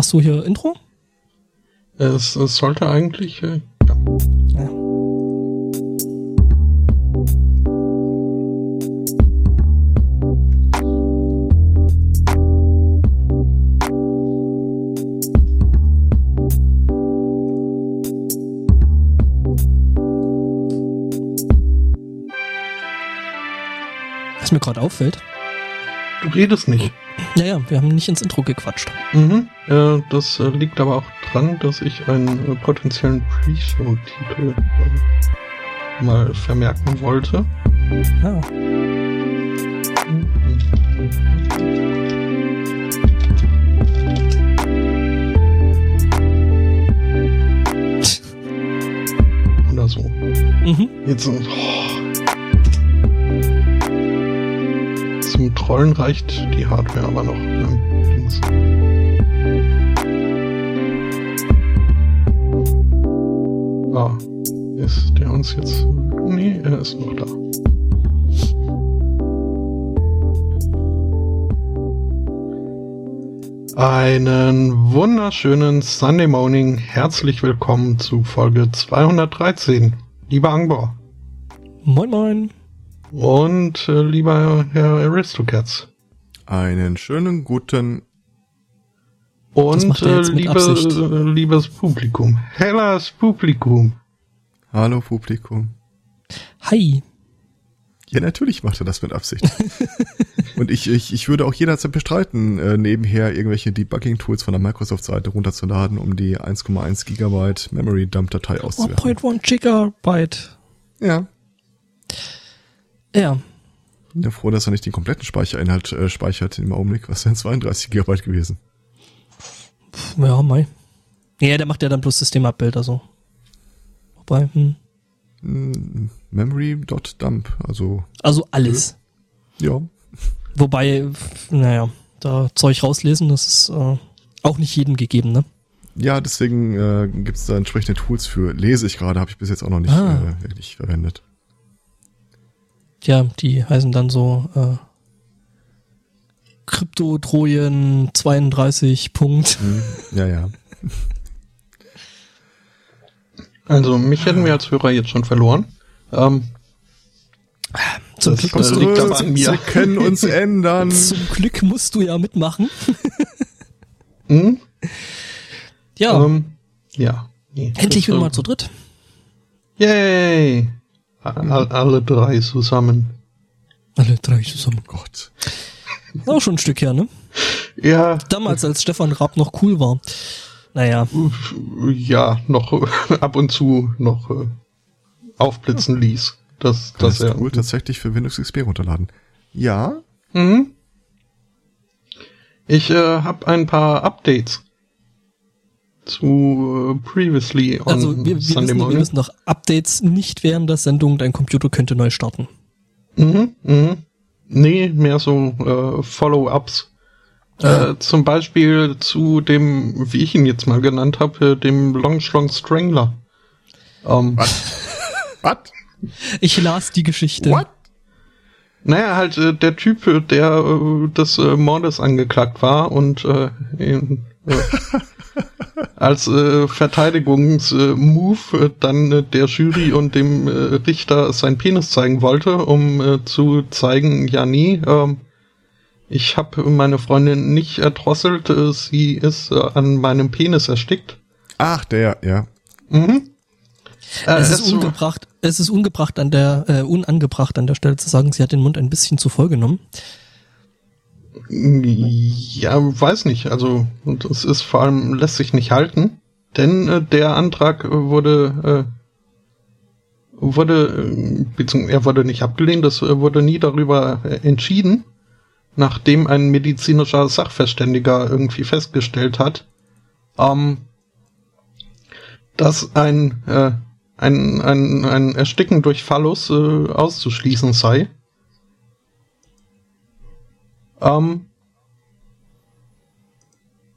Machst du hier Intro? Es, es sollte eigentlich. Äh, ja. ja. Was mir gerade auffällt. Du redest nicht. Ja, ja, wir haben nicht ins Intro gequatscht. Mhm. Äh, das äh, liegt aber auch dran, dass ich einen äh, potenziellen Pre-Show-Titel äh, mal vermerken wollte. Ah. Oder so. Mhm. Jetzt. Oh. Zum Trollen reicht die Hardware aber noch. Ah, ist der uns jetzt... Nee, er ist noch da. Einen wunderschönen Sunday Morning. Herzlich willkommen zu Folge 213. Lieber Angbor. Moin moin. Und äh, lieber Herr Aristocats. Einen schönen guten und äh, liebe, äh, liebes Publikum. Hellas Publikum. Hallo Publikum. Hi. Ja, natürlich macht er das mit Absicht. und ich, ich, ich würde auch jederzeit bestreiten, äh, nebenher irgendwelche Debugging-Tools von der Microsoft-Seite runterzuladen, um die 1,1 Gigabyte Memory-Dump-Datei auszuwerten. 1.1 Gigabyte. Ja. Ja. Bin ja froh, dass er nicht den kompletten Speicherinhalt äh, speichert im Augenblick. Was wären 32 Gigabyte gewesen? Ja, mei. Ja, der macht ja dann bloß Systemabbild, also. Wobei, hm. hm Memory.dump, also. Also alles. Ja. Wobei, naja, da Zeug rauslesen, das ist äh, auch nicht jedem gegeben, ne? Ja, deswegen äh, gibt es da entsprechende Tools für. Lese ich gerade, habe ich bis jetzt auch noch nicht ah. äh, wirklich verwendet. Ja, die heißen dann so äh, Krypto-Trojen 32 Punkt. Hm, ja, ja. Also mich hätten wir als Hörer jetzt schon verloren. Ähm, zum Glück musst du, aber an mir. Sie können uns ändern. Zum Glück musst du ja mitmachen. hm? Ja. Ähm, ja. Nee, Endlich wieder mal zu dritt. Yay! All, alle drei zusammen. Alle drei zusammen. Gott. Auch schon ein Stück her, ne? Ja. Damals, als Stefan Raab noch cool war. Naja. Ja, noch ab und zu noch äh, aufblitzen ließ. Das, das, das ist cool tatsächlich für Windows XP runterladen. Ja. Mhm. Ich äh, habe ein paar Updates zu äh, Previously on also wir, wir Sunday wissen, Wir müssen noch Updates nicht während der Sendung, dein Computer könnte neu starten. Mhm, mhm. Nee, mehr so äh, Follow-ups. Äh, zum Beispiel zu dem, wie ich ihn jetzt mal genannt habe, dem Long Strong Strangler. Ähm, Was? Was? Ich las die Geschichte. What? Naja, halt äh, der Typ, der äh, des äh, Mordes angeklagt war und äh, in, äh, als äh, Verteidigungsmove äh, dann äh, der Jury und dem äh, Richter sein Penis zeigen wollte, um äh, zu zeigen, ja nie, äh, ich habe meine Freundin nicht erdrosselt, äh, sie ist äh, an meinem Penis erstickt. Ach, der, ja. Mhm. Äh, es, ist ungebracht, es ist ungebracht an der, äh, unangebracht an der Stelle zu sagen, sie hat den Mund ein bisschen zu voll genommen. Ja, weiß nicht. Also, und es ist vor allem, lässt sich nicht halten, denn äh, der Antrag wurde, äh, wurde, äh, beziehungsweise er wurde nicht abgelehnt, es äh, wurde nie darüber äh, entschieden, nachdem ein medizinischer Sachverständiger irgendwie festgestellt hat, ähm, dass ein, äh, ein, ein, ein Ersticken durch Phallus äh, auszuschließen sei. Ähm,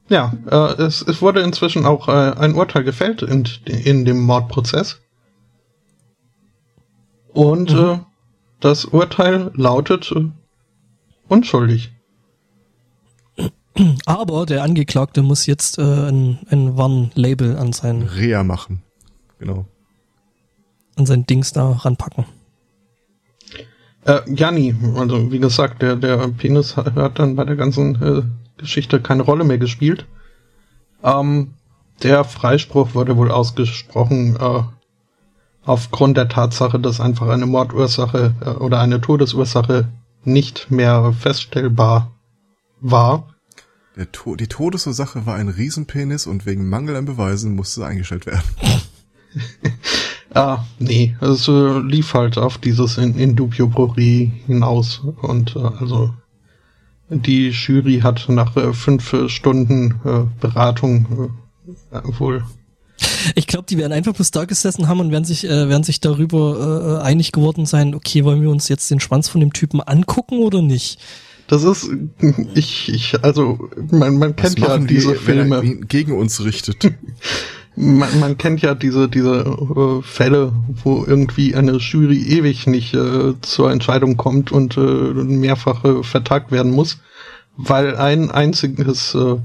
ja, äh, es, es wurde inzwischen auch äh, ein Urteil gefällt in, in dem Mordprozess. Und mhm. äh, das Urteil lautet äh, unschuldig. Aber der Angeklagte muss jetzt äh, ein, ein Warnlabel an sein Rea machen. Genau. an sein Dings da ranpacken. Äh, Janni, also wie gesagt, der, der Penis hat, hat dann bei der ganzen äh, Geschichte keine Rolle mehr gespielt. Ähm, der Freispruch wurde wohl ausgesprochen äh, aufgrund der Tatsache, dass einfach eine Mordursache äh, oder eine Todesursache nicht mehr feststellbar war. To die Todesursache war ein Riesenpenis und wegen Mangel an Beweisen musste eingestellt werden. Ah, nee, es äh, lief halt auf dieses in, in dubio pro re hinaus und äh, also die Jury hat nach äh, fünf Stunden äh, Beratung äh, wohl Ich glaube, die werden einfach bloß da gesessen haben und werden sich, äh, werden sich darüber äh, einig geworden sein, okay, wollen wir uns jetzt den Schwanz von dem Typen angucken oder nicht? Das ist, ich, ich, also, man, man kennt ja machen die, diese wenn er Filme. ihn gegen uns richtet? Man, man kennt ja diese, diese äh, Fälle, wo irgendwie eine Jury ewig nicht äh, zur Entscheidung kommt und äh, mehrfach äh, vertagt werden muss, weil ein einziges äh,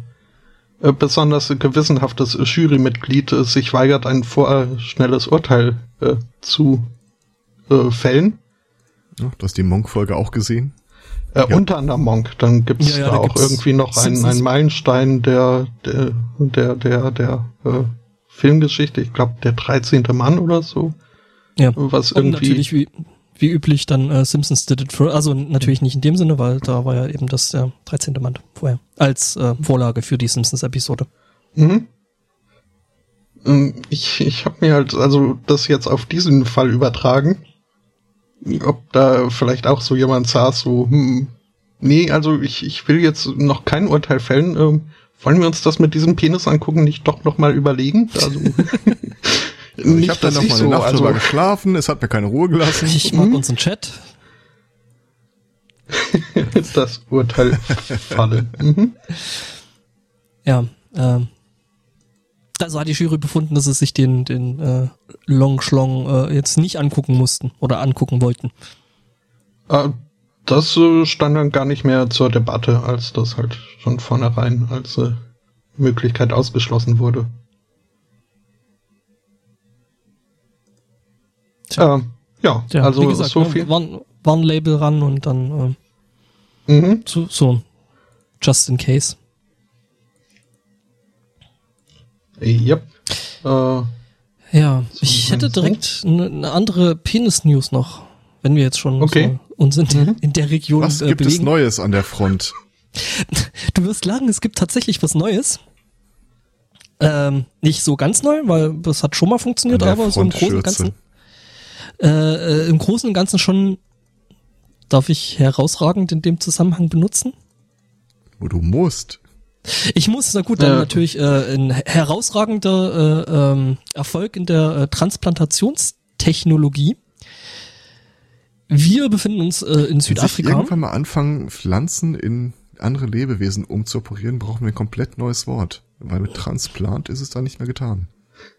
äh, besonders gewissenhaftes Jurymitglied äh, sich weigert, ein vorschnelles Urteil äh, zu äh, fällen. Ja, du hast die Monk-Folge auch gesehen? Äh, Ja. Unter anderem Monk. Dann gibt's Ja, ja, da da auch gibt's irgendwie noch einen, einen Meilenstein der der der der, der äh, Filmgeschichte. Ich glaube der 13. Mann oder so. Ja. Was Und irgendwie. natürlich wie, wie üblich dann äh, Simpsons did it for, also natürlich nicht in dem Sinne, weil da war ja eben das der 13. Mann vorher als äh, Vorlage für die Simpsons-Episode. Mhm. Ähm, Ich, ich habe mir halt also das jetzt auf diesen Fall übertragen. Ob da vielleicht auch so jemand saß, so, hm, nee, also ich, ich will jetzt noch kein Urteil fällen. Ähm, wollen wir uns das mit diesem Penis angucken, nicht doch noch mal überlegen? Also, ich habe dann noch mal eine Nacht also, drüber geschlafen, es hat mir keine Ruhe gelassen. Ich mag Mhm. unseren Chat. das Urteil falle. Mhm. Ja, ähm, also hat die Jury befunden, dass sie sich den, den äh, Long Schlong äh, jetzt nicht angucken mussten oder angucken wollten. Äh, Das äh, stand dann gar nicht mehr zur Debatte, als das halt schon vornherein als äh, Möglichkeit ausgeschlossen wurde. Tja. Ähm, ja, Ja, also gesagt, so ne, viel. Warn, Warnlabel ran und dann äh, Mhm. zu, so just in case. Yep. Äh, Ja, ich hätte direkt eine, eine andere Penis-News noch, wenn wir jetzt schon Okay. so uns in, Mhm. in der Region Was äh, gibt es bewegen. Neues an der Front? Du wirst lachen, es gibt tatsächlich was Neues. Ähm, nicht so ganz neu, weil das hat schon mal funktioniert, aber so im Großen und. Ganzen. Äh, äh, Im Großen und Ganzen schon darf ich herausragend in dem Zusammenhang benutzen. Wo du musst. Ich muss, na gut, dann Ja. natürlich äh, ein herausragender äh, ähm, Erfolg in der äh, Transplantationstechnologie. Wir befinden uns äh, in Wenn sich Südafrika. irgendwann mal anfangen, Pflanzen in andere Lebewesen umzuoperieren, brauchen wir ein komplett neues Wort. Weil mit Transplant ist es da nicht mehr getan.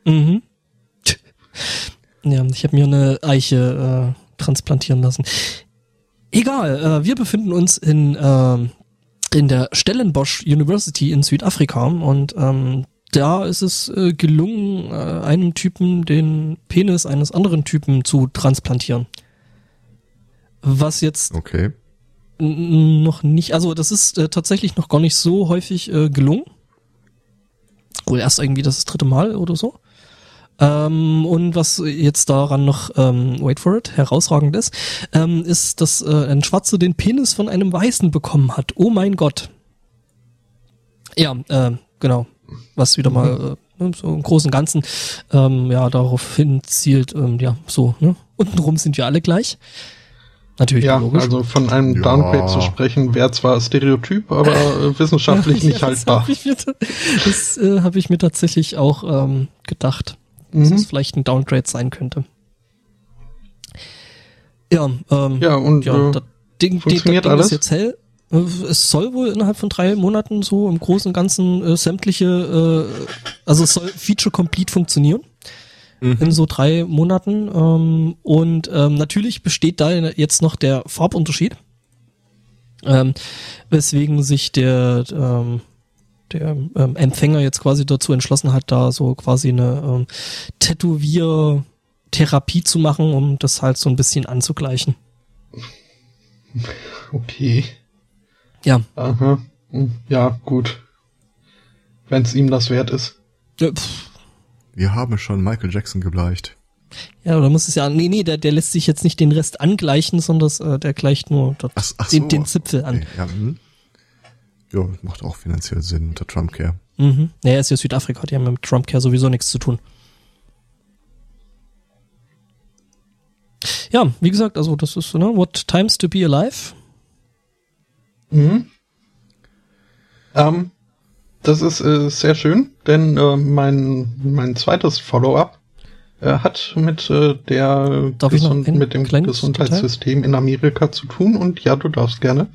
Mhm. Ja, ich habe mir eine Eiche äh, transplantieren lassen. Egal, äh, wir befinden uns in, ähm, in der Stellenbosch University in Südafrika und ähm, da ist es äh, gelungen, äh, einem Typen den Penis eines anderen Typen zu transplantieren. Was jetzt Okay. noch nicht, also das ist äh, tatsächlich noch gar nicht so häufig äh, gelungen. Wohl erst irgendwie das dritte Mal oder so. Ähm, und was jetzt daran noch, ähm, wait for it, herausragend ist, ähm, ist, dass äh, ein Schwarzer den Penis von einem Weißen bekommen hat. Oh mein Gott. Ja, äh, genau. Was wieder mal äh, ne, so im Großen und Ganzen ähm, ja darauf hin zielt, ähm, ja, so, ne? Untenrum sind wir alle gleich. Natürlich Ja, logisch. also von einem Ja. Downgrade zu sprechen, wäre zwar Stereotyp, aber äh, wissenschaftlich nicht Ja, haltbar. Das habe ich, äh, hab ich mir tatsächlich auch ähm, gedacht, dass Mhm. es vielleicht ein Downgrade sein könnte. Ja, ähm, Ja, und ja, äh, das Ding, Ding, funktioniert das Ding alles? ist jetzt hell. Äh, Es soll wohl innerhalb von drei Monaten so im Großen und Ganzen äh, sämtliche, äh, also es soll Feature Complete funktionieren in so drei Monaten. Ähm, und ähm, natürlich besteht da jetzt noch der Farbunterschied, ähm, weswegen sich der, ähm, der ähm, Empfänger jetzt quasi dazu entschlossen hat, da so quasi eine ähm, Tätowier-Therapie zu machen, um das halt so ein bisschen anzugleichen. Okay. Ja. Aha. Ja, gut. Wenn es ihm das wert ist. Ja, pff. Wir haben schon Michael Jackson gebleicht. Ja, oder muss es ja, nee, nee, der, der lässt sich jetzt nicht den Rest angleichen, sondern äh, der gleicht nur dort Ach, ach den, so. den Zipfel an. Okay, ja, hm. ja, macht auch finanziell Sinn unter Trumpcare. Mhm. Ja, er ist ja Südafrika, die haben ja mit Trumpcare sowieso nichts zu tun. Ja, wie gesagt, also das ist, ne, what times to be alive. Mhm. Ähm, das ist äh, sehr schön, denn äh, mein, mein zweites Follow-up äh, hat mit äh, der ein mit dem Gesundheitssystem in Amerika zu tun und ja, du darfst gerne.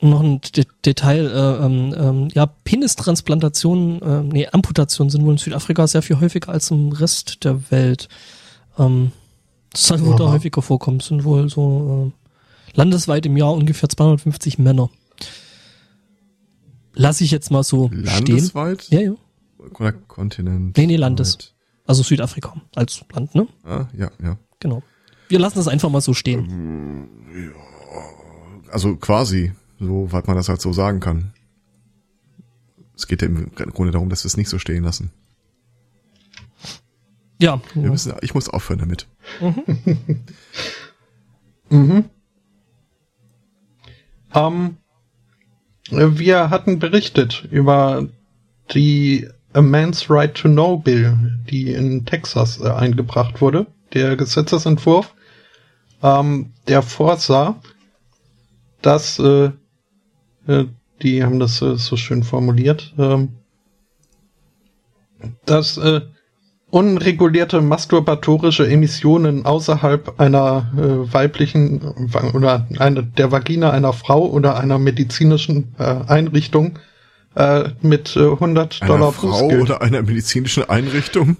Noch ein De Detail, äh, ähm, ähm, ja, Penistransplantationen, äh, nee, Amputationen sind wohl in Südafrika sehr viel häufiger als im Rest der Welt. Ähm, das soll wohl da häufiger vorkommen, Es sind wohl so äh, landesweit im Jahr ungefähr 250 Männer. Lass ich jetzt mal so stehen. Landesweit? Ja, ja. Oder Kontinent? Nee, nee, Landes. Also Südafrika als Land, ne? Ah, ja, ja. Genau. Wir lassen das einfach mal so stehen. Also quasi, soweit man das halt so sagen kann. Es geht ja im Grunde darum, dass wir es nicht so stehen lassen. Ja. Wir müssen, ich muss aufhören damit. Mhm. Ähm, wir hatten berichtet über die A Man's Right to Know Bill, die in Texas äh, eingebracht wurde. Der Gesetzesentwurf, ähm, der vorsah, dass, äh, äh, die haben das äh, so schön formuliert, ähm, dass äh, unregulierte masturbatorische Emissionen außerhalb einer äh, weiblichen oder einer, der Vagina einer Frau oder einer medizinischen äh, Einrichtung äh, mit äh, 100 Einer Dollar Frau Bußgeld. oder einer medizinischen Einrichtung?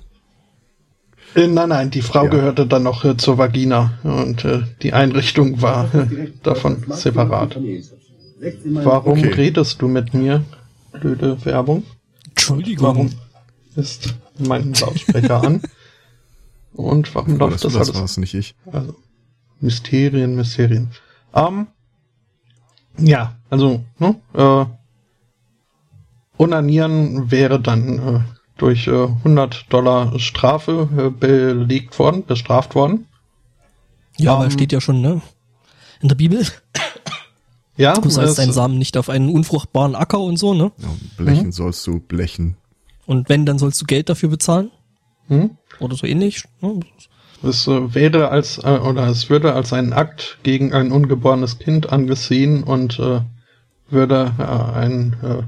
Äh, nein, nein, die Frau Ja. gehörte dann noch äh, zur Vagina und äh, die Einrichtung war äh, davon separat. Warum Okay. redest du mit mir? Blöde Werbung. Entschuldigung. Warum ist mein Lautsprecher an? Und warum läuft das, das das alles? war's nicht ich. Also, Mysterien, Mysterien. Ähm, ja, also, ne, äh, Onanieren wäre dann äh, durch äh, 100 Dollar Strafe äh, belegt worden, bestraft worden. Ja, aber Ähm, steht ja schon, ne? In der Bibel. Ja, Du sollst deinen Samen nicht auf einen unfruchtbaren Acker und so, ne? Ja, blechen sollst du blechen. Und wenn, dann sollst du Geld dafür bezahlen. hm? Oder so ähnlich. Ne? Es äh, wäre als äh, oder es würde als ein Akt gegen ein ungeborenes Kind angesehen und äh, würde äh, ein äh,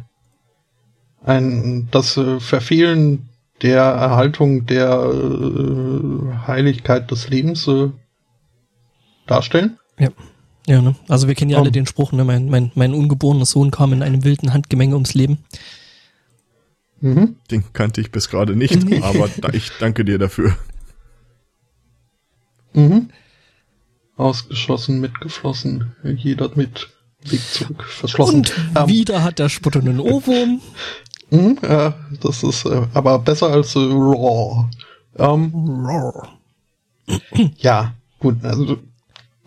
ein das äh, Verfehlen der Erhaltung der äh, Heiligkeit des Lebens äh, darstellen. Ja. Ja, ne? Also wir kennen ja alle Um. den Spruch, ne? Mein, mein, mein ungeborener Sohn kam in einem wilden Handgemenge ums Leben. Mhm. Den kannte ich bis gerade nicht, aber da, ich danke dir dafür. Mhm. Ausgeschlossen, mitgeflossen, jeder mit Weg zurück verschlossen. Und Ähm, wieder hat der Spott einen Ohrwurm. Mhm, äh, das ist äh, aber besser als äh, Raw. Ähm, Roar. ja, gut, also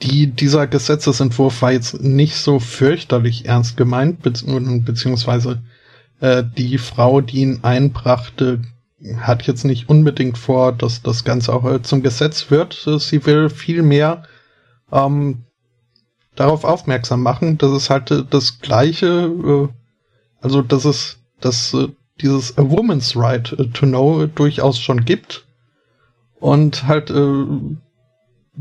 die, dieser Gesetzesentwurf war jetzt nicht so fürchterlich ernst gemeint, bezieh beziehungsweise äh, die Frau, die ihn einbrachte, hat jetzt nicht unbedingt vor, dass das Ganze auch äh, zum Gesetz wird. Äh, Sie will vielmehr ähm, darauf aufmerksam machen, dass es halt das gleiche, äh, also dass es dass äh, dieses A Woman's Right to Know durchaus schon gibt und halt äh,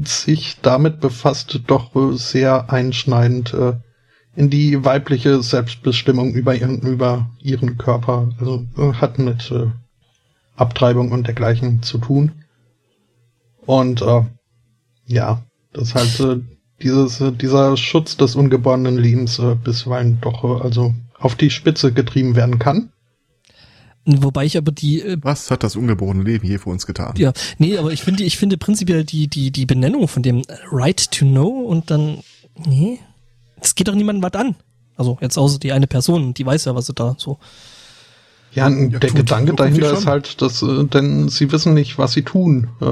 sich damit befasst, doch sehr einschneidend äh, in die weibliche Selbstbestimmung über ihren, über ihren Körper, also äh, hat mit äh, Abtreibung und dergleichen zu tun. Und äh, ja, das halt äh, dieses, äh, dieser Schutz des ungeborenen Lebens äh, bisweilen doch äh, also auf die Spitze getrieben werden kann. Wobei ich aber die, äh, Was hat das ungeborene Leben je für uns getan? ja, nee, aber ich finde, ich finde prinzipiell die, die, die Benennung von dem Right to Know und dann, nee, das geht doch niemandem was an. Also jetzt außer die eine Person, die weiß ja, was sie da so Ja, ja der tut, Gedanke dahinter ist halt, dass, äh, denn sie wissen nicht, was sie tun. Äh,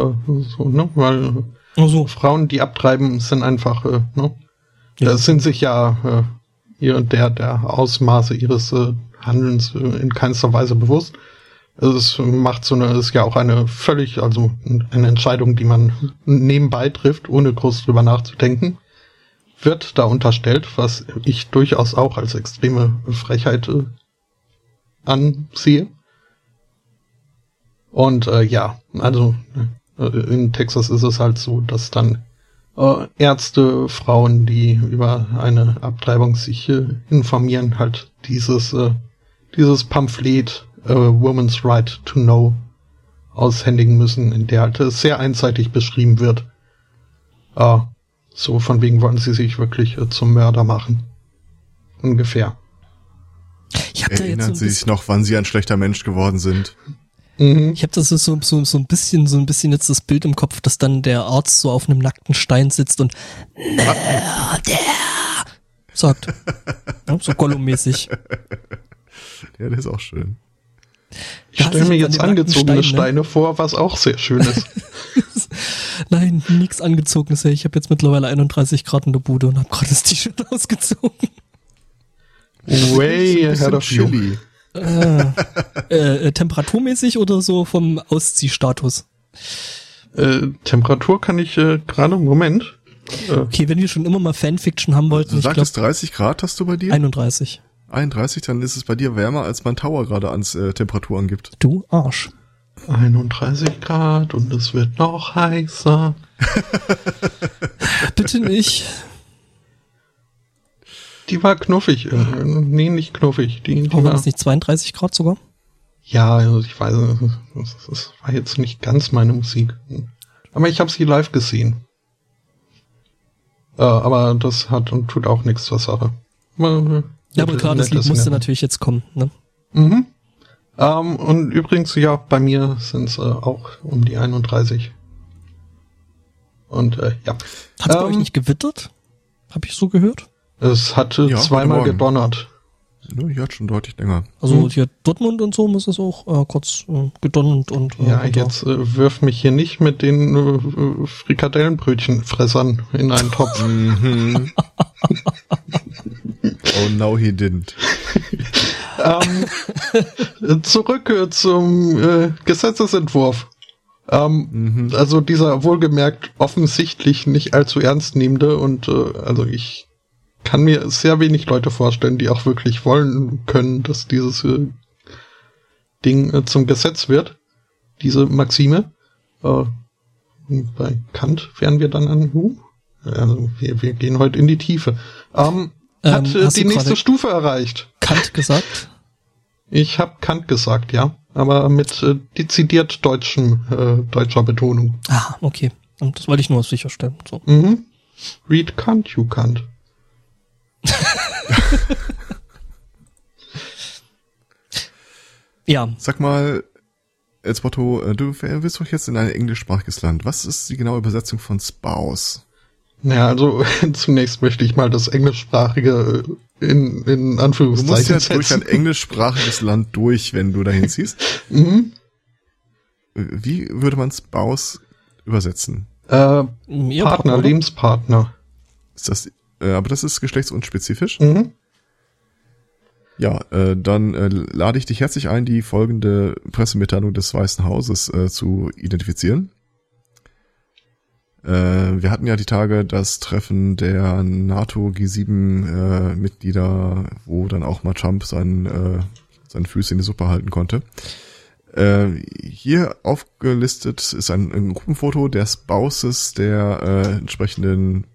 so, ne? Weil so. Frauen, die abtreiben, sind einfach, äh, ne? Ja. sind sich ja äh, ihr, der, der Ausmaße ihres äh, Handelns äh, in keinster Weise bewusst. Es macht so eine, ist ja auch eine völlig, also eine Entscheidung, die man nebenbei trifft, ohne groß drüber nachzudenken. Wird da unterstellt, was ich durchaus auch als extreme Frechheit äh, anziehe. Und äh, ja, also äh, in Texas ist es halt so, dass dann äh, Ärzte, Frauen, die über eine Abtreibung sich äh, informieren, halt dieses, äh, dieses Pamphlet äh, Woman's Right to Know aushändigen müssen, in der halt sehr einseitig beschrieben wird. Äh, so von wegen wollen sie sich wirklich äh, zum Mörder machen. Ungefähr. Erinnern so Sie sich noch, wann Sie ein schlechter Mensch geworden sind? Mhm. Ich habe das so, so, so ein bisschen, so ein bisschen jetzt das Bild im Kopf, dass dann der Arzt so auf einem nackten Stein sitzt und Mörder sagt. ja, so Gollum-mäßig. Ja, der ist auch schön. Ich stelle mir jetzt angezogene Stein, ne? Steine vor, was auch sehr schön ist. Nein, nichts angezogenes. Ich habe jetzt mittlerweile 31 Grad in der Bude und habe gerade das T-Shirt ausgezogen. Way ahead of Chili. Äh, äh, temperaturmäßig oder so vom Ausziehstatus? Äh, Temperatur kann ich äh, gerade, Moment. Äh, okay, wenn wir schon immer mal Fanfiction haben wollten. Du sagtest glaub, 30 Grad hast du bei dir? 31. 31, dann ist es bei dir wärmer, als mein Tower gerade ans äh, Temperatur angibt. Du Arsch. 31 Grad und es wird noch heißer. Bitte nicht. Die war knuffig. Äh, nee, nicht knuffig. Die, die oh, war es nicht 32 Grad sogar? Ja, also ich weiß, das war jetzt nicht ganz meine Musik. Aber ich habe sie live gesehen. Äh, aber das hat und tut auch nichts zur Sache. Aber, ja, aber klar, das Lied musste natürlich jetzt kommen. Ne? Mhm. Ähm, und übrigens, ja, bei mir sind es äh, auch um die 31. Und äh, ja. Hat es ähm, bei euch ähm, nicht gewittert? Hab ich so gehört? Es hatte ja, zweimal gedonnert. Ja, hier hat schon deutlich länger. Also hm. hier Dortmund und so muss es auch äh, kurz äh, gedonnert und. Äh, ja, jetzt äh, wirf mich hier nicht mit den äh, Frikadellenbrötchenfressern in einen Topf. Mhm. oh no, he didn't. ähm, zurück äh, zum äh, Gesetzesentwurf. Ähm, mhm. Also dieser wohlgemerkt offensichtlich nicht allzu ernst nehmende und äh, also ich kann mir sehr wenig Leute vorstellen, die auch wirklich wollen können, dass dieses äh, Ding äh, zum Gesetz wird. Diese Maxime. Äh, bei Kant wären wir dann an, uh, also wir, wir gehen heute in die Tiefe. Ähm, hat ähm, die nächste Stufe erreicht. Kant gesagt? Ich habe Kant gesagt, ja, aber mit äh, dezidiert deutschen äh, deutscher Betonung. Ah, okay. Und das wollte ich nur sicherstellen. So. Mhm. Read Kant, you Kant. ja. Sag mal, Elsbotto, äh, du bist doch jetzt in ein englischsprachiges Land. Was ist die genaue Übersetzung von Spouse? Ja, also zunächst möchte ich mal das englischsprachige äh, in, in Anführungszeichen. Du musst ja durch ein englischsprachiges Land durch, wenn du dahin ziehst. mhm. Wie würde man Spouse übersetzen? Äh, Partner, Lebenspartner. Ist das äh, aber das ist geschlechtsunspezifisch. Mhm. Ja, äh, dann äh, lade ich dich herzlich ein, die folgende Pressemitteilung des Weißen Hauses äh, zu identifizieren. Äh, wir hatten ja die Tage das Treffen der NATO G7-Mitglieder, äh, wo dann auch mal Trump seinen, äh, seine Füße in die Suppe halten konnte. Äh, hier aufgelistet ist ein, ein Gruppenfoto des Spouses der äh, entsprechenden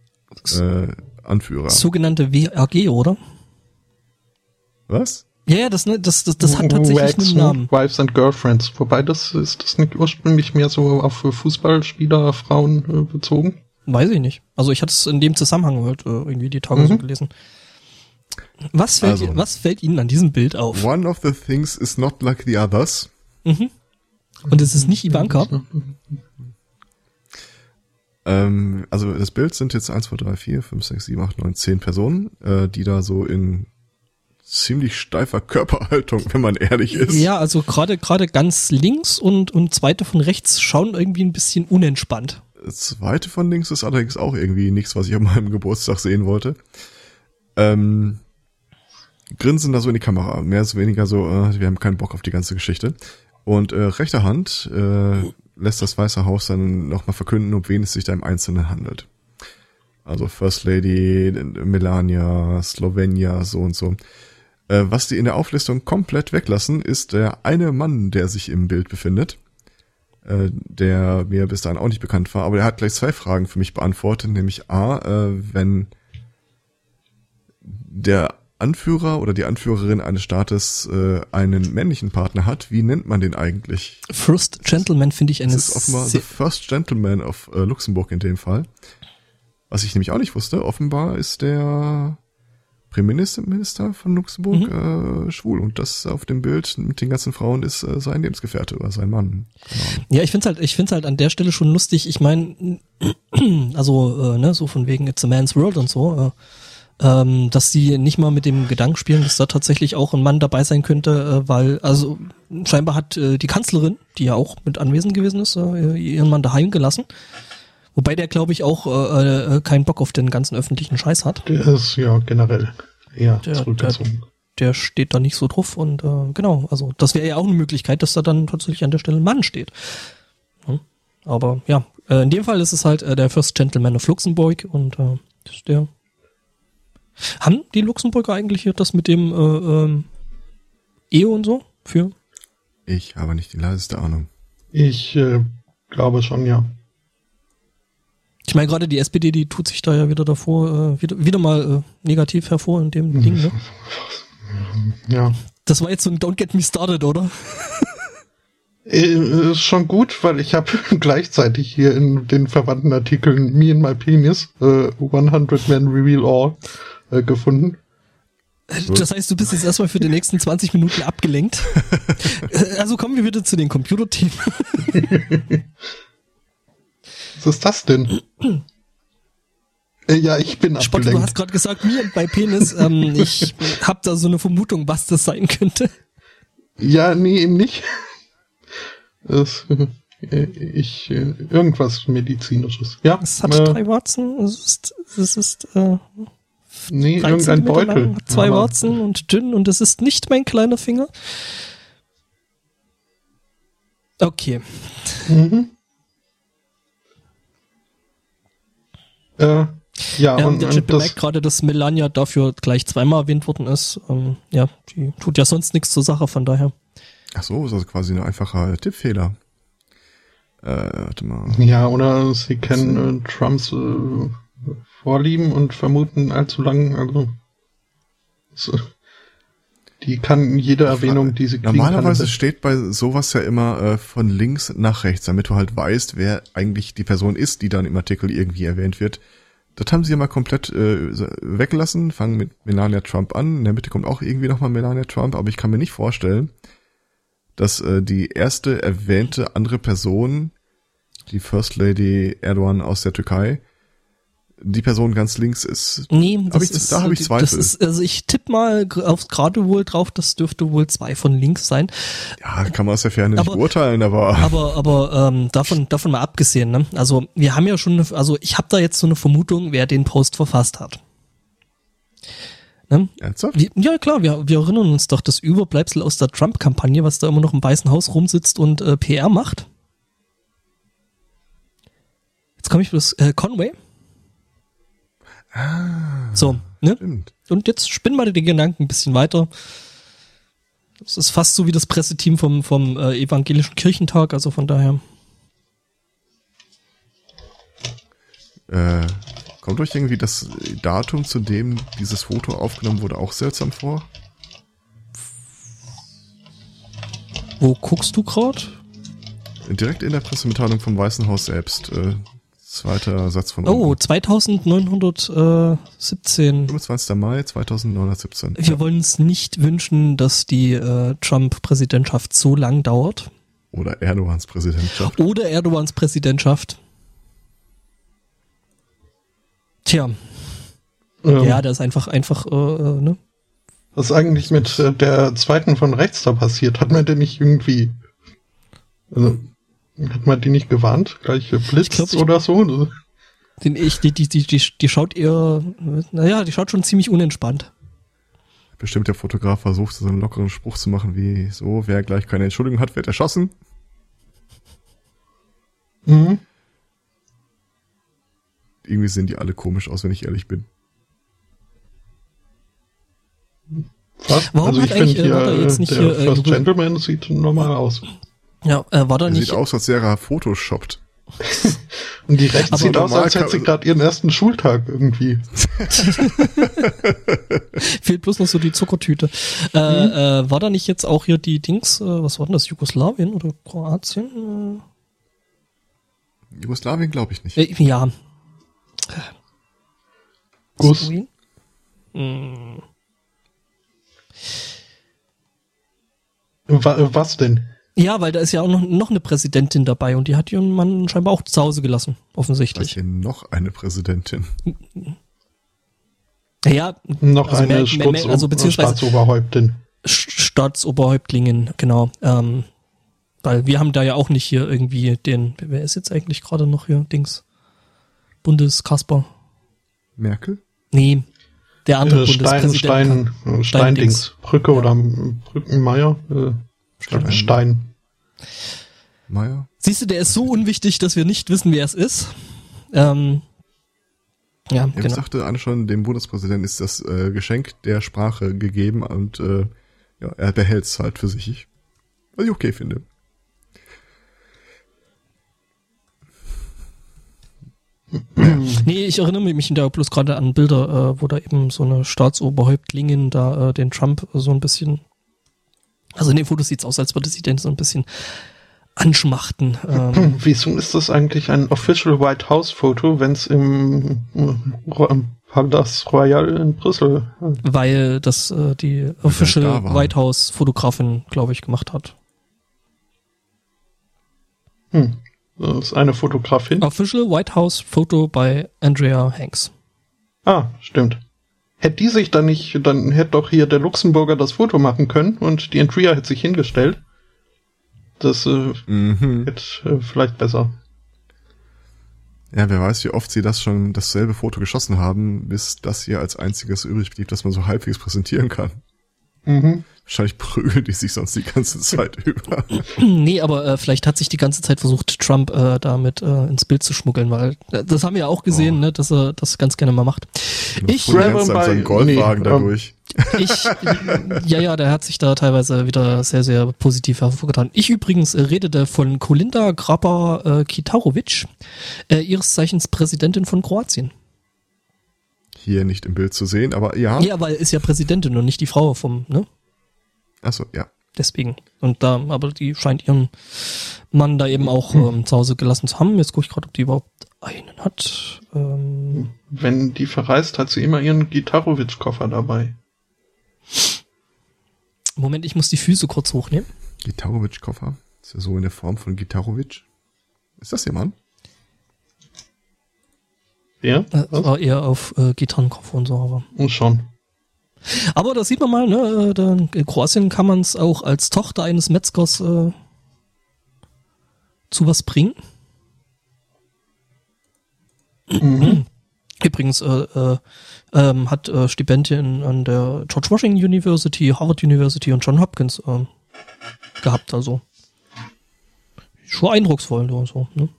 äh, Anführer. Sogenannte WRG, oder? Was? Ja, ja, das, ne, das, das, das hat tatsächlich einen Namen. Wives and Girlfriends. Wobei das ist das nicht ursprünglich mehr so auf Fußballspieler, Frauen äh, bezogen? Weiß ich nicht. Also ich hatte es in dem Zusammenhang halt äh, irgendwie die Tage mhm. so gelesen. Was fällt, also, was fällt Ihnen an diesem Bild auf? One of the things is not like the others. Mhm. Und es ist nicht Ivanka. Ähm, also das Bild sind jetzt 1, 2, 3, 4, 5, 6, 7, 8, 9, 10 Personen, äh, die da so in ziemlich steifer Körperhaltung, wenn man ehrlich ist. Ja, also gerade gerade ganz links und und zweite von rechts schauen irgendwie ein bisschen unentspannt. Zweite von links ist allerdings auch irgendwie nichts, was ich an meinem Geburtstag sehen wollte. Ähm, grinsen da so in die Kamera, mehr oder weniger so, äh, wir haben keinen Bock auf die ganze Geschichte. Und äh, rechter Hand äh, lässt das Weiße Haus dann nochmal verkünden, um wen es sich da im Einzelnen handelt. Also First Lady, Melania, Slovenia, so und so. Äh, was die in der Auflistung komplett weglassen, ist der eine Mann, der sich im Bild befindet, äh, der mir bis dahin auch nicht bekannt war, aber der hat gleich zwei Fragen für mich beantwortet, nämlich A, äh, wenn der Anführer oder die Anführerin eines Staates äh, einen männlichen Partner hat, wie nennt man den eigentlich? First Gentleman finde ich eine Das ist offenbar the First Gentleman of äh, Luxemburg in dem Fall. Was ich nämlich auch nicht wusste, offenbar ist der Premierminister von Luxemburg Mhm. äh, schwul und das auf dem Bild mit den ganzen Frauen ist äh, sein Lebensgefährte oder sein Mann. Ahnung. Ja, ich find's halt, ich find's halt an der Stelle schon lustig. Ich meine, also äh, ne, so von wegen It's a Man's World und so, äh, ähm, dass sie nicht mal mit dem Gedanken spielen, dass da tatsächlich auch ein Mann dabei sein könnte, äh, weil also scheinbar hat äh, die Kanzlerin, die ja auch mit anwesend gewesen ist, äh, ihren Mann daheim gelassen. Wobei der, glaube ich, auch äh, äh, keinen Bock auf den ganzen öffentlichen Scheiß hat. Der ist ja generell eher Der- zurückgezogen. Der steht da nicht so drauf und äh, genau, also das wäre ja auch eine Möglichkeit, dass da dann tatsächlich an der Stelle ein Mann steht. Hm? Aber ja, äh, in dem Fall ist es halt äh, der First Gentleman of Luxemburg und äh, der. Haben die Luxemburger eigentlich hier das mit dem äh, ähm, Ehe und so für? Ich habe nicht die leiseste Ahnung. Ich äh, glaube schon, ja. Ich meine, gerade die SPD, die tut sich da ja wieder davor, äh, wieder, wieder mal äh, negativ hervor in dem Ding, ne? Ja. Das war jetzt so ein Don't Get Me Started, oder? Äh, Ist schon gut, weil ich habe gleichzeitig hier in den verwandten Artikeln Me and My Penis äh, 100 Men Reveal All äh, gefunden. Das heißt, du bist jetzt erstmal für die nächsten 20 Minuten abgelenkt. Äh, also kommen wir wieder zu den Computerthemen. Was ist das denn? äh, ja, ich bin Spott, du abgelenkt. hast gerade gesagt, mir bei Penis. Ähm, ich habe da so eine Vermutung, was das sein könnte. Ja, nee, eben nicht. Das, äh, ich, äh, irgendwas medizinisches. Ja, Es hat äh, drei Warzen. Es ist, es ist äh, nee, 3 irgendein Beutel. lang, hat zwei Aber- Warzen und dünn und es ist nicht mein kleiner Finger. Okay. Mhm. Äh, ja, Ja, und, der das, bemerkt gerade, dass Melania dafür gleich zweimal erwähnt worden ist. Ähm, ja, die tut ja sonst nichts zur Sache, von daher. Ach so, ist also quasi ein einfacher Tippfehler. Äh, warte mal. ja, oder sie kennen äh, Trumps äh, Vorlieben und vermuten allzu lang, also so, die kann jede Erwähnung, die sie kriegen Normalerweise kann, steht bei sowas ja immer äh, von links nach rechts, damit du halt weißt, wer eigentlich die Person ist, die dann im Artikel irgendwie erwähnt wird. Das haben sie ja mal komplett äh, weggelassen, fangen mit Melania Trump an. In der Mitte kommt auch irgendwie nochmal Melania Trump, aber ich kann mir nicht vorstellen, dass äh, die erste erwähnte andere Person, die First Lady Erdogan aus der Türkei, die Person ganz links ist. Nee, Hab das ich- ist, da hab ich das Zweifel. ist, also ich tipp mal aufs gerade wohl drauf, das dürfte wohl zwei von links sein. Ja, kann man aus der Ferne nicht Aber- beurteilen, aber Aber, aber ähm, davon, davon mal abgesehen, ne? Also wir haben ja schon, eine, also ich habe da jetzt so eine Vermutung, wer den Post verfasst hat. Ne? ernsthaft? Ja klar, wir, wir erinnern uns doch das Überbleibsel aus der Trump-Kampagne, was da immer noch im Weißen Haus rumsitzt und äh, PR macht. Jetzt komme ich bloß äh, Conway. So, ne? Stimmt. Und jetzt spinn mal den Gedanken ein bisschen weiter. Das ist fast so wie das Presseteam vom, vom äh, Evangelischen Kirchentag, also von daher. Äh, kommt euch irgendwie das Datum, zu dem dieses Foto aufgenommen wurde, auch seltsam vor? Wo guckst du grad? Direkt in der Pressemitteilung vom Weißen Haus selbst. Äh, zweiter Satz von Oh, unten. 2917. 25. Mai 2917. Wir wollen uns nicht wünschen, dass die äh, Trump-Präsidentschaft so lang dauert. Oder Erdogans Präsidentschaft. Oder Erdogans Präsidentschaft. Tja, ähm, ja, der ist einfach, einfach, äh, äh, ne? Was ist eigentlich mit äh, der zweiten von rechts da passiert? Hat man denn nicht irgendwie. Also, hat man die nicht gewarnt? Gleich Blitz Ich glaub, ich- oder so? Den ich, die, die, die, die, die schaut eher, naja, die schaut schon ziemlich unentspannt. Bestimmt der Fotograf versucht, so einen lockeren Spruch zu machen wie so, wer gleich keine Entschuldigung hat, wird erschossen. Mhm. Irgendwie sehen die alle komisch aus, wenn ich ehrlich bin. Was? Warum also hat ich eigentlich, finde äh, hier, jetzt nicht der hier, äh, First Gentleman sieht normal aus. Ja, äh, war da nicht, sieht aus, als wäre er photoshoppt. Und die rechts sieht aus, als hätte sie gerade ihren ersten Schultag irgendwie. fehlt bloß noch so die Zuckertüte. Äh, äh, war da nicht jetzt auch hier die Dings, äh, was war denn das, Jugoslawien oder Kroatien? Jugoslawien glaube ich nicht. Äh, äh, ja. Guss. Slawien? Hm. Wa was denn? Ja, weil da ist ja auch noch, noch eine Präsidentin dabei und die hat ihren Mann scheinbar auch zu Hause gelassen, offensichtlich. hier noch eine Präsidentin? Ja, Noch Also eine mehr- Sturz mehr- also beziehungsweise- Staatsoberhäuptin. Staatsoberhäuptlingen, genau. Ähm, weil wir haben da ja auch nicht hier irgendwie den, wer ist jetzt eigentlich gerade noch hier, Dings? Bundeskasper? Merkel? Nee, der andere Äh, Stein, Bundespräsident. Stein, äh, Steindings. Brücke Ja. oder Brückenmeier. Äh, Stein. Stein. Meier? Siehst du, der ist so unwichtig, dass wir nicht wissen, wer es ist. Ähm, ja, Ja, ich genau. sagte Anne schon, dem Bundespräsidenten ist das äh, Geschenk der Sprache gegeben und äh, ja, er behält es halt für sich. Was ich okay finde. Nee, ich erinnere mich da bloß gerade an Bilder, äh, wo da eben so eine Staatsoberhäuptlingin da äh, den Trump so ein bisschen, also in den Fotos sieht's aus, als würde sie den so ein bisschen anschmachten. Ähm, Wieso ist das eigentlich ein Official White House Foto, wenn es im, äh, im Palais Royal in Brüssel äh, weil das äh, die Official da. White House Fotografin, glaube ich, gemacht hat. hm, das ist eine Fotografin? Official White House Foto bei Andrea Hanks. Ah, stimmt. Hätte die sich dann nicht, dann hätte doch hier der Luxemburger das Foto machen können und die Andrea hätte sich hingestellt. Das äh, Mhm. hätte äh, vielleicht besser. Ja, wer weiß, wie oft sie das schon dasselbe Foto geschossen haben, bis das hier als einziges übrig blieb, das man so halbwegs präsentieren kann. Mhm. Wahrscheinlich prügeln die sich sonst die ganze Zeit über. nee, aber äh, vielleicht hat sich die ganze Zeit versucht, Trump äh, damit äh, ins Bild zu schmuggeln, weil äh, das haben wir ja auch gesehen, Oh. ne, dass er das ganz gerne mal macht. Ich- Zeit mit seinem bei- Goldwagen nee, da ähm. Ich, ja, ja, der hat sich da teilweise wieder sehr, sehr positiv hervorgetan. Ich übrigens äh, redete von Kolinda Graba äh, Kitarovic, äh, ihres Zeichens Präsidentin von Kroatien. Hier nicht im Bild zu sehen, aber ja. Ja, weil ist ja Präsidentin und nicht die Frau vom, ne? Achso, ja. Deswegen. Und da, aber die scheint ihren Mann da eben auch ähm, zu Hause gelassen zu haben. Jetzt gucke ich gerade, ob die überhaupt einen hat. Ähm, Wenn die verreist, hat sie immer ihren Gitarowitsch-Koffer dabei. Moment, ich muss die Füße kurz hochnehmen. Gitarowitsch-Koffer. Ist ja so in der Form von Gitarowitsch. Ist das jemand? Ja? Äh, war eher auf äh, Gitarrenkoffer und so, aber. Und schon. Aber da sieht man mal, ne, äh, da in Kroatien kann man es auch als Tochter eines Metzgers äh, zu was bringen. Mhm. Übrigens äh, äh, ähm, hat äh, Stipendien an der George Washington University, Harvard University und John Hopkins ähm, gehabt, also schon eindrucksvoll oder so. Ne?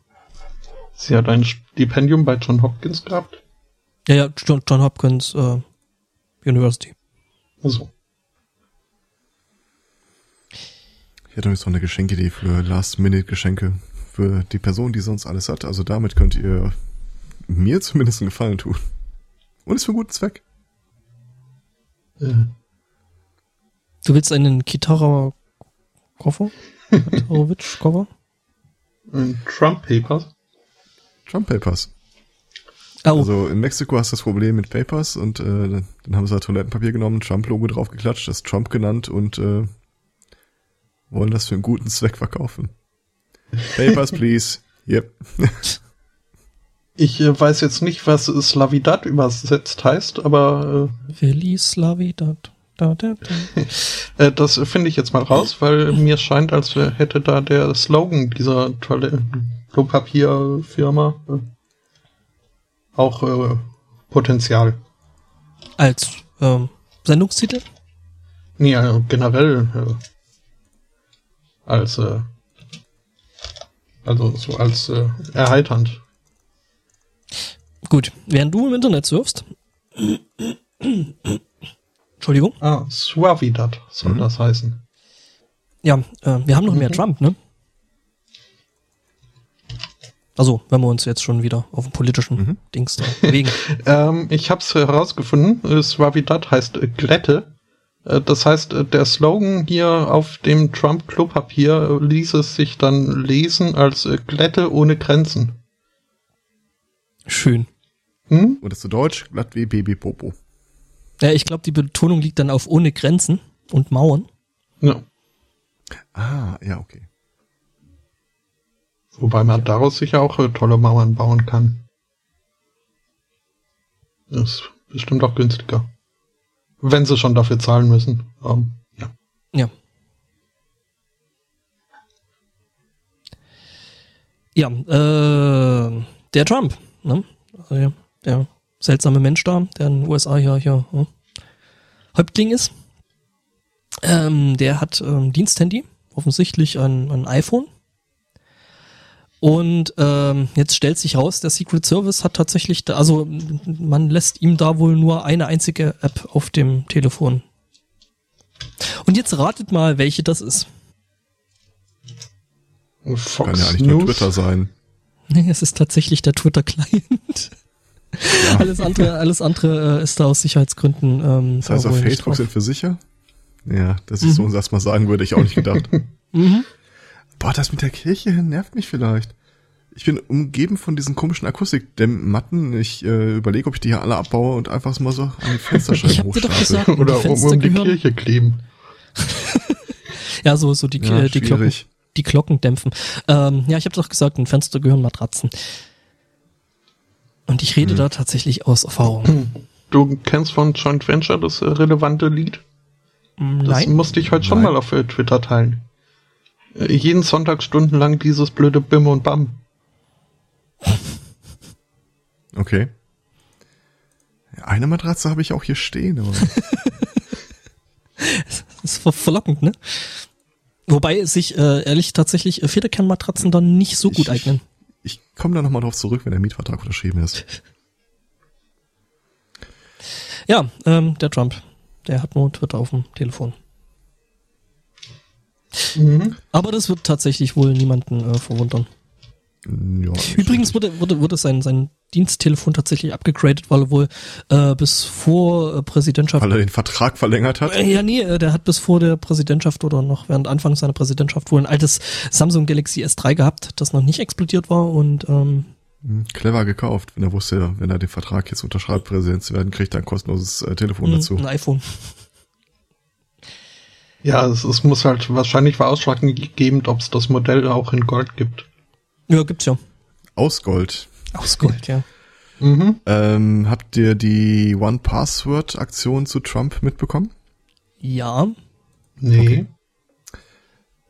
Sie hat ein Stipendium bei John Hopkins gehabt. Ja, ja, John, John Hopkins äh, University. Also. Ich hätte übrigens noch eine Geschenkidee für Last-Minute-Geschenke für die Person, die sonst alles hat. Also damit könnt ihr mir zumindest einen Gefallen tun. Und ist für einen guten Zweck. Äh, Du willst einen Gitarre-Koffer? Gitarowitsch-Koffer? ein Trump Papers. Trump Papers. Oh, Also in Mexiko hast du das Problem mit Papers und äh, dann haben sie halt Toilettenpapier genommen, Trump-Logo drauf geklatscht, das Trump genannt und äh, wollen das für einen guten Zweck verkaufen. Papers, please. Yep. Ich äh, weiß jetzt nicht, was Slavidat übersetzt heißt, aber Feliz Navidad. Da, da, da. Äh, das finde ich jetzt mal raus, weil mir scheint, als hätte da der Slogan dieser tolle Klopapierfirma äh, auch äh, Potenzial. Als ähm, Sendungstitel? Nee, also generell äh, als äh, also so als äh, erheiternd. Gut, während du im Internet surfst. Entschuldigung. Ah, Suavidad soll mhm. das heißen. Ja, äh, wir haben noch mhm. mehr Trump, ne? Also, wenn wir uns jetzt schon wieder auf dem politischen mhm. Dings da bewegen. ähm, ich habe es herausgefunden. Suavidad heißt Glätte. Äh, das heißt, äh, der Slogan hier auf dem Trump-Klopapier ließ es sich dann lesen als äh, Glätte ohne Grenzen. Schön. Hm? Oder zu Deutsch, glatt wie Baby Popo. Ja, ich glaube, die Betonung liegt dann auf ohne Grenzen und Mauern. Ja. Ah, ja, okay. Wobei man daraus sicher auch tolle Mauern bauen kann. Das ist bestimmt auch günstiger. Wenn sie schon dafür zahlen müssen. Um, ja. Ja. Ja, äh, der Trump, ne? Also, ja, der seltsame Mensch da, der in den USA hier, hier hm, Häuptling ist. Ähm, der hat ähm, Diensthandy, offensichtlich ein, ein iPhone. Und ähm, jetzt stellt sich raus, der Secret Service hat tatsächlich, da, also man lässt ihm da wohl nur eine einzige App auf dem Telefon. Und jetzt ratet mal, welche das ist. Fox Kann ja eigentlich News. nur Twitter sein. Nee, es ist tatsächlich der Twitter-Client. Ja. Alles andere, alles andere äh, ist da aus Sicherheitsgründen. Ähm, das heißt, auf Facebook sind wir sicher? Ja, das ist mhm. so, was man sagen würde, ich auch nicht gedacht. mhm. Boah, das mit der Kirche nervt mich vielleicht. Ich bin umgeben von diesen komischen Akustikdämmmatten. Ich äh, überlege, ob ich die hier alle abbaue und einfach mal so an die Fensterscheiben hochstapel. Oder um, um die Kirche kleben. ja, so, so die, ja, die, Glocken, die Glocken dämpfen. Ähm, ja, ich habe doch gesagt, ein Fenster gehören Matratzen. Und ich rede hm. da tatsächlich aus Erfahrung. Du kennst von Joint Venture das äh, relevante Lied? Nein. Das musste ich heute schon Nein. mal auf äh, Twitter teilen. Äh, jeden Sonntag stundenlang dieses blöde Bim und Bam. Okay. Eine Matratze habe ich auch hier stehen, aber. das ist verlockend, ne? Wobei sich äh, ehrlich tatsächlich äh, Federkernmatratzen dann nicht so gut ich, eignen. Ich, ich komme da nochmal drauf zurück, wenn der Mietvertrag unterschrieben ist. ja, ähm, der Trump, der hat nur Twitter auf dem Telefon. Mhm. Aber das wird tatsächlich wohl niemanden äh, verwundern. Ja, Übrigens wurde, wurde, wurde sein, sein Diensttelefon tatsächlich abgegradet, weil er wohl äh, bis vor äh, Präsidentschaft. Weil er den Vertrag verlängert hat? Äh, ja, nee, äh, der hat bis vor der Präsidentschaft oder noch während Anfang seiner Präsidentschaft wohl ein altes Samsung Galaxy S3 gehabt, das noch nicht explodiert war und ähm, hm, Clever gekauft, wenn er wusste, wenn er den Vertrag jetzt unterschreibt, Präsident zu werden, kriegt er ein kostenloses äh, Telefon mh, dazu. Ein iPhone. Ja, es, es muss halt wahrscheinlich war ausschlaggebend, ob es das Modell auch in Gold gibt. Ja, gibt's ja. Aus Gold. Aus Gold, ja. Mhm. Ähm, habt ihr die One-Password-Aktion zu Trump mitbekommen? Ja. Nee. Okay.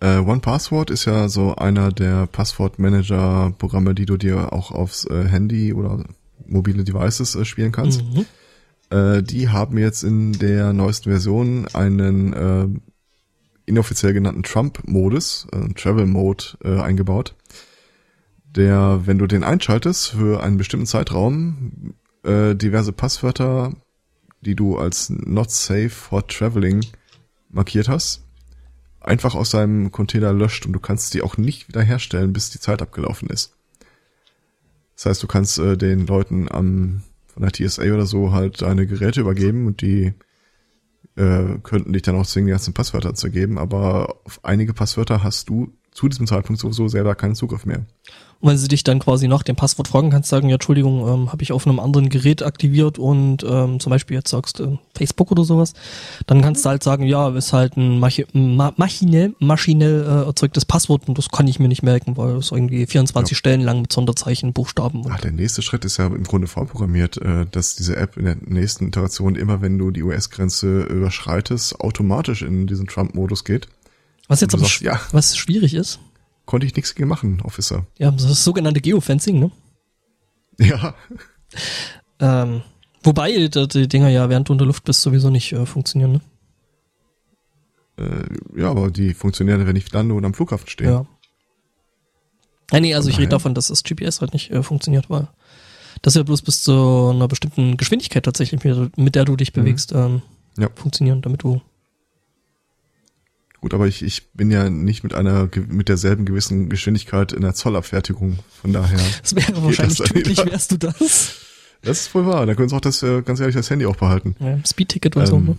Äh, One-Password ist ja so einer der Passwortmanager-Programme, die du dir auch aufs äh, Handy oder mobile Devices äh, spielen kannst. Mhm. Äh, die haben jetzt in der neuesten Version einen äh, inoffiziell genannten Trump-Modus, äh, Travel-Mode, äh, eingebaut der, wenn du den einschaltest für einen bestimmten Zeitraum, äh, diverse Passwörter, die du als not safe for traveling markiert hast, einfach aus deinem Container löscht und du kannst die auch nicht wiederherstellen, bis die Zeit abgelaufen ist. Das heißt, du kannst äh, den Leuten am von der TSA oder so halt deine Geräte übergeben und die äh, könnten dich dann auch zwingen, die ganzen Passwörter zu geben, aber auf einige Passwörter hast du zu diesem Zeitpunkt sowieso selber keinen Zugriff mehr. Und wenn sie dich dann quasi nach dem Passwort fragen, kannst du sagen, ja, Entschuldigung, ähm, habe ich auf einem anderen Gerät aktiviert und ähm, zum Beispiel jetzt sagst du äh, Facebook oder sowas, dann kannst du halt sagen, ja, ist halt ein machi ma maschinell, maschinell äh, erzeugtes Passwort und das kann ich mir nicht merken, weil es irgendwie 24 ja. Stellen lang mit Sonderzeichen, Buchstaben. Und Ach, der nächste Schritt ist ja im Grunde vorprogrammiert, äh, dass diese App in der nächsten Iteration immer, wenn du die US-Grenze überschreitest, automatisch in diesen Trump-Modus geht. Was jetzt aber sagst, ja. was schwierig ist, konnte ich nichts gegen machen, Officer. Ja, das ist das sogenannte Geofencing, ne? Ja. Ähm, wobei die, die Dinger ja während du unter Luft bist sowieso nicht äh, funktionieren, ne? Äh, ja, aber die funktionieren, wenn ich lande und am Flughafen stehe. Ja. Nee, also ich rede davon, dass das GPS halt nicht äh, funktioniert, weil das ja bloß bis zu einer bestimmten Geschwindigkeit tatsächlich, mit, der du dich mhm. bewegst, ähm, ja. funktionieren, damit du Gut, aber ich, ich bin ja nicht mit einer mit derselben gewissen Geschwindigkeit in der Zollabfertigung. Von daher. Das wäre wahrscheinlich das tödlich, wärst du das. Das ist wohl wahr. Da können sie auch das, äh, ganz ehrlich, das Handy auch behalten. Ja, Speedticket oder ähm, so, ne?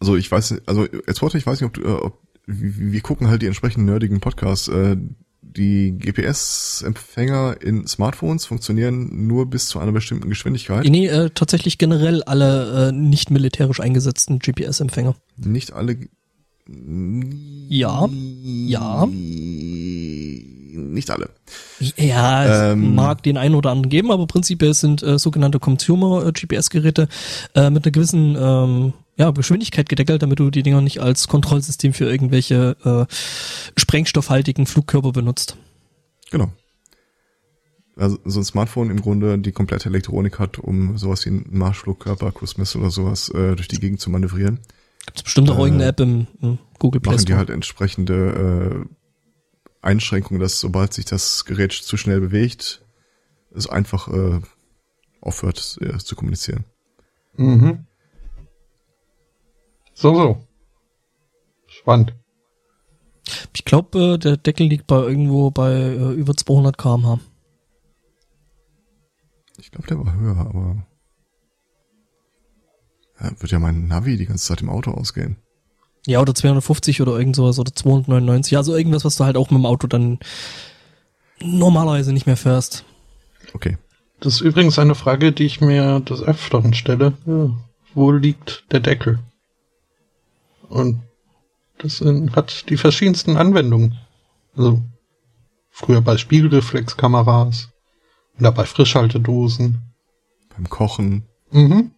Also ich weiß nicht, also jetzt wollte ich weiß nicht, ob, du, äh, ob wir gucken halt die entsprechenden nerdigen Podcasts. Äh, die GPS-Empfänger in Smartphones funktionieren nur bis zu einer bestimmten Geschwindigkeit. Nee, äh, tatsächlich generell alle äh, nicht militärisch eingesetzten GPS-Empfänger. Nicht alle ja, ja. Nicht alle. Ja, ähm, mag den einen oder anderen geben, aber prinzipiell sind äh, sogenannte Consumer-GPS-Geräte äh, mit einer gewissen ähm, ja, Geschwindigkeit gedeckelt, damit du die Dinger nicht als Kontrollsystem für irgendwelche äh, sprengstoffhaltigen Flugkörper benutzt. Genau. Also so ein Smartphone im Grunde die komplette Elektronik hat, um sowas wie einen Marschflugkörper, Cruise Missile oder sowas äh, durch die Gegend zu manövrieren. Gibt es bestimmt auch äh, irgendeine App im, im Google Play Store. Machen die halt entsprechende äh, Einschränkungen, dass sobald sich das Gerät zu schnell bewegt, es einfach äh, aufhört äh, zu kommunizieren. Mhm. So, so. Spannend. Ich glaube, äh, der Deckel liegt bei irgendwo bei äh, über 200 km/h. Ich glaube, der war höher, aber ja, wird ja mein Navi die ganze Zeit im Auto ausgehen. Ja, oder 250 oder irgend sowas oder 299. Also irgendwas, was du halt auch mit dem Auto dann normalerweise nicht mehr fährst. Okay. Das ist übrigens eine Frage, die ich mir des Öfteren stelle. Ja, wo liegt der Deckel? Und das hat die verschiedensten Anwendungen. Also früher bei Spiegelreflexkameras oder bei Frischhaltedosen. Beim Kochen. Mhm.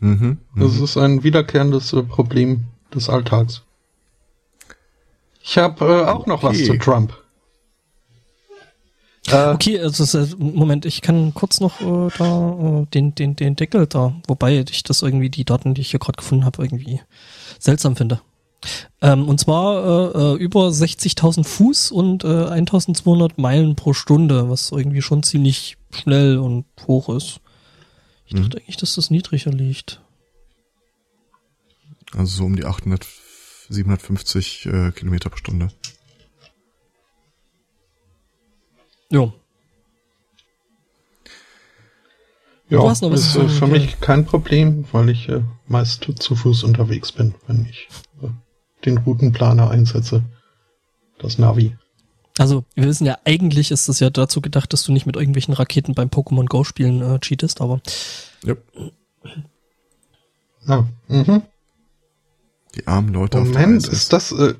Mhm, das mhm. ist ein wiederkehrendes äh, Problem des Alltags. Ich habe äh, auch noch okay. was zu Trump. Äh, okay, also ist, Moment, ich kann kurz noch äh, da äh, den, den, den Deckel da, wobei ich das irgendwie die Daten, die ich hier gerade gefunden habe, irgendwie seltsam finde. Ähm, und zwar äh, äh über 60.000 Fuß und äh, 1.200 Meilen pro Stunde, was irgendwie schon ziemlich schnell und hoch ist. Ich dachte mhm. eigentlich, dass das niedriger liegt. Also so um die 800, 750 äh, Kilometer pro Stunde. Jo. Ja, das ist äh, für mich kein Problem, weil ich äh, meist zu Fuß unterwegs bin, wenn ich äh, den Routenplaner einsetze. Das Navi. Also, wir wissen ja, eigentlich ist das ja dazu gedacht, dass du nicht mit irgendwelchen Raketen beim Pokémon Go spielen äh, cheatest, aber. Ja. Ah, mhm. Die armen Leute Moment, auf Moment, ist das, äh,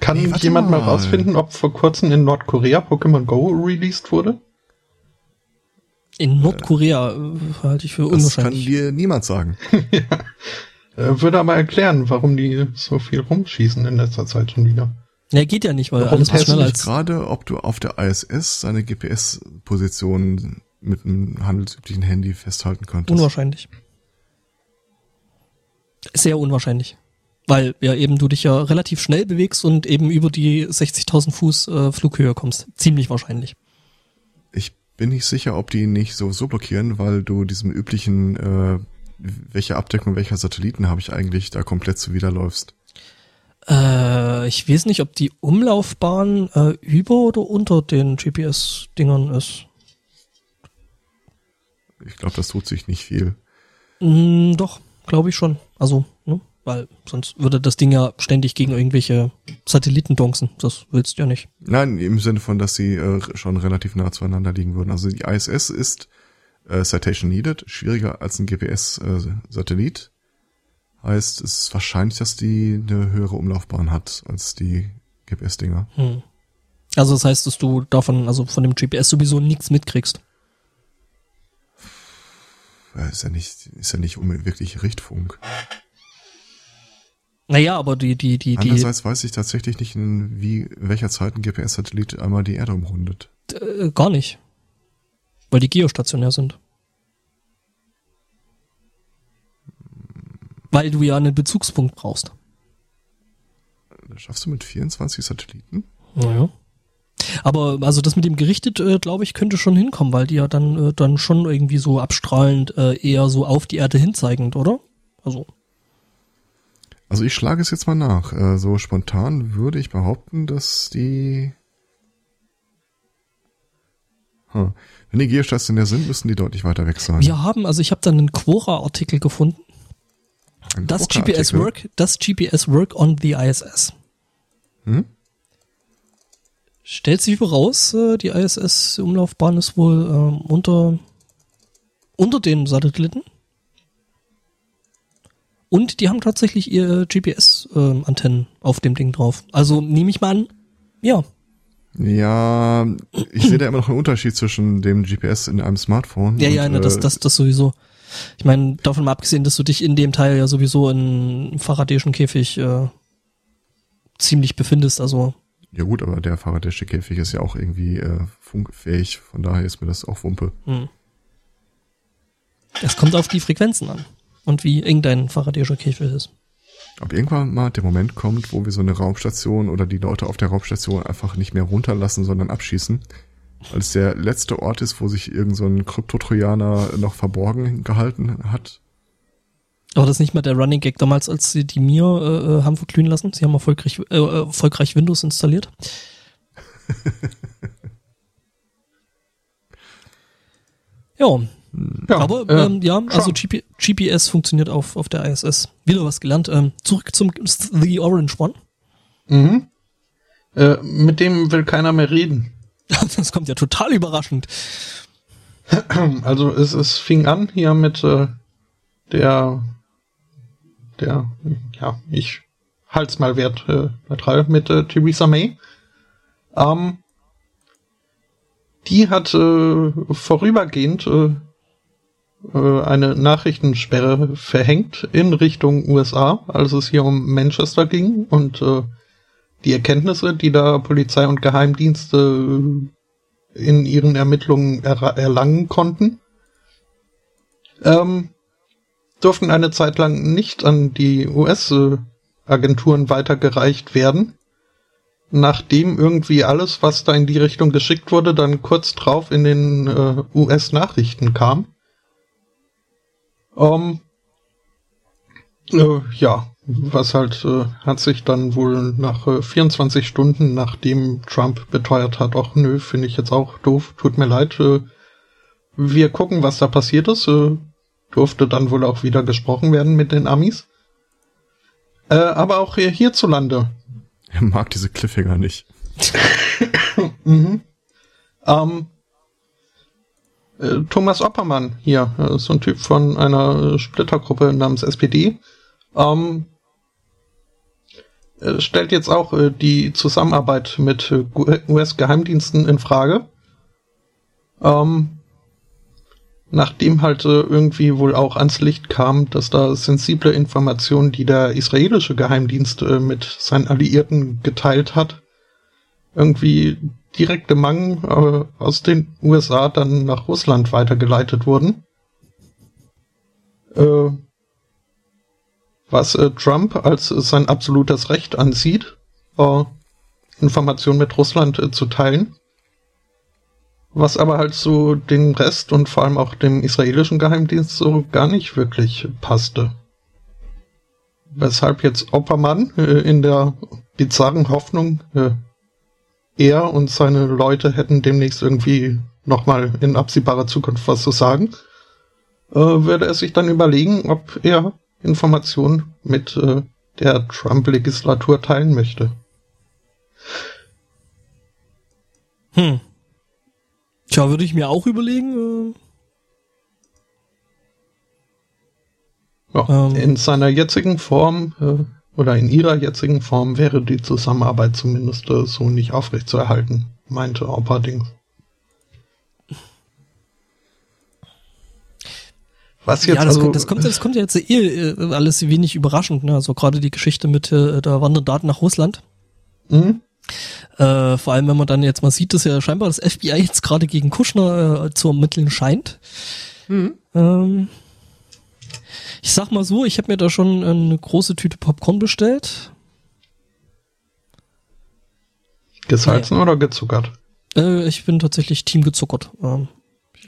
kann nee, jemand mal. mal rausfinden, ob vor kurzem in Nordkorea Pokémon Go released wurde? In Nordkorea äh, halte ich für das unwahrscheinlich. Das kann dir niemand sagen. ja. Äh, würde aber erklären, warum die so viel rumschießen in letzter Zeit schon wieder. Ja, geht ja nicht, weil Warum alles schneller als... gerade, ob du auf der ISS seine GPS-Position mit einem handelsüblichen Handy festhalten könntest. Unwahrscheinlich. Sehr unwahrscheinlich. Weil ja eben du dich ja relativ schnell bewegst und eben über die 60.000 Fuß äh, Flughöhe kommst. Ziemlich wahrscheinlich. Ich bin nicht sicher, ob die nicht so so blockieren, weil du diesem üblichen, äh, welche Abdeckung welcher Satelliten habe ich eigentlich, da komplett zuwiderläufst. Äh, ich weiß nicht, ob die Umlaufbahn äh, über oder unter den GPS-Dingern ist. Ich glaube, das tut sich nicht viel. Mm, doch, glaube ich schon. Also, ne? weil sonst würde das Ding ja ständig gegen irgendwelche Satelliten donksen. Das willst du ja nicht. Nein, im Sinne von, dass sie äh, schon relativ nah zueinander liegen würden. Also die ISS ist äh, Citation Needed, schwieriger als ein GPS-Satellit. Heißt, es ist wahrscheinlich, dass die eine höhere Umlaufbahn hat als die GPS-Dinger. Hm. Also das heißt, dass du davon, also von dem GPS sowieso nichts mitkriegst. Ja, ist ja nicht, ist ja nicht wirklich Richtfunk. Naja, aber die, die, die, die. Andererseits weiß ich tatsächlich nicht, in wie, in welcher Zeit ein GPS-Satellit einmal die Erde umrundet. Äh, gar nicht. Weil die geostationär sind. Weil du ja einen Bezugspunkt brauchst. Das schaffst du mit 24 Satelliten? Naja. Aber also das mit dem gerichtet, äh, glaube ich, könnte schon hinkommen, weil die ja dann äh, dann schon irgendwie so abstrahlend äh, eher so auf die Erde hinzeigend, oder? Also. Also ich schlage es jetzt mal nach. Äh, so spontan würde ich behaupten, dass die. Hm. Wenn die geostationär sind, müssen die deutlich weiter weg sein. Wir haben, also ich habe dann einen Quora-Artikel gefunden. Das GPS Work, das GPS Work on the ISS. Hm? Stellt sich voraus, äh, die ISS-Umlaufbahn ist wohl äh, unter, unter den Satelliten. Und die haben tatsächlich ihr GPS-Antennen äh, auf dem Ding drauf. Also nehme ich mal an, ja. Ja, ich sehe da immer noch einen Unterschied zwischen dem GPS in einem Smartphone. Ja, und, ja, ne, das, das, das sowieso. Ich meine, davon mal abgesehen, dass du dich in dem Teil ja sowieso in einem faradäischen Käfig äh, ziemlich befindest, also ja gut, aber der Faraday'sche Käfig ist ja auch irgendwie äh, funkfähig, von daher ist mir das auch Wumpe. Hm. Es kommt auf die Frequenzen an und wie eng dein Faraday'scher Käfig ist. Ob irgendwann mal der Moment kommt, wo wir so eine Raumstation oder die Leute auf der Raumstation einfach nicht mehr runterlassen, sondern abschießen, weil es der letzte Ort ist, wo sich irgend so ein Kryptotrojaner noch verborgen gehalten hat aber das ist nicht mehr der Running Gag damals, als sie die Mir äh, äh, haben verglühen lassen. Sie haben erfolgreich, äh, erfolgreich Windows installiert. ja. ja. Aber äh, ähm, ja, also GP GPS funktioniert auf, auf der ISS. Wieder was gelernt. Ähm, zurück zum The Orange One. Mhm. Äh, mit dem will keiner mehr reden. das kommt ja total überraschend. Also es, es fing an hier mit äh, der der, ja, ich halt's mal wert äh, neutral mit äh, Theresa May. Ähm, die hat äh, vorübergehend äh, äh, eine Nachrichtensperre verhängt in Richtung USA, als es hier um Manchester ging und äh, die Erkenntnisse, die da Polizei und Geheimdienste in ihren Ermittlungen er erlangen konnten. Ähm, durften eine Zeit lang nicht an die US-Agenturen weitergereicht werden, nachdem irgendwie alles, was da in die Richtung geschickt wurde, dann kurz drauf in den äh, US-Nachrichten kam. Ähm, äh, ja, was halt äh, hat sich dann wohl nach äh, 24 Stunden, nachdem Trump beteuert hat, ach nö, finde ich jetzt auch doof, tut mir leid, äh, wir gucken, was da passiert ist. Äh, durfte dann wohl auch wieder gesprochen werden mit den Amis. Äh, aber auch hier, hierzulande. Er mag diese Cliffhanger nicht. mhm. ähm, äh, Thomas Oppermann hier, äh, so ein Typ von einer Splittergruppe namens SPD, ähm, äh, stellt jetzt auch äh, die Zusammenarbeit mit äh, US-Geheimdiensten in Frage. Ähm, nachdem halt äh, irgendwie wohl auch ans Licht kam, dass da sensible Informationen, die der israelische Geheimdienst äh, mit seinen Alliierten geteilt hat, irgendwie direkte Mangel äh, aus den USA dann nach Russland weitergeleitet wurden. Äh, was äh, Trump als sein absolutes Recht ansieht, äh, Informationen mit Russland äh, zu teilen was aber halt so den Rest und vor allem auch dem israelischen Geheimdienst so gar nicht wirklich passte. Weshalb jetzt Oppermann äh, in der bizarren Hoffnung, äh, er und seine Leute hätten demnächst irgendwie nochmal in absehbarer Zukunft was zu sagen, würde er sich dann überlegen, ob er Information mit äh, der Trump-Legislatur teilen möchte. Hm. Tja, würde ich mir auch überlegen. Äh, ja, ähm, in seiner jetzigen Form äh, oder in ihrer jetzigen Form wäre die Zusammenarbeit zumindest äh, so nicht aufrechtzuerhalten, meinte Opperdings. Was jetzt ja, das, also, das, kommt, das kommt ja jetzt eh äh, alles wenig überraschend. Ne? Also gerade die Geschichte mit äh, der Wanderdaten nach Russland. Mhm. Äh, vor allem, wenn man dann jetzt mal sieht, dass ja scheinbar das FBI jetzt gerade gegen Kuschner äh, zu ermitteln scheint. Mhm. Ähm, ich sag mal so, ich habe mir da schon eine große Tüte Popcorn bestellt. Gesalzen ja. oder gezuckert? Äh, ich bin tatsächlich Team gezuckert. Ähm,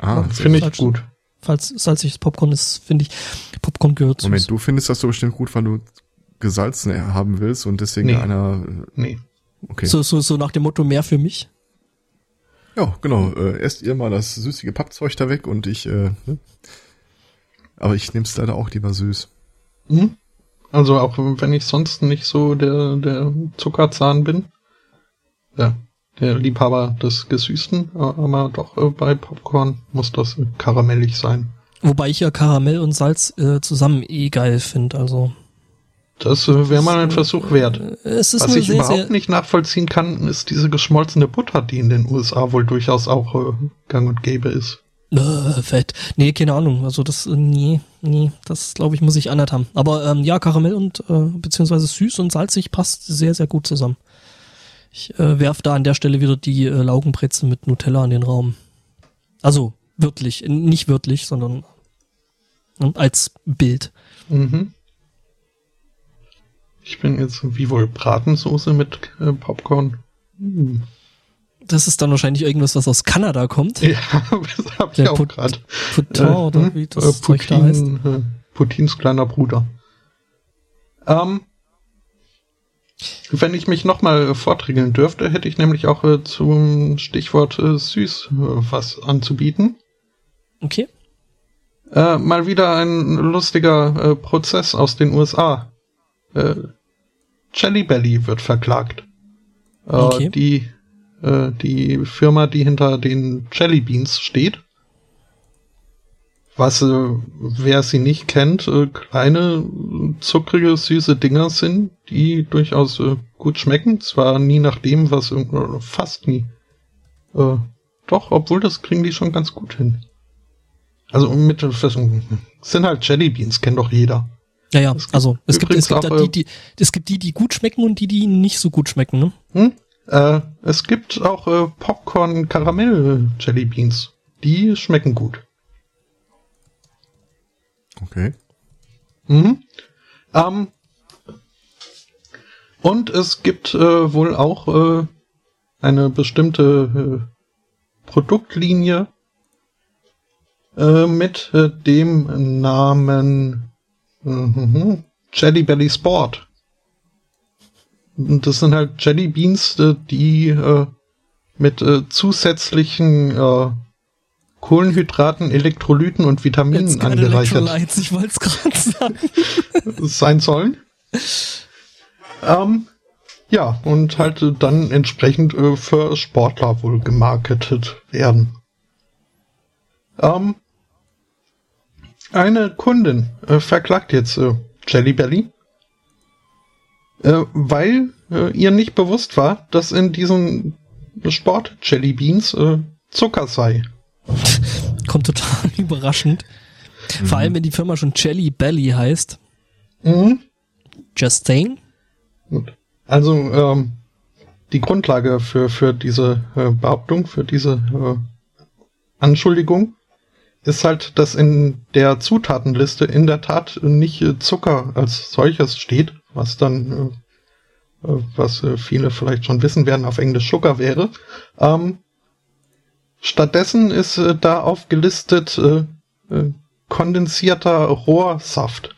ah, finde ich gut. Falls salziges Popcorn ist, finde ich, Popcorn gehört zu. Moment, du findest das so bestimmt gut, weil du gesalzen haben willst und deswegen nee. einer. Nee. Okay. So, so, so nach dem Motto mehr für mich. Ja, genau. Äh, esst ihr mal das süßige Pappzeug da weg und ich. Äh, ne? Aber ich nehme es leider auch lieber süß. Mhm. Also auch wenn ich sonst nicht so der, der Zuckerzahn bin. Ja, der Liebhaber des Gesüßten, aber doch äh, bei Popcorn muss das karamellig sein. Wobei ich ja Karamell und Salz äh, zusammen eh geil finde, also. Das äh, wäre mal ein Versuch wert. Was ich sehr, überhaupt sehr nicht nachvollziehen kann, ist diese geschmolzene Butter, die in den USA wohl durchaus auch äh, gang und gäbe ist. Äh, fett. Nee, keine Ahnung. Also das, äh, nee, nee, das glaube ich, muss ich anders haben. Aber ähm, ja, Karamell und äh, beziehungsweise süß und salzig passt sehr, sehr gut zusammen. Ich äh, werf da an der Stelle wieder die äh, Laugenbrezel mit Nutella in den Raum. Also wörtlich, nicht wörtlich, sondern äh, als Bild. Mhm. Ich bin jetzt wie wohl Bratensoße mit äh, Popcorn. Hm. Das ist dann wahrscheinlich irgendwas, was aus Kanada kommt. Ja, das habe ich auch gerade. Putin äh, oder hm? wie das äh, Putin, da heißt. Äh, Putins kleiner Bruder. Ähm, wenn ich mich nochmal vorträgeln dürfte, hätte ich nämlich auch äh, zum Stichwort äh, süß äh, was anzubieten. Okay. Äh, mal wieder ein lustiger äh, Prozess aus den USA. Äh, Jelly Belly wird verklagt. Äh, okay. Die, äh, die Firma, die hinter den Jelly Beans steht. Was, äh, wer sie nicht kennt, äh, kleine, zuckrige, süße Dinger sind, die durchaus äh, gut schmecken. Zwar nie nach dem, was, fast nie. Äh, doch, obwohl das kriegen die schon ganz gut hin. Also mit, sind halt Jelly Beans, kennt doch jeder. Ja, ja, es also es gibt, es gibt auch, die, die, es gibt die, die gut schmecken und die, die nicht so gut schmecken, ne? Hm? Äh, es gibt auch äh, Popcorn Karamell Jelly Beans. Die schmecken gut. Okay. Mhm. Ähm, und es gibt äh, wohl auch äh, eine bestimmte äh, Produktlinie äh, mit äh, dem Namen Mhm. Jelly Belly Sport. Und das sind halt Jelly Beans, äh, die mit zusätzlichen Kohlenhydraten, Elektrolyten und Vitaminen Jetzt angereichert ich wollte es gerade sagen. sein sollen. Ähm, ja, und halt dann entsprechend äh, für Sportler wohl gemarketet werden. Ähm, eine Kundin äh, verklagt jetzt äh, Jelly Belly, äh, weil äh, ihr nicht bewusst war, dass in diesen Sport Jelly Beans äh, Zucker sei. Kommt total überraschend. Mhm. Vor allem, wenn die Firma schon Jelly Belly heißt. Mhm. Just saying. Gut. Also, ähm, die Grundlage für, für diese äh, Behauptung, für diese äh, Anschuldigung ist halt, dass in der Zutatenliste in der Tat nicht Zucker als solches steht, was dann, äh, äh, was äh, viele vielleicht schon wissen werden, auf Englisch Sugar wäre. Ähm, stattdessen ist äh, da aufgelistet äh, äh, kondensierter Rohrsaft.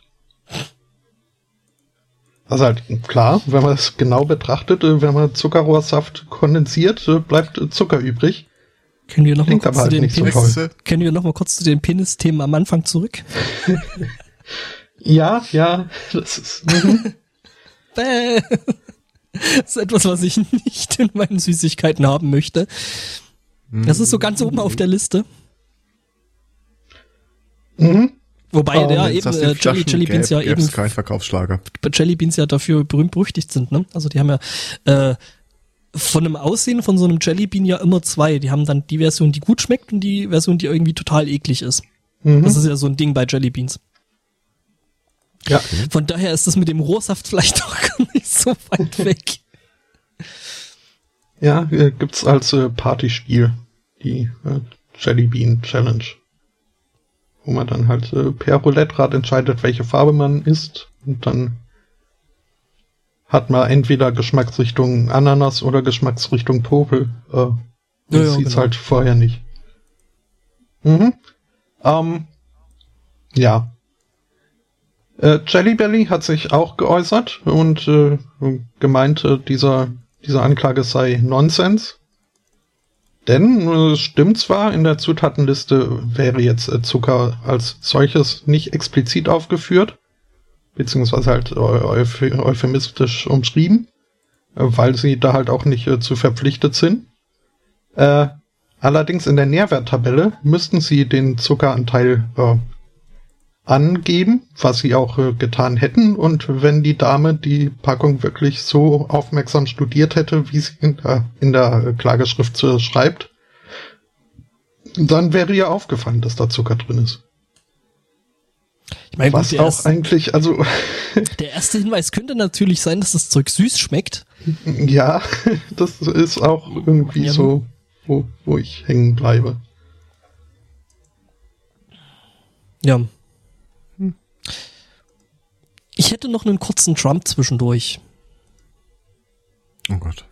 Also halt klar, wenn man es genau betrachtet, wenn man Zuckerrohrsaft kondensiert, bleibt Zucker übrig. Können wir noch mal kurz, halt zu den Penis, so können wir noch mal kurz zu den Penis-Themen am Anfang zurück? Ja, ja, das ist. Mhm. Bäh. Das ist etwas, was ich nicht in meinen Süßigkeiten haben möchte. Das ist so ganz oben auf der Liste. Mhm. Wobei, Oh, ja, eben äh, Jelly, Jelly Beans gäbe, ja eben kein Verkaufsschlager. Jelly Beans ja dafür berühmt berüchtigt sind, ne? Also die haben ja äh, von dem Aussehen von so einem Jelly Bean ja immer zwei. Die haben dann die Version, die gut schmeckt und die Version, die irgendwie total eklig ist. Mhm. Das ist ja so ein Ding bei Jelly Beans. ja. Von daher ist das mit dem Rohrsaft vielleicht auch gar nicht so weit weg. Ja, äh, gibt's als äh, Partyspiel die äh, Jelly Bean Challenge. Wo man dann halt äh, per Roulette-Rad entscheidet, welche Farbe man isst. Und dann hat man entweder Geschmacksrichtung Ananas oder Geschmacksrichtung Popel. Äh, Ja, das ja, hieß genau. halt vorher nicht. Mhm. Ähm, ja. Äh, Jelly Belly hat sich auch geäußert und äh, gemeint, äh, dieser, diese Anklage sei Nonsens. Denn äh, es stimmt zwar, in der Zutatenliste wäre jetzt äh, Zucker als solches nicht explizit aufgeführt, beziehungsweise halt euph- euphemistisch umschrieben, äh, weil sie da halt auch nicht äh, zu verpflichtet sind. Äh, allerdings in der Nährwerttabelle müssten sie den Zuckeranteil äh, angeben, was sie auch äh, getan hätten. Und wenn die Dame die Packung wirklich so aufmerksam studiert hätte, wie sie in der, in der Klageschrift äh, schreibt, dann wäre ihr aufgefallen, dass da Zucker drin ist. Ich meine, Was gut, der, auch erst, eigentlich, also der erste Hinweis könnte natürlich sein, dass das Zeug süß schmeckt. ja, das ist auch irgendwie Ja. so, wo, wo ich hängen bleibe. Ja. Ich hätte noch einen kurzen Trump zwischendurch. Oh Gott.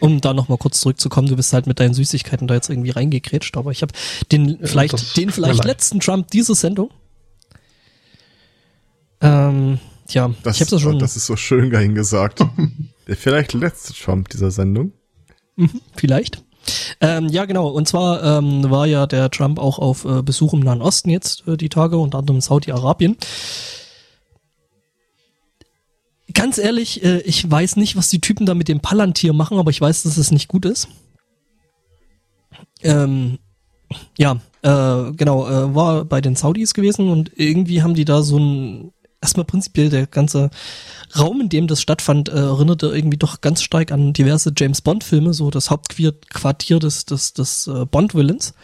Um da noch mal kurz zurückzukommen, du bist halt mit deinen Süßigkeiten da jetzt irgendwie reingekrätscht, aber ich habe den vielleicht den vielleicht letzten Trump dieser Sendung. Ähm, ja, Das, ich habe das schon Das ist so schön dahin gesagt. Der vielleicht letzte Trump dieser Sendung. vielleicht. Ähm, ja, genau. Und zwar ähm, war ja der Trump auch auf äh, Besuch im Nahen Osten jetzt äh, die Tage, unter anderem in Saudi-Arabien. Ganz ehrlich, äh, ich weiß nicht, was die Typen da mit dem Palantir machen, aber ich weiß, dass es nicht gut ist. Ähm, ja, äh, genau, äh, war bei den Saudis gewesen und irgendwie haben die da so ein, erstmal prinzipiell der ganze Raum, in dem das stattfand, äh, erinnerte irgendwie doch ganz stark an diverse James Bond Filme, so das Hauptquartier des, des, des äh, Bond-Villains.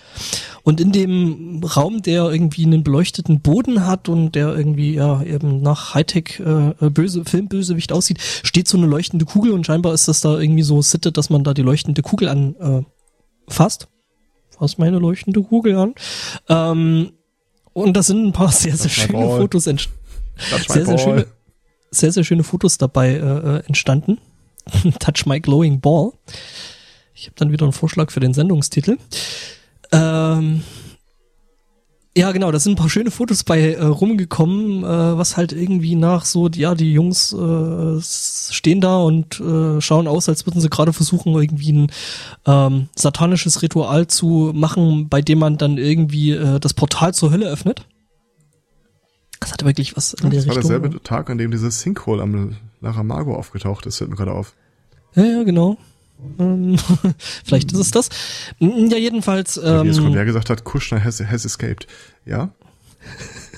Und in dem Raum, der irgendwie einen beleuchteten Boden hat und der irgendwie ja eben nach Hightech äh, böse Filmbösewicht aussieht, steht so eine leuchtende Kugel und scheinbar ist das da irgendwie so Sitte, dass man da die leuchtende Kugel an äh. Fass meine leuchtende Kugel an. Ähm, und da sind ein paar sehr, sehr schöne. Fotos entstanden sehr, sehr schöne, sehr, sehr schöne Fotos dabei äh, äh, entstanden. Touch my glowing ball. Ich habe dann wieder einen Vorschlag für den Sendungstitel. Ähm, ja, genau, da sind ein paar schöne Fotos bei äh, rumgekommen, äh, was halt irgendwie nach so, ja, die Jungs äh, stehen da und äh, schauen aus, als würden sie gerade versuchen, irgendwie ein ähm, satanisches Ritual zu machen, bei dem man dann irgendwie äh, das Portal zur Hölle öffnet. Das hat wirklich was in der Das war Richtung. derselbe Tag, an dem dieses Sinkhole am Laramago aufgetaucht ist, fällt mir gerade auf. Ja, ja, genau. Ähm, vielleicht ist es das. Ja, jedenfalls. Oder Wie es Ähm, Colbert gesagt hat, Kushner has, has escaped. Ja?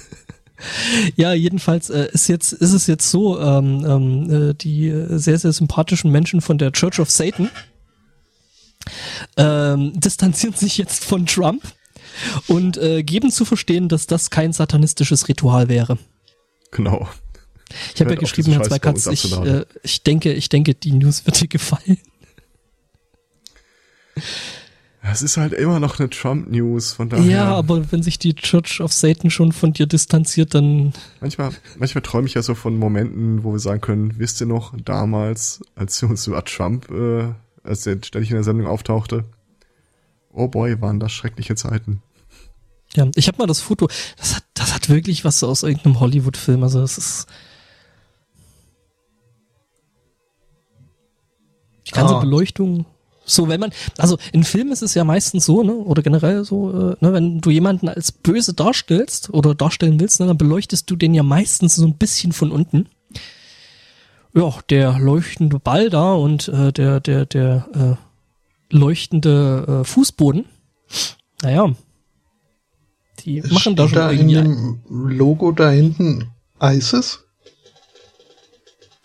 ja, jedenfalls äh, ist jetzt ist es jetzt so, ähm, ähm, äh, die äh, sehr sehr sympathischen Menschen von der Church of Satan ähm, distanzieren sich jetzt von Trump und äh, geben zu verstehen, dass das kein satanistisches Ritual wäre. Genau. Ich habe ja geschrieben, Herr Zweikatz, ich, äh, ich denke, ich denke, die News wird dir gefallen. Es ist halt immer noch eine Trump-News, von daher. Ja, aber wenn sich die Church of Satan schon von dir distanziert, dann Manchmal, manchmal träume ich ja so von Momenten, wo wir sagen können, wisst ihr noch, damals, als wir uns über Trump, äh, als der ständig in der Sendung auftauchte, oh boy, waren das schreckliche Zeiten. Ja, ich habe mal das Foto. Das hat, das hat wirklich was aus irgendeinem Hollywood-Film. Also das ist die ganze Ah. Beleuchtung So, wenn man, also in Filmen ist es ja meistens so, ne, oder generell so, äh, ne, wenn du jemanden als böse darstellst oder darstellen willst, ne, dann beleuchtest du den ja meistens so ein bisschen von unten. Ja, der leuchtende Ball da und äh, der, der, der äh, leuchtende äh, Fußboden. Naja. Die machen da schon da in dem Logo da hinten ISIS?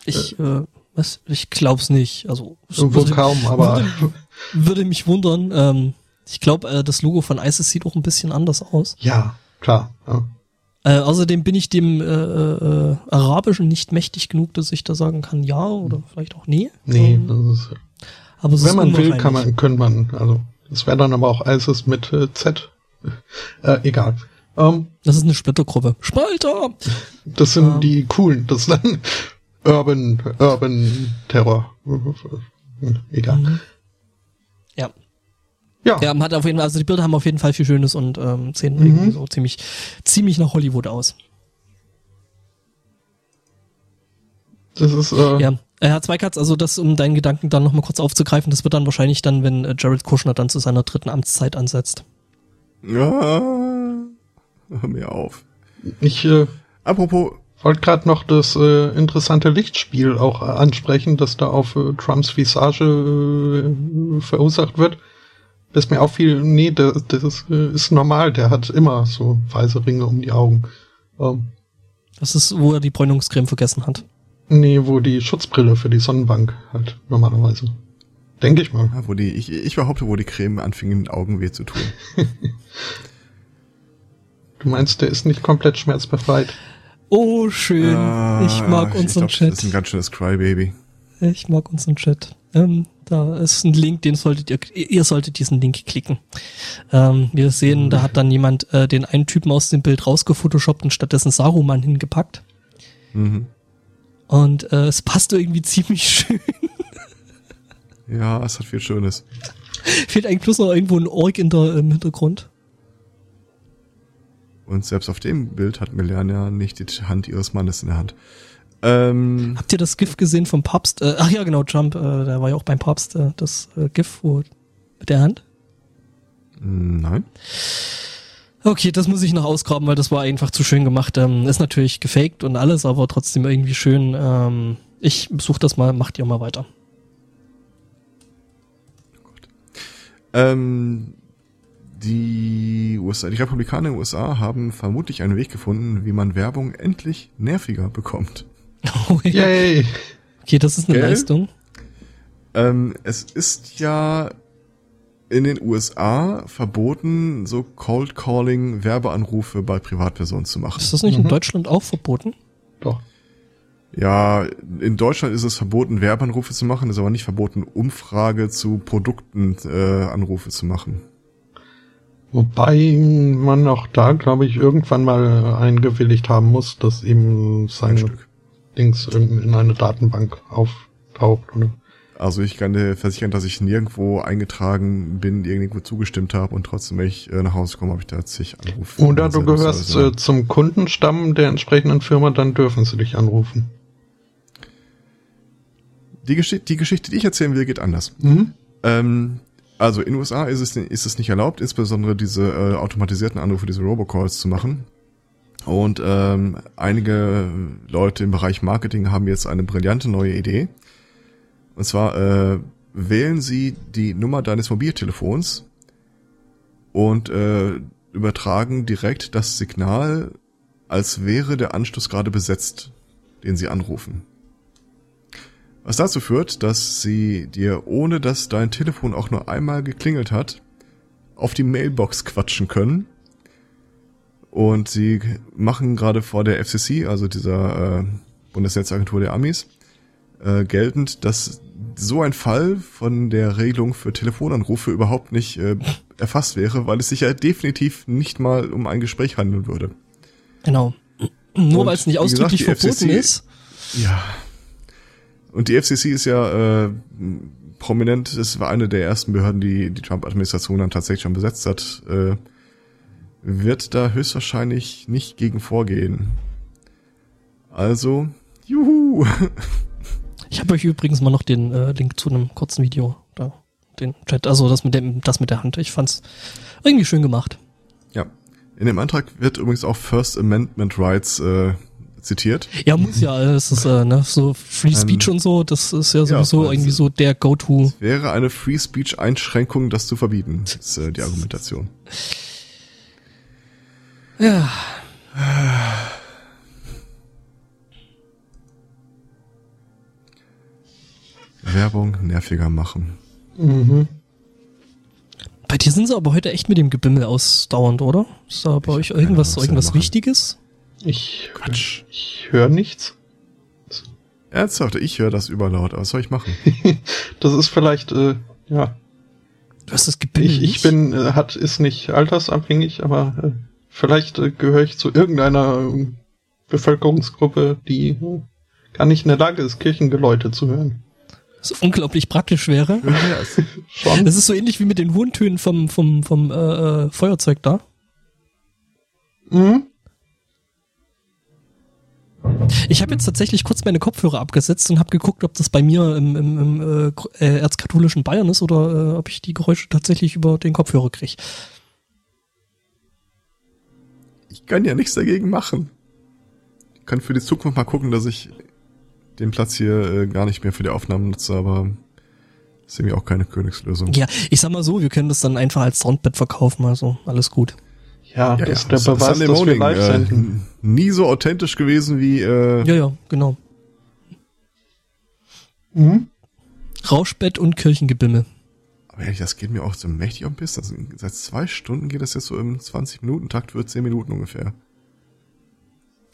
Ich, äh, was? Ich glaub's nicht. Also Wohl würde, kaum, aber würde, würde mich wundern. Ähm, ich glaube, äh, das Logo von ISIS sieht auch ein bisschen anders aus. ja, klar. Ja. Äh, außerdem bin ich dem äh, äh, Arabischen nicht mächtig genug, dass ich da sagen kann, ja oder vielleicht auch nee. Nee, Ähm, das ist, aber wenn man will, kann man, können man, also, das wäre dann aber auch ISIS mit äh, Z. Äh, egal. Ähm, Das ist eine Splittergruppe. Spalter! das sind Ja. die coolen, das ist dann Urban, Urban Terror. Egal. Mhm. Ja. Ja, Ja, hat auf jeden Fall, also die Bilder haben auf jeden Fall viel Schönes und ähm, sehen Mhm. irgendwie so ziemlich, ziemlich nach Hollywood aus. das ist, äh, Ja. Äh, Herr Zweikatz, also das, um deinen Gedanken dann nochmal kurz aufzugreifen, das wird dann wahrscheinlich dann, wenn äh, Jared Kushner dann zu seiner dritten Amtszeit ansetzt. Ja, hör mir auf. ich äh, Apropos, wollte gerade noch das äh, interessante Lichtspiel auch äh, ansprechen, das da auf äh, Trumps Visage äh, verursacht wird. Das ist mir auch viel, nee, das, das ist, äh, ist normal, der hat immer so weiße Ringe um die Augen. Ähm, Das ist, wo er die Bräunungscreme vergessen hat. Nee, wo die Schutzbrille für die Sonnenbank halt normalerweise. Denke ich mal. ja, wo die, ich, ich behaupte, wo die Creme anfing, in den Augen weh zu tun. Du meinst, der ist nicht komplett schmerzbefreit. Oh, schön. ich mag Ah, unseren glaub, Chat. Das ist ein ganz schönes Crybaby. Ich mag unseren Chat. Ähm, da ist ein Link, den solltet ihr, ihr solltet diesen Link klicken. Ähm, wir sehen, da hat dann jemand äh, den einen Typen aus dem Bild rausgefotoshoppt und stattdessen Saruman hingepackt. Mhm. Und äh, es passt irgendwie ziemlich schön. Ja, es hat viel Schönes. Fehlt eigentlich bloß noch irgendwo ein Org in der, im Hintergrund. Und selbst auf dem Bild hat Melania nicht die Hand ihres Mannes in der Hand. Ähm, Habt ihr das GIF gesehen vom Papst? Äh, ach ja, genau, Trump, äh, der war ja auch beim Papst, äh, das äh, GIF wo, mit der Hand. nein. Okay, das muss ich noch ausgraben, weil das war einfach zu schön gemacht. Ähm, ist natürlich gefaked und alles, aber trotzdem irgendwie schön. Ähm, ich suche das mal, macht ihr mal weiter. Ähm, die USA, die Republikaner in den USA haben vermutlich einen Weg gefunden, wie man Werbung endlich nerviger bekommt. Yay! okay, das ist eine Gell? Leistung. Ähm, es ist ja in den USA verboten, so Cold Calling Werbeanrufe bei Privatpersonen zu machen. Ist das nicht Mhm. in Deutschland auch verboten? Doch. Ja, in Deutschland ist es verboten, Werbeanrufe zu machen, ist aber nicht verboten, Umfrage zu Produkten äh, Anrufe zu machen. Wobei man auch da, glaube ich, irgendwann mal eingewilligt haben muss, dass eben Ein sein Stück. Dings in, in eine Datenbank auftaucht. Oder? Also ich kann dir versichern, dass ich nirgendwo eingetragen bin, irgendwo zugestimmt habe und trotzdem, wenn ich äh, nach Hause komme, habe ich da zig Anrufe. Oder du Also, gehörst also, äh, zum Kundenstamm der entsprechenden Firma, dann dürfen sie dich anrufen. die, Geschichte, die Geschichte, die ich erzählen will, geht anders. Mhm. Ähm, also in den USA ist es, ist es nicht erlaubt, insbesondere diese äh, automatisierten Anrufe, diese Robocalls zu machen. Und ähm, einige Leute im Bereich Marketing haben jetzt eine brillante neue Idee. Und zwar äh, wählen sie die Nummer deines Mobiltelefons und äh, übertragen direkt das Signal, als wäre der Anschluss gerade besetzt, den sie anrufen. Was dazu führt, dass sie dir, ohne dass dein Telefon auch nur einmal geklingelt hat, auf die Mailbox quatschen können. Und sie machen gerade vor der FCC, also dieser äh, Bundesnetzagentur der Amis, äh, geltend, dass so ein Fall von der Regelung für Telefonanrufe überhaupt nicht äh, erfasst wäre, weil es sich ja definitiv nicht mal um ein Gespräch handeln würde. Genau. Nur weil es nicht gesagt, ausdrücklich die verboten FCC ist. Ja. Und die FCC ist ja äh, prominent, es war eine der ersten Behörden, die die Trump-Administration dann tatsächlich schon besetzt hat, äh, wird da höchstwahrscheinlich nicht gegen vorgehen. Also, juhu. Ich habe euch übrigens mal noch den äh, Link zu einem kurzen Video da den Chat. Also das mit dem, das mit der Hand. Ich fand's irgendwie schön gemacht. Ja. In dem Antrag wird übrigens auch First Amendment Rights äh, zitiert. Ja, muss ja. Es ist äh, ne, so Free Speech Ähm, und so. Das ist ja sowieso weil irgendwie so der Go-To. Wäre eine Free Speech Einschränkung, das zu verbieten. Ist äh, die Argumentation. Ja. Werbung nerviger machen. Mhm. Bei dir sind sie aber heute echt mit dem Gebimmel ausdauernd, oder? Ist da bei Ich euch irgendwas, Ahnung, was irgendwas. Wichtiges? Ich, Quatsch. ich höre nichts. Ernsthaft, ich höre das überlaut. Aber was soll ich machen? Das ist vielleicht, äh, ja, Du hast das Gebimmel ich, ich bin, äh, hat, ist nicht altersabhängig, aber äh, vielleicht äh, gehöre ich zu irgendeiner äh, Bevölkerungsgruppe, die äh, gar nicht in der Lage ist, Kirchengeläute zu hören. Was unglaublich praktisch wäre. Das ist so ähnlich wie mit den hohen Tönen vom, vom, vom äh, äh, Feuerzeug da. Mhm. Ich habe jetzt tatsächlich kurz meine Kopfhörer abgesetzt und habe geguckt, ob das bei mir im, im, im äh, äh, erzkatholischen Bayern ist oder äh, ob ich die Geräusche tatsächlich über den Kopfhörer kriege. Ich kann ja nichts dagegen machen. Ich kann für die Zukunft mal gucken, dass ich den Platz hier äh, gar nicht mehr für die Aufnahmen nutze, aber ist irgendwie auch keine Königslösung. Ja, ich sag mal so, wir können das dann einfach als Soundbed verkaufen, also alles gut. Ja, Ja, das ist ja, der Beweis, Sunday dass wir Morning, live äh, senden. Nie so authentisch gewesen wie äh, Ja, ja, genau. Mhm. Rauschbett und Kirchengebimmel. Aber ehrlich, das geht mir auch so mächtig am Piss. Also seit zwei Stunden geht das jetzt so im 20-Minuten-Takt für 10 Minuten ungefähr.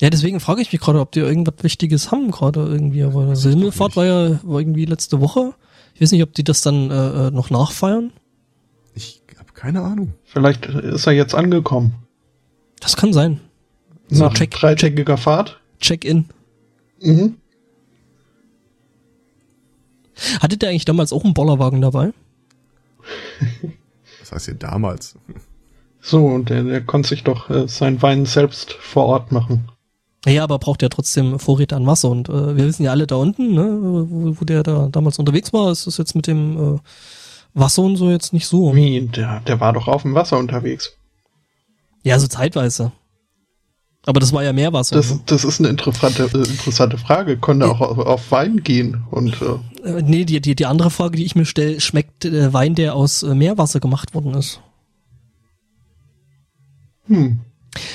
Ja, deswegen frage ich mich gerade, ob die irgendwas Wichtiges haben gerade irgendwie. Aber doch Himmelfahrt war ja war irgendwie letzte Woche. Ich weiß nicht, ob die das dann äh, äh, noch nachfeiern. Ich habe keine Ahnung. Vielleicht ist er jetzt angekommen. Das kann sein. So, Nach check, dreitägiger Fahrt. Check-in. Mhm. Hattet ihr eigentlich damals auch einen Bollerwagen dabei? Das heißt hier damals. So, und der, der konnte sich doch äh, sein Wein selbst vor Ort machen. Ja, aber braucht ja trotzdem Vorräte an Wasser. Und äh, wir wissen ja alle da unten, ne, wo, wo der da damals unterwegs war, ist das jetzt mit dem äh, Wasser und so jetzt nicht so. Wie, der, der war doch auf dem Wasser unterwegs. Ja, so zeitweise. Aber das war ja Meerwasser. Das, ne? das ist eine interessante, äh, interessante Frage. Konnte auch auf, auf Wein gehen und äh, Äh, nee, die, die, die andere Frage, die ich mir stelle, schmeckt äh, Wein, der aus äh, Meerwasser gemacht worden ist? hm.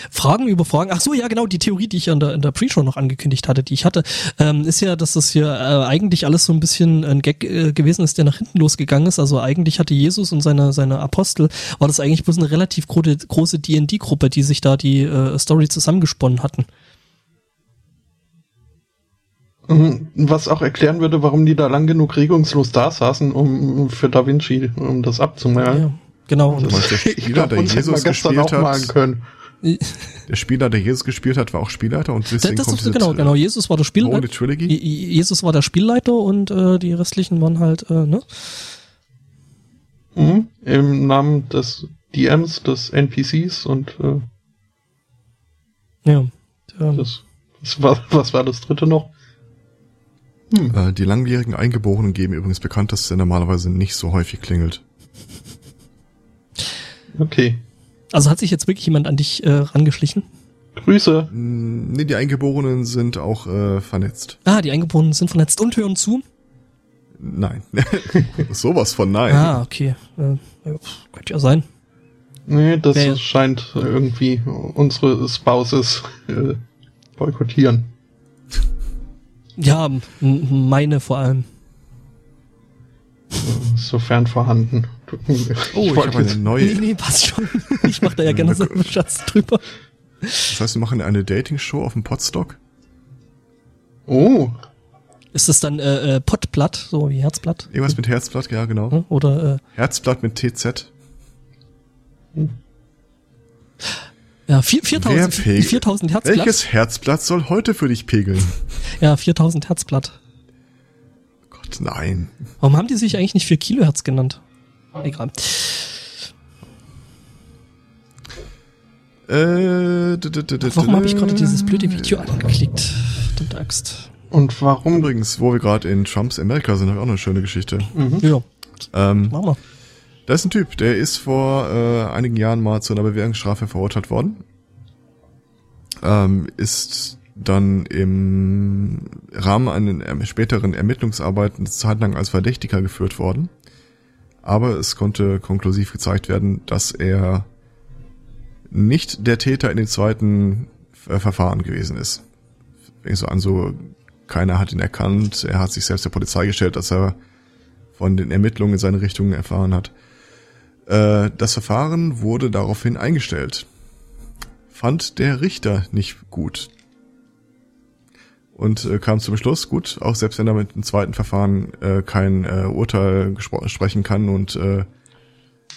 Fragen über Fragen. Ach so, ja, genau, die Theorie, die ich in der, in der Pre-Show noch angekündigt hatte, die ich hatte, ähm, ist ja, dass das hier äh, eigentlich alles so ein bisschen ein Gag äh, gewesen ist, der nach hinten losgegangen ist. Also eigentlich hatte Jesus und seine, seine Apostel, war das eigentlich bloß eine relativ große, große D&D-Gruppe, die sich da die äh, Story zusammengesponnen hatten. Mhm. Was auch erklären würde, warum die da lang genug regungslos da saßen, um für Da Vinci, um das abzumalen. Ja, genau. Meinst, der ich glaube, der uns hätten wir Jesus gestern gespielt auch malen hat, können. Der Spieler, der Jesus gespielt hat, war auch Spielleiter und das, deswegen das kommt ist genau, genau. Jesus war der Spielleiter. Trilogy. Jesus war der Spielleiter und äh, die restlichen waren halt, äh, ne? Mhm. Im Namen des DMs, des NPCs und äh, Ja. Das, das war, was war das dritte noch? Hm. Äh, die langjährigen Eingeborenen geben übrigens bekannt, dass er normalerweise nicht so häufig klingelt. Okay. Also hat sich jetzt wirklich jemand an dich äh, rangeschlichen? Grüße. Mm, Nee, die Eingeborenen sind auch äh, vernetzt. Ah, die Eingeborenen sind vernetzt und hören zu. Nein. Sowas von nein. Ah, okay. Äh, könnte ja sein. Nee, das Wer- scheint irgendwie unsere Spouses äh, boykottieren. Ja, meine vor allem. Sofern vorhanden. Oh, ich, wollte habe eine neue. Nee, nee, passt schon. Ich mach da ja gerne so einen Schatz drüber. Das heißt, wir machen eine Dating-Show auf dem Podstock. Oh, Ist das dann äh, äh, Pottblatt, so wie Herzblatt? Irgendwas mit Herzblatt, ja genau. Ne? Oder äh, Herzblatt mit TZ. ja, vier- 4000, Wer pegelt? 4000 Herzblatt. Welches Herzblatt soll heute für dich pegeln? Ja, 4000 Herzblatt. Gott, nein. Warum haben die sich eigentlich nicht 4 Kilohertz genannt? Egal. Äh, Warum habe ich gerade dieses blöde Video angeklickt? Verdammte Axt. und warum? Übrigens, wo wir gerade in Trumps Amerika sind, habe ich auch eine schöne Geschichte. Mhm. Ja. Ähm, Mach mal. da ist ein Typ, der ist vor äh, einigen Jahren mal zu einer Bewährungsstrafe verurteilt worden. Ähm, ist dann im Rahmen einer erm- späteren Ermittlungsarbeiten zeitlang als Verdächtiger geführt worden. Aber es konnte konklusiv gezeigt werden, dass er nicht der Täter in den zweiten äh, Verfahren gewesen ist. Fing so an, so keiner hat ihn erkannt, er hat sich selbst der Polizei gestellt, dass er von den Ermittlungen in seine Richtung erfahren hat. Äh, das Verfahren wurde daraufhin eingestellt. Fand der Richter nicht gut. Und äh, kam zum Schluss, gut, auch selbst wenn er mit dem zweiten Verfahren äh, kein äh, Urteil sprechen kann und äh,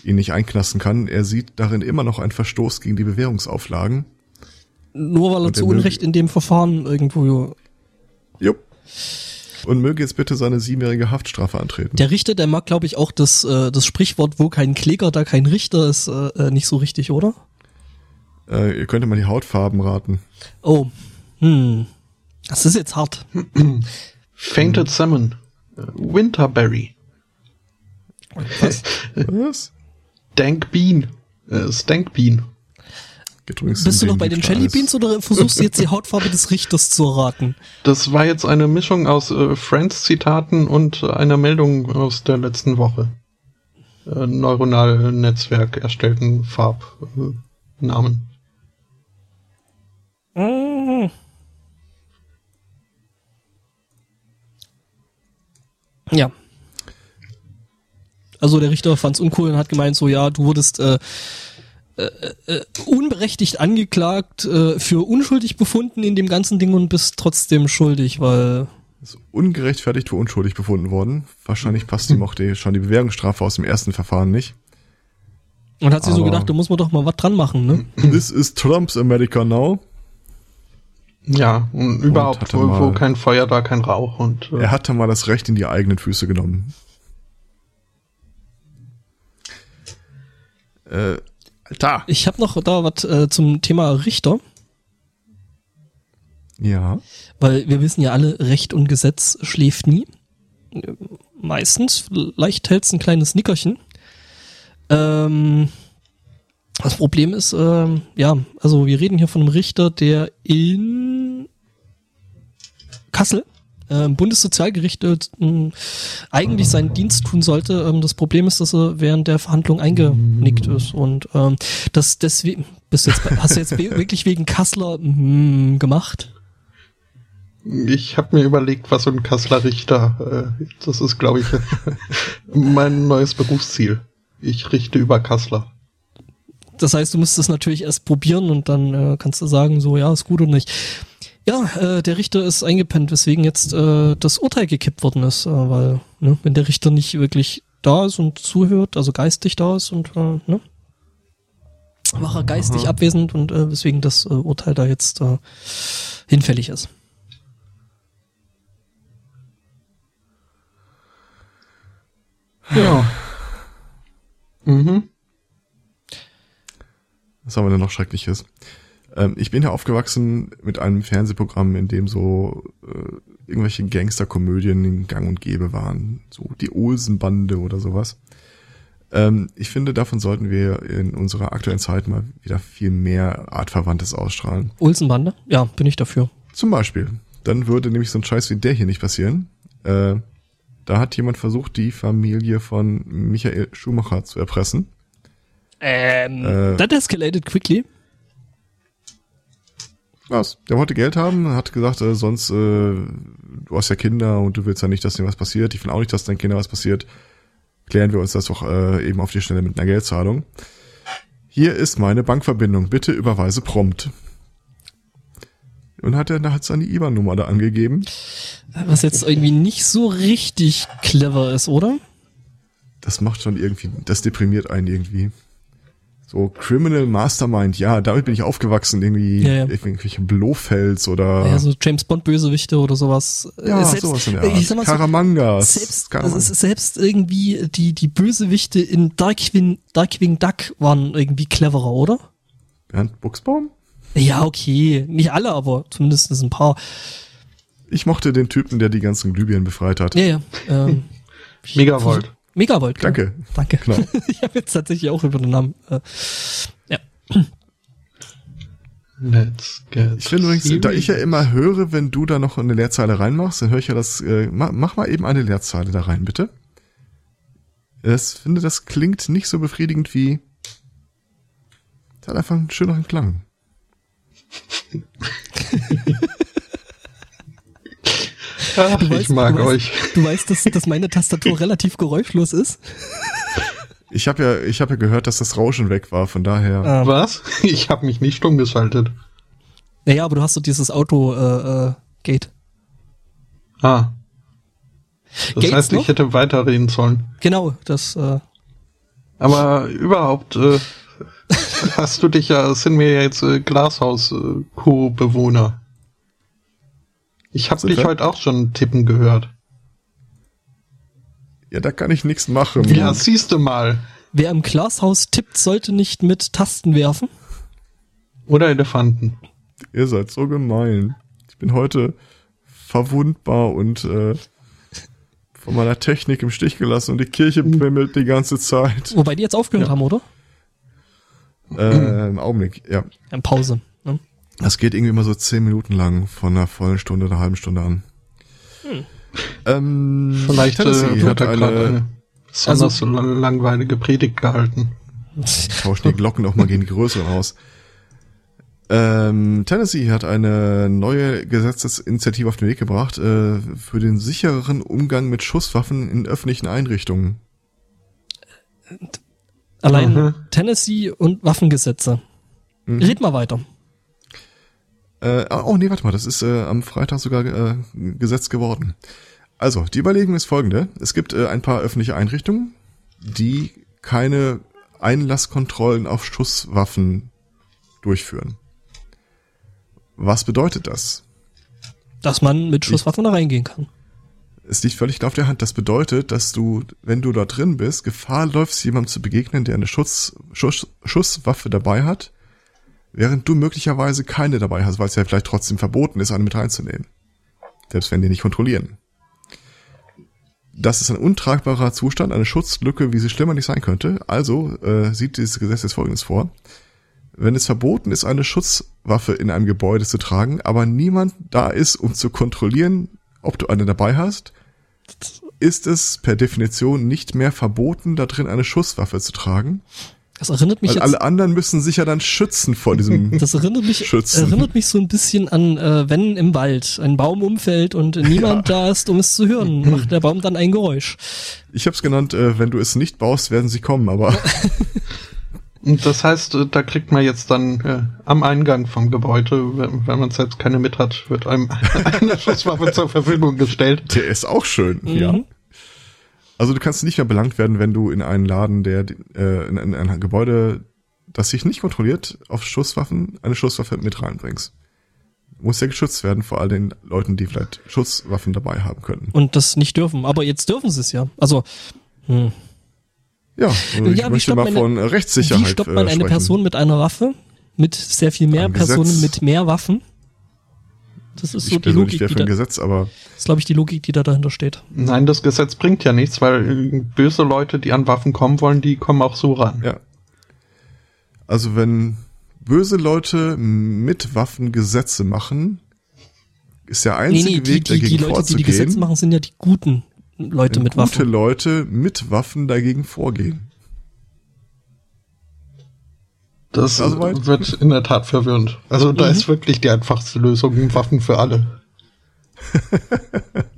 ihn nicht einknasten kann, er sieht darin immer noch einen Verstoß gegen die Bewährungsauflagen. Nur weil er zu Unrecht in dem Verfahren irgendwo. Jupp. Und möge jetzt bitte seine siebenjährige Haftstrafe antreten. Der Richter, der mag, glaube ich, auch das, äh, das Sprichwort, wo kein Kläger, da kein Richter ist, äh, äh, nicht so richtig, oder? Äh, ihr könnte mal die Hautfarben raten. Oh. Hm. Das ist jetzt hart. Fainted Salmon. Äh, Winterberry. Was? Was? Dank Bean. Äh, Stank Bean. Bist du noch bei den Jelly Beans oder versuchst du jetzt die Hautfarbe des Richters zu erraten? Das war jetzt eine Mischung aus äh, Friends-Zitaten und einer Meldung aus der letzten Woche. Äh, neuronal Netzwerk erstellten Farbnamen. Äh, Namen. Ja. Also der Richter fand's uncool und hat gemeint, so ja, du wurdest äh, äh, äh, unberechtigt angeklagt, äh, für unschuldig befunden in dem ganzen Ding und bist trotzdem schuldig, weil Ist ungerechtfertigt für unschuldig befunden worden. Wahrscheinlich passt ihm auch die, schon die Bewährungsstrafe aus dem ersten Verfahren nicht. und hat sich so gedacht, da muss man doch mal was dran machen, ne? This is Trump's America now. Ja, und überhaupt, er wo, wo kein Feuer, da kein Rauch. Und äh, Er hat dann mal das Recht in die eigenen Füße genommen. Äh, Alter. Ich habe noch da was äh, zum Thema Richter, Ja. weil wir wissen ja alle, Recht und Gesetz schläft nie. Meistens, vielleicht hält's ein kleines Nickerchen. Ähm, das Problem ist, ähm, ja, also wir reden hier von einem Richter, der in Kassel äh, im Bundessozialgericht äh, m, eigentlich seinen Dienst tun sollte. Ähm, das Problem ist, dass er während der Verhandlung eingenickt ist und ähm, das deswegen bist du jetzt hast du jetzt wirklich wegen Kassler mm, gemacht? ich habe mir überlegt, was so ein Kasseler Richter, äh, das ist, glaube ich, mein neues Berufsziel. Ich richte über Kassler. Das heißt, du musst es natürlich erst probieren und dann äh, kannst du sagen, so ja, ist gut oder nicht. Ja, äh, der Richter ist eingepennt, weswegen jetzt äh, das Urteil gekippt worden ist, äh, weil ne, wenn der Richter nicht wirklich da ist und zuhört, also geistig da ist und äh, ne, war er geistig abwesend und äh, weswegen das äh, Urteil da jetzt äh, hinfällig ist. Ja. mhm. Was haben wir denn noch Schreckliches? Ähm, ich bin ja aufgewachsen mit einem Fernsehprogramm, in dem so äh, irgendwelche Gangsterkomödien in Gang und Gäbe waren. So die Olsenbande oder sowas. Ähm, ich finde, davon sollten wir in unserer aktuellen Zeit mal wieder viel mehr Artverwandtes ausstrahlen. Olsenbande? Ja, bin ich dafür. Zum Beispiel. Dann würde nämlich so ein Scheiß wie der hier nicht passieren. Äh, da hat jemand versucht, die Familie von Michael Schumacher zu erpressen. Ähm, Äh. that escalated quickly. Was? Der wollte Geld haben, hat gesagt, äh, sonst, äh, du hast ja Kinder und du willst ja nicht, dass dir was passiert. Ich will auch nicht, dass deinen Kindern was passiert. Klären wir uns das doch äh, eben auf die Stelle mit einer Geldzahlung. Hier ist meine Bankverbindung. Bitte überweise prompt. Und hat er da hat seine IBAN-Nummer da angegeben. Was jetzt irgendwie nicht so richtig clever ist, oder? Das macht schon irgendwie, das deprimiert einen irgendwie. So Criminal Mastermind, ja, damit bin ich aufgewachsen, irgendwie Ja, ja. irgendwelche Blofels oder Ja, so James Bond Bösewichte oder sowas. Ja, Äh, selbst, sowas in der Art. Ich sag mal so, Karamangas. selbst, also selbst irgendwie die, die Bösewichte in Darkwing, Darkwing Duck waren irgendwie cleverer, oder? Bernd Buchsbaum? Ja, okay. Nicht alle, aber zumindest ein paar. Ich mochte den Typen, der die ganzen Glühbirnen befreit hat. Ja, ja. Ähm, Megavolt. Megavolt. genau. Danke. Danke. Genau. ich habe jetzt tatsächlich auch über den Namen. Äh, ja. Let's get Ich finde übrigens, da ich ja immer höre, wenn du da noch eine Leerzeile reinmachst, dann höre ich ja das, äh, mach, mach mal eben eine Leerzeile da rein, bitte. Ich finde, das klingt nicht so befriedigend wie, es hat einfach einen schöneren Klang. Ach, Du ich weißt- mag du weißt- euch. Du weißt, dass, dass meine Tastatur relativ geräuschlos ist. Ich habe ja, ich habe ja gehört, dass das Rauschen weg war, von daher. Ähm, Was? Ich habe mich nicht stumm geschaltet. naja, aber du hast so dieses Auto-Gate. Ah. Das Geht's heißt, noch? ich hätte weiterreden sollen. genau, das. Äh, Aber überhaupt äh, hast du dich ja, sind wir ja jetzt äh, Glashaus-Co-Bewohner. Ich habe dich heute auch schon tippen gehört. Ja, da kann ich nichts machen. Ja, siehst du mal. wer im Glashaus tippt, sollte nicht mit Tasten werfen. Oder Elefanten. Ihr seid so gemein. Ich bin heute verwundbar und äh, von meiner Technik im Stich gelassen und die Kirche bimmelt die ganze Zeit. Wobei die jetzt aufgehört Ja. haben, oder? Äh, Im Augenblick, ja. Ja, Pause. Das geht irgendwie immer so zehn Minuten lang, von einer vollen Stunde, einer halben Stunde an. Ähm, Vielleicht Tennessee äh, hat wird er eine, eine besonders so lang- langweilige Predigt gehalten. tauschen die Glocken auch mal gegen die größeren aus. Ähm, Tennessee hat eine neue Gesetzesinitiative auf den Weg gebracht äh, für den sichereren Umgang mit Schusswaffen in öffentlichen Einrichtungen. Allein Mhm. Tennessee und Waffengesetze. Red mal weiter. Äh, oh nee, warte mal, das ist äh, am Freitag sogar äh, Gesetz geworden. Also, die Überlegung ist folgende. Es gibt äh, ein paar öffentliche Einrichtungen, die keine Einlasskontrollen auf Schusswaffen durchführen. Was bedeutet das? Dass man mit Schusswaffen da reingehen kann. Es liegt völlig auf der Hand. Das bedeutet, dass du, wenn du da drin bist, Gefahr läufst, jemandem zu begegnen, der eine Schutz, Schuss, Schusswaffe dabei hat, während du möglicherweise keine dabei hast, weil es ja vielleicht trotzdem verboten ist, eine mit reinzunehmen. Selbst wenn die nicht kontrollieren. Das ist ein untragbarer Zustand, eine Schutzlücke, wie sie schlimmer nicht sein könnte. Also äh, sieht dieses Gesetz jetzt Folgendes vor. Wenn es verboten ist, eine Schusswaffe in einem Gebäude zu tragen, aber niemand da ist, um zu kontrollieren, ob du eine dabei hast, ist es per Definition nicht mehr verboten, da drin eine Schusswaffe zu tragen. Das erinnert mich Weil jetzt. alle anderen müssen sich ja dann schützen vor diesem. Das erinnert mich, Schützen. erinnert mich so ein bisschen an, äh, wenn im Wald ein Baum umfällt und niemand da ist, um es zu hören, macht der Baum dann ein Geräusch. ich habe es genannt, äh, wenn du es nicht baust, werden sie kommen, aber Und das heißt, äh, da kriegt man jetzt dann äh, am Eingang vom Gebäude, wenn, wenn man selbst keine mit hat, wird einem eine Schusswaffe zur Verfügung gestellt. der ist auch schön, ja. Also du kannst nicht mehr belangt werden, wenn du in einen Laden, der äh, in, in ein Gebäude, das sich nicht kontrolliert, auf Schusswaffen eine Schusswaffe mit reinbringst. Muss ja geschützt werden vor all den Leuten, die vielleicht Schusswaffen dabei haben könnten. Und das nicht dürfen. Aber jetzt dürfen sie es ja. Also, hm. Ja, also ich Ja, möchte mal man- von Rechtssicherheit wie stoppt man äh, eine. Person mit einer Waffe? Mit sehr viel mehr. Personen mit mehr Waffen? Das ist so Ich die Logik, wäre die für ein da, Gesetz, aber ist, glaube ich, die Logik, die da dahinter steht. Nein, das Gesetz bringt ja nichts, weil äh, böse Leute, die an Waffen kommen wollen, die kommen auch so ran. ja. Also wenn böse Leute mit Waffen Gesetze machen, ist der Nee, einzige nee, die, Weg, die, die dagegen Leute, die vorzugehen, die Gesetze machen, sind ja die guten Leute mit gute Waffen. Leute mit Waffen dagegen vorgehen. Das Also wird in der Tat verwirrend. Also da Mhm. ist wirklich die einfachste Lösung, Waffen für alle.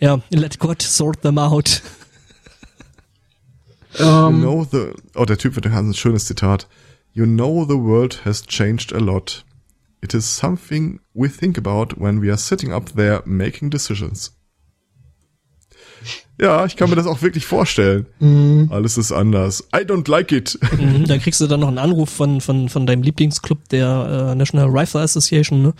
Ja, let God sort them out. You Ähm, know the, oh, der Typ hat ein schönes Zitat. You know the world has changed a lot. It is something we think about when we are sitting up there making decisions. Ja, ich kann mir das auch wirklich vorstellen. Mhm. Alles ist anders. I don't like it. Mhm, da kriegst du dann noch einen Anruf von, von, von deinem Lieblingsclub, der äh, National Rifle Association. Ne?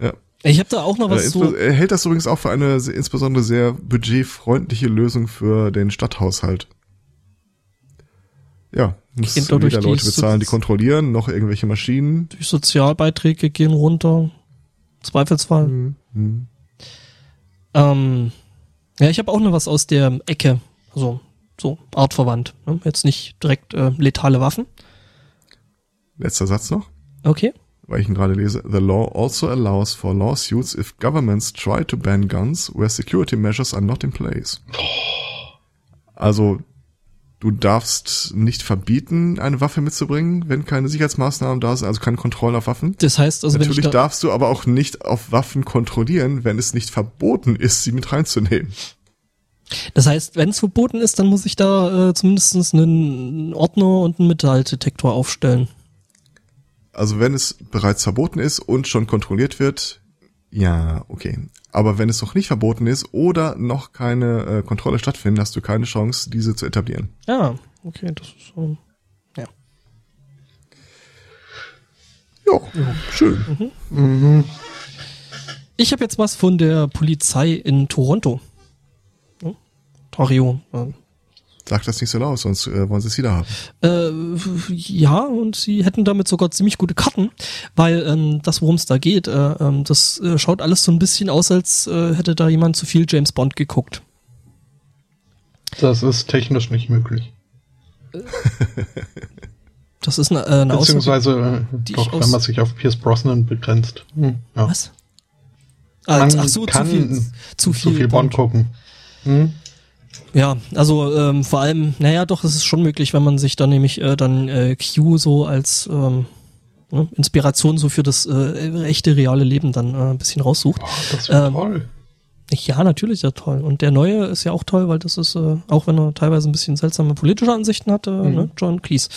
ja. Ich habe da auch noch was so. er hält das übrigens auch für eine insbesondere sehr budgetfreundliche Lösung für den Stadthaushalt. Ja, muss durch weder die Leute bezahlen, die kontrollieren, noch irgendwelche Maschinen. Die Sozialbeiträge gehen runter. Zweifelsfall. Mhm. Ähm, Ja, ich habe auch noch was aus der Ecke, also so artverwandt. Ne? Jetzt nicht direkt äh, letale Waffen. Letzter Satz noch, Okay. weil ich ihn gerade lese. The law also allows for lawsuits if governments try to ban guns where security measures are not in place. Also, du darfst nicht verbieten, eine Waffe mitzubringen, wenn keine Sicherheitsmaßnahmen da sind, also keine Kontrolle auf Waffen. Das heißt, also Natürlich da, darfst du aber auch nicht auf Waffen kontrollieren, wenn es nicht verboten ist, sie mit reinzunehmen. das heißt, wenn es verboten ist, dann muss ich da äh, zumindest einen Ordner und einen Metalldetektor aufstellen. Also wenn es bereits verboten ist und schon kontrolliert wird, ja, okay. Aber wenn es noch nicht verboten ist oder noch keine äh, Kontrolle stattfindet, hast du keine Chance, diese zu etablieren. Ja, okay, das ist so. Ja. Ja, schön. Mhm. Ich habe jetzt was von der Polizei in Toronto. Ja, Ontario. Sag das nicht so laut, sonst äh, wollen sie es wieder haben. Äh, ja, und sie hätten damit sogar ziemlich gute Karten, weil ähm, das, worum es da geht, äh, ähm, das äh, schaut alles so ein bisschen aus, als äh, hätte da jemand zu viel James Bond geguckt. Das ist technisch nicht möglich. Das ist eine, äh, eine Aussage. Beziehungsweise, äh, doch, wenn man sich auf Pierce Brosnan begrenzt. Hm, ja. Was? Ah, Man ach so, zu kann viel, zu viel, Zu viel Bond gucken. Hm? Ja, also ähm, vor allem, naja, doch, es ist schon möglich, wenn man sich dann nämlich äh, dann äh, Q so als ähm, ne, Inspiration so für das äh, echte, reale Leben dann äh, ein bisschen raussucht. Boah, das wäre Ähm, toll. Ja, natürlich, ja toll. Und der neue ist ja auch toll, weil das ist, äh, auch wenn er teilweise ein bisschen seltsame politische Ansichten hat, äh, Mhm. ne, John Cleese.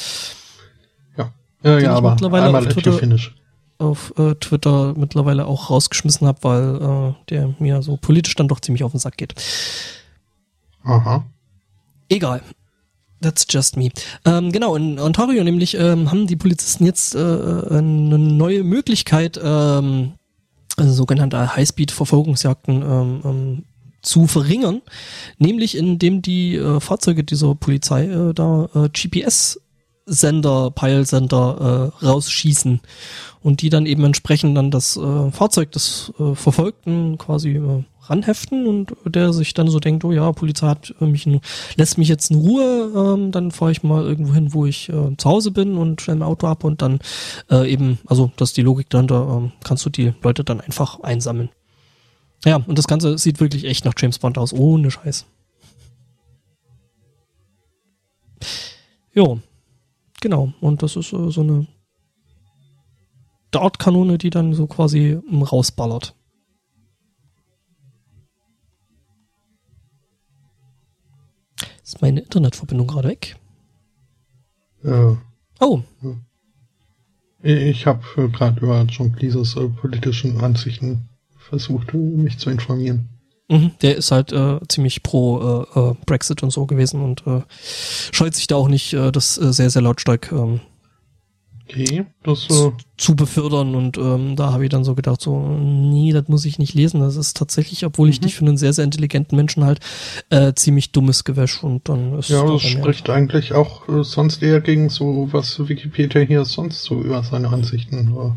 Ja, ja, den ja ich aber mittlerweile einmal auf Twitter- finish. auf äh, Twitter mittlerweile auch rausgeschmissen habe, weil äh, der mir so politisch dann doch ziemlich auf den Sack geht. Aha. Egal. That's just me. Ähm, genau, in Ontario nämlich ähm, haben die Polizisten jetzt äh, eine neue Möglichkeit, ähm, also sogenannte Highspeed-Verfolgungsjagden ähm, ähm, zu verringern, nämlich indem die äh, Fahrzeuge dieser Polizei äh, da äh, GPS-Sender, Peilsender äh, rausschießen und die dann eben entsprechend dann das äh, Fahrzeug des äh, Verfolgten quasi äh, ranheften und der sich dann so denkt, oh ja, Polizei hat äh, mich in, lässt mich jetzt in Ruhe, ähm, dann fahre ich mal irgendwo hin, wo ich äh, zu Hause bin und stelle mein Auto ab und dann äh, eben, also das ist die Logik dahinter, ähm, kannst du die Leute dann einfach einsammeln. Ja, und das Ganze sieht wirklich echt nach James Bond aus, ohne Scheiß. Jo, genau, und das ist äh, so eine Dartkanone, die dann so quasi ähm, rausballert. Ist meine Internetverbindung gerade weg? Äh, Oh, ich habe äh, gerade über John Cleeses äh, politischen Ansichten versucht, äh, mich zu informieren. mhm, der ist halt äh, ziemlich pro äh, Brexit und so gewesen und scheut sich da auch nicht, das sehr, sehr lautstark ähm, Okay, das äh, zu befördern und ähm, da habe ich dann so gedacht, so, nee, das muss ich nicht lesen. Das ist tatsächlich, obwohl ich Mhm. dich für einen sehr, sehr intelligenten Menschen halt, äh, ziemlich dummes Gewäsch und dann ist ja, da das spricht eigentlich auch äh, sonst eher gegen so, was Wikipedia hier sonst so über seine Ansichten äh,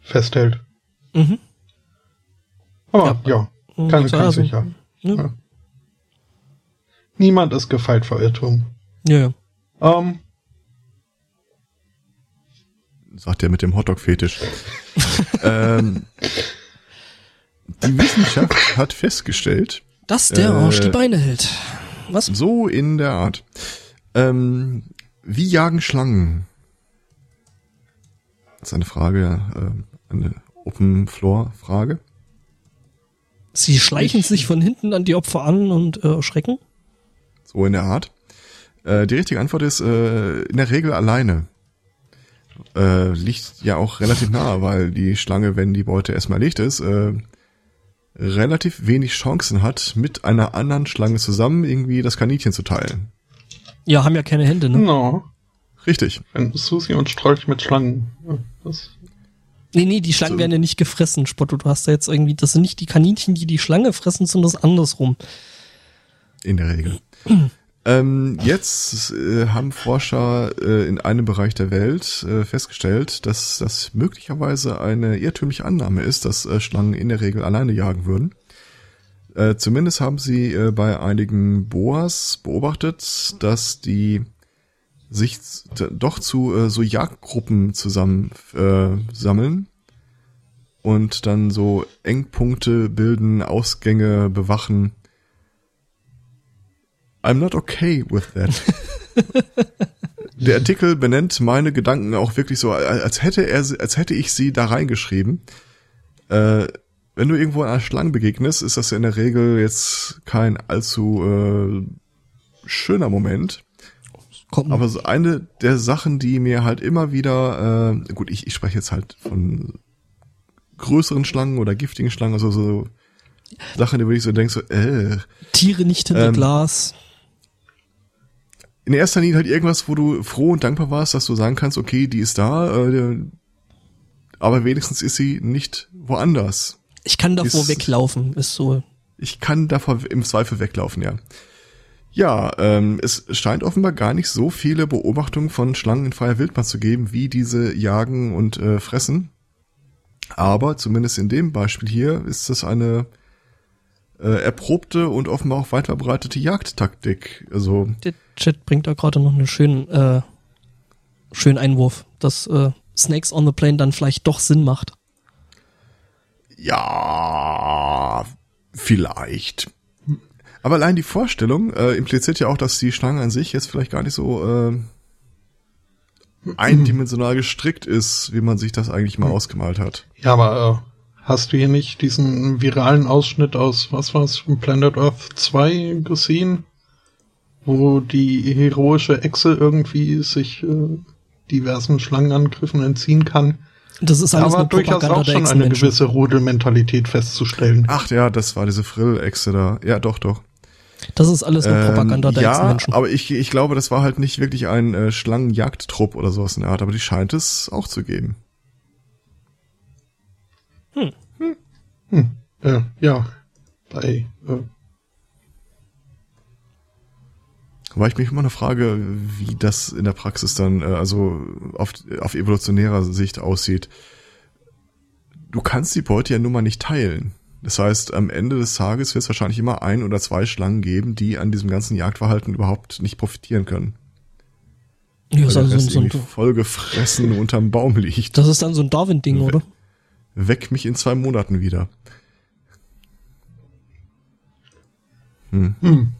festhält. Mhm. Aber ja, Und keine, so, also, sicher. ne? Ja. Niemand ist gefeit vor Irrtum. Ja, ja. Ähm, Sagt er mit dem Hotdog-Fetisch. ähm, die Wissenschaft hat festgestellt, Dass der Äh, Arsch die Beine hält. Was? so in der Art, ähm, wie jagen Schlangen? Das ist eine Frage, äh, eine Open-Floor-Frage. Sie schleichen sich von hinten an die Opfer an und äh, erschrecken? So in der Art. Äh, die richtige Antwort ist äh, in der Regel alleine. Äh, liegt ja auch relativ nah, weil die Schlange, wenn die Beute erstmal erlegt ist, äh, relativ wenig Chancen hat, mit einer anderen Schlange zusammen irgendwie das Kaninchen zu teilen. Ja, haben ja keine Hände, ne? no, Richtig. wenn Susi und Strolch mit Schlangen. Ja, Das, Nee, nee, die Schlangen So. werden ja nicht gefressen, Spotto. Du hast da jetzt irgendwie, das sind nicht die Kaninchen, die die Schlange fressen, sondern das andersrum. In der Regel. Ähm, jetzt äh, haben Forscher äh, in einem Bereich der Welt äh, festgestellt, dass das möglicherweise eine irrtümliche Annahme ist, dass äh, Schlangen in der Regel alleine jagen würden. Äh, zumindest haben sie äh, bei einigen Boas beobachtet, dass die sich doch zu so Jagdgruppen zusammen sammeln und dann so Engpunkte bilden, Ausgänge bewachen. I'm not okay with that. Der Artikel benennt meine Gedanken auch wirklich so, als hätte er, als hätte ich sie da reingeschrieben. Äh, wenn du irgendwo einer Schlange begegnest, ist das in der Regel jetzt kein allzu äh, schöner Moment. Kommt. Aber so eine der Sachen, die mir halt immer wieder, äh, gut, ich, ich spreche jetzt halt von größeren Schlangen oder giftigen Schlangen, also so Sachen, die wo ich so denke, so, äh. Tiere nicht hinter ähm, Glas. In erster Linie halt irgendwas, wo du froh und dankbar warst, dass du sagen kannst, okay, die ist da, äh, aber wenigstens ist sie nicht woanders. Ich kann davor ist, weglaufen, ist so. Ich kann davor im Zweifel weglaufen, ja. Ja, ähm, es scheint offenbar gar nicht so viele Beobachtungen von Schlangen in freier Wildbahn zu geben, wie diese jagen und äh, fressen. Aber zumindest in dem Beispiel hier ist es eine äh, erprobte und offenbar auch weit verbreitete Jagdtaktik. Also Chat bringt da gerade noch einen schönen, äh, schönen Einwurf, dass äh, Snakes on the Plane dann vielleicht doch Sinn macht. Ja, vielleicht. Aber allein die Vorstellung äh, impliziert ja auch, dass die Schlange an sich jetzt vielleicht gar nicht so äh, eindimensional gestrickt ist, wie man sich das eigentlich mal hm. ausgemalt hat. Ja, aber äh, hast du hier nicht diesen viralen Ausschnitt aus, was war's, Planet Earth 2 gesehen? Wo die heroische Echse irgendwie sich äh, diversen Schlangenangriffen entziehen kann. Das ist alles aber durchaus auch schon eine gewisse Rudelmentalität festzustellen. Ach ja, das war diese Frill-Echse da. Ja, doch, doch. Das ist alles nur Propaganda ähm, der Ja, Menschen. aber ich, ich glaube, das war halt nicht wirklich ein äh, Schlangenjagdtrupp oder sowas in der Art, aber die scheint es auch zu geben. Hm. Hm. hm. Äh, ja. Bei, äh. Weil ich mich immer eine Frage, wie das in der Praxis dann, äh, also auf, auf evolutionärer Sicht aussieht. Du kannst die Beute ja nun mal nicht teilen. Das heißt, am Ende des Tages wird es wahrscheinlich immer ein oder zwei Schlangen geben, die an diesem ganzen Jagdverhalten überhaupt nicht profitieren können. Ja, ist also so ein, voll gefressen unterm Baum liegt. Das ist dann so ein Darwin-Ding, oder? Weck mich in zwei Monaten wieder. Hm. hm.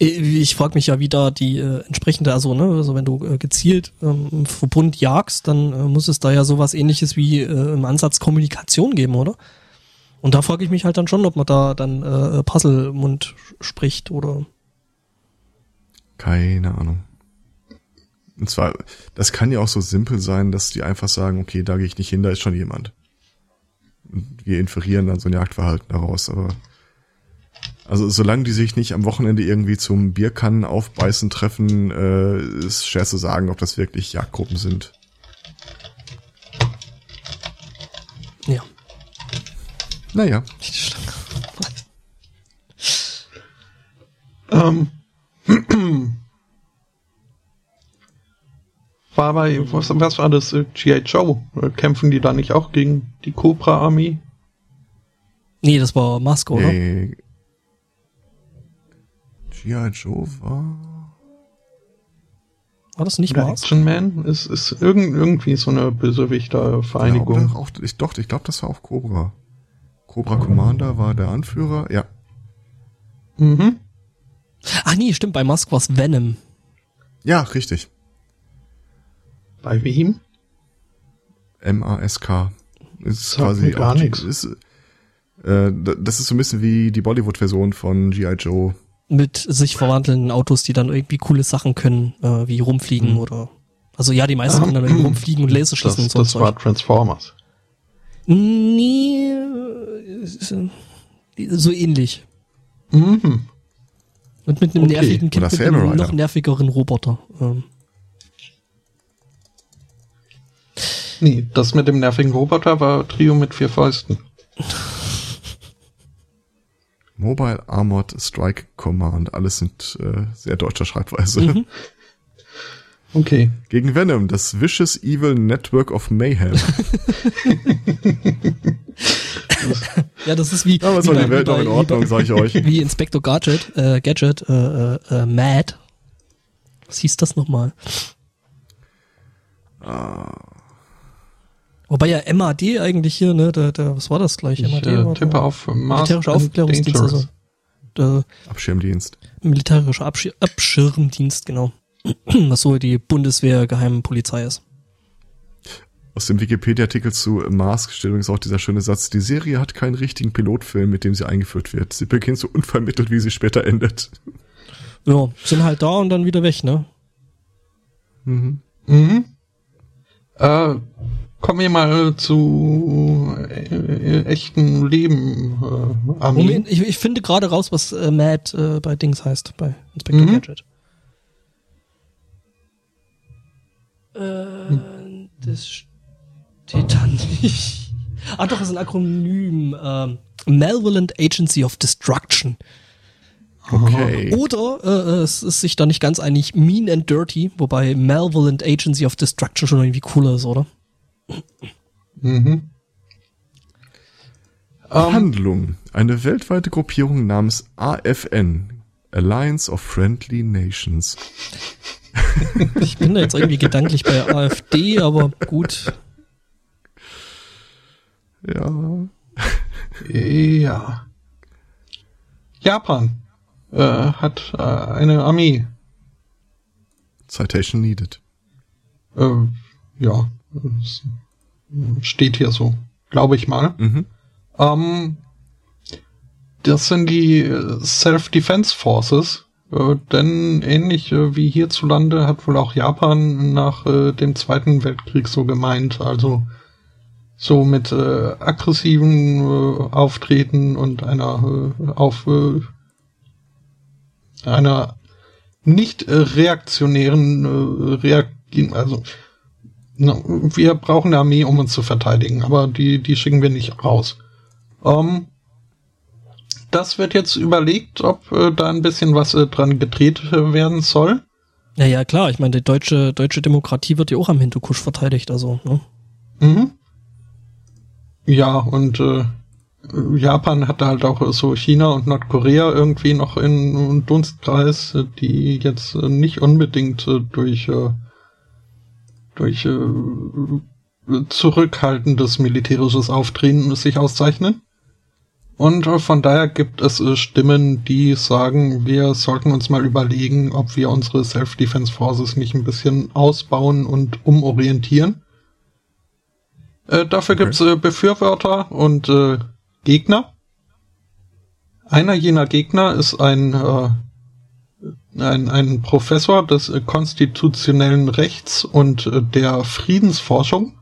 Äh, ich frage mich ja, wie da die äh, entsprechende, also ne, also wenn du äh, gezielt ähm, Verbund jagst, dann äh, muss es da ja sowas ähnliches wie äh, im Ansatz Kommunikation geben, oder? Und da frage ich mich halt dann schon, ob man da dann äh, Puzzlemund spricht oder. Keine Ahnung. Und zwar, das kann ja auch so simpel sein, dass die einfach sagen, okay, da gehe ich nicht hin, da ist schon jemand. Und wir inferieren dann so ein Jagdverhalten daraus, aber also solange die sich nicht am Wochenende irgendwie zum Bierkannen aufbeißen treffen, äh, ist schwer zu sagen, ob das wirklich Jagdgruppen sind. Ja. Naja. ähm. war bei, was, was war das, äh, G.I. Joe? Kämpfen die da nicht auch gegen die Cobra-Armee? Nee, das war Masko, oder? Nee, G.I. Joe war. War das nicht Oder Action Man? Ist, ist irgend, irgendwie so eine Bösewichter-Vereinigung. Ja, ich, doch, ich glaube, das war auch Cobra. Cobra Commander war der Anführer, ja. Mhm. Ach nee, stimmt, bei Musk war es Venom. Ja, richtig. Bei wem? M-A-S-K. Ist quasi gar nichts. äh, das ist so ein bisschen wie die Bollywood-Version von G.I. Joe mit sich verwandelnden Autos, die dann irgendwie coole Sachen können, äh, wie rumfliegen mhm. oder. Also ja, die meisten können dann irgendwie rumfliegen und Laser schießen das, und so. Das war Transformers. Nee, so ähnlich. Mhm. Und mit einem okay. nervigen Kind, mit einem noch nervigeren Roboter. Ähm. Nee, das mit dem nervigen Roboter war Trio mit vier Fäusten. Mobile Armored Strike Command. Alles sind äh, sehr deutscher Schreibweise. Mhm. Okay. Gegen Venom, das Vicious Evil Network of Mayhem. ja, das ist wie, soll bei- die Welt noch in Ordnung, sag ich euch. Wie Inspector Gadget, äh, Gadget, äh, äh, äh, Mad. Was hieß das nochmal? Ah. Wobei ja MAD eigentlich hier, ne, der, der, was war das gleich? Ich MAD äh, tippe auf Mars militärische and Aufklärungsdienst, also der Abschirmdienst. militärische Abschir Abschirmdienst, genau. Was so die Bundeswehr geheimen Polizei ist. Aus dem Wikipedia-Artikel zu Mask steht übrigens auch dieser schöne Satz, die Serie hat keinen richtigen Pilotfilm, mit dem sie eingeführt wird. Sie beginnt so unvermittelt, wie sie später endet. Ja, sind halt da und dann wieder weg, ne? Mhm. Mhm. Äh, kommen wir mal zu äh, echten Leben, äh, Armin. Moment, ich, ich finde gerade raus, was äh, Mad äh, bei Dings heißt, bei Inspector Mhm. Gadget. Äh, das steht da nicht. Ah doch, das ist ein Akronym. Ähm, Malevolent Agency of Destruction. Okay. Oder äh, es ist sich da nicht ganz einig, Mean and Dirty, wobei Malevolent Agency of Destruction schon irgendwie cooler ist, oder? Mhm. Ähm, Handlung. Eine weltweite Gruppierung namens AFN, Alliance of Friendly Nations. Ich bin da jetzt irgendwie gedanklich bei AfD, aber gut. Ja. ja. Japan äh, hat äh, eine Armee. Citation needed. Äh, ja, steht hier so, glaube ich mal. Mhm. Ähm, das sind die äh, Self-Defense Forces, äh, denn ähnlich äh, wie hierzulande hat wohl auch Japan nach äh, dem Zweiten Weltkrieg so gemeint, also so mit äh, aggressiven äh, Auftreten und einer äh, auf einer nicht reaktionären Reagieren, also wir brauchen eine Armee, um uns zu verteidigen, aber die, die schicken wir nicht raus. Ähm, das wird jetzt überlegt, ob äh, da ein bisschen was äh, dran gedreht äh, werden soll. Ja, ja, klar. Ich meine, die deutsche, deutsche Demokratie wird ja auch am Hindukusch verteidigt, also, ne? Mhm. Ja, und äh, Japan hat halt auch so China und Nordkorea irgendwie noch in einem Dunstkreis, äh, die jetzt äh, nicht unbedingt äh, durch äh, durch äh, zurückhaltendes militärisches Auftreten sich auszeichnen. Und äh, von daher gibt es äh, Stimmen, die sagen, wir sollten uns mal überlegen, ob wir unsere Self-Defense Forces nicht ein bisschen ausbauen und umorientieren. Äh, dafür Okay. gibt's äh, Befürworter und äh, Gegner. Einer jener Gegner ist ein, äh, ein, ein Professor des äh, konstitutionellen Rechts und äh, der Friedensforschung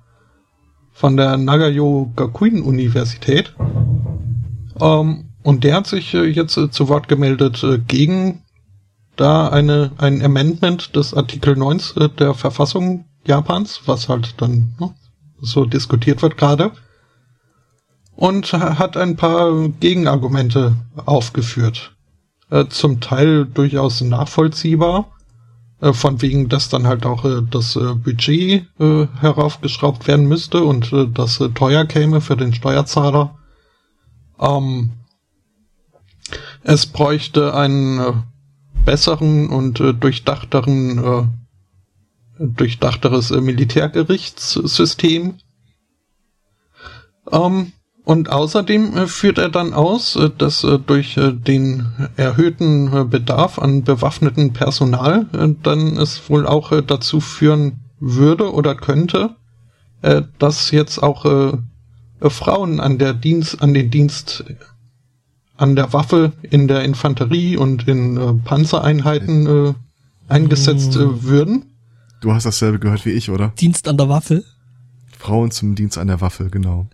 von der Nagayo Gakuin Universität. Ähm, und der hat sich äh, jetzt zu Wort gemeldet gegen da eine, ein Amendment des Artikel 9 äh, der Verfassung Japans, was halt dann ne, so diskutiert wird gerade. Und ha- hat ein paar Gegenargumente aufgeführt. Äh, zum Teil durchaus nachvollziehbar. Äh, von wegen, dass dann halt auch äh, das äh, Budget äh, heraufgeschraubt werden müsste und das teuer käme für den Steuerzahler. Ähm, es bräuchte einen besseren und durchdachteren, durchdachteres Militärgerichtssystem. Ähm, und außerdem äh, führt er dann aus, äh, dass äh, durch den erhöhten Bedarf an bewaffnetem Personal dann es wohl auch dazu führen würde oder könnte, dass jetzt auch Frauen an der Dienst, an den Dienst an der Waffe in der Infanterie und in Panzereinheiten eingesetzt äh, würden. Du hast dasselbe gehört wie ich, oder? Dienst an der Waffe. Frauen zum Dienst an der Waffe, genau.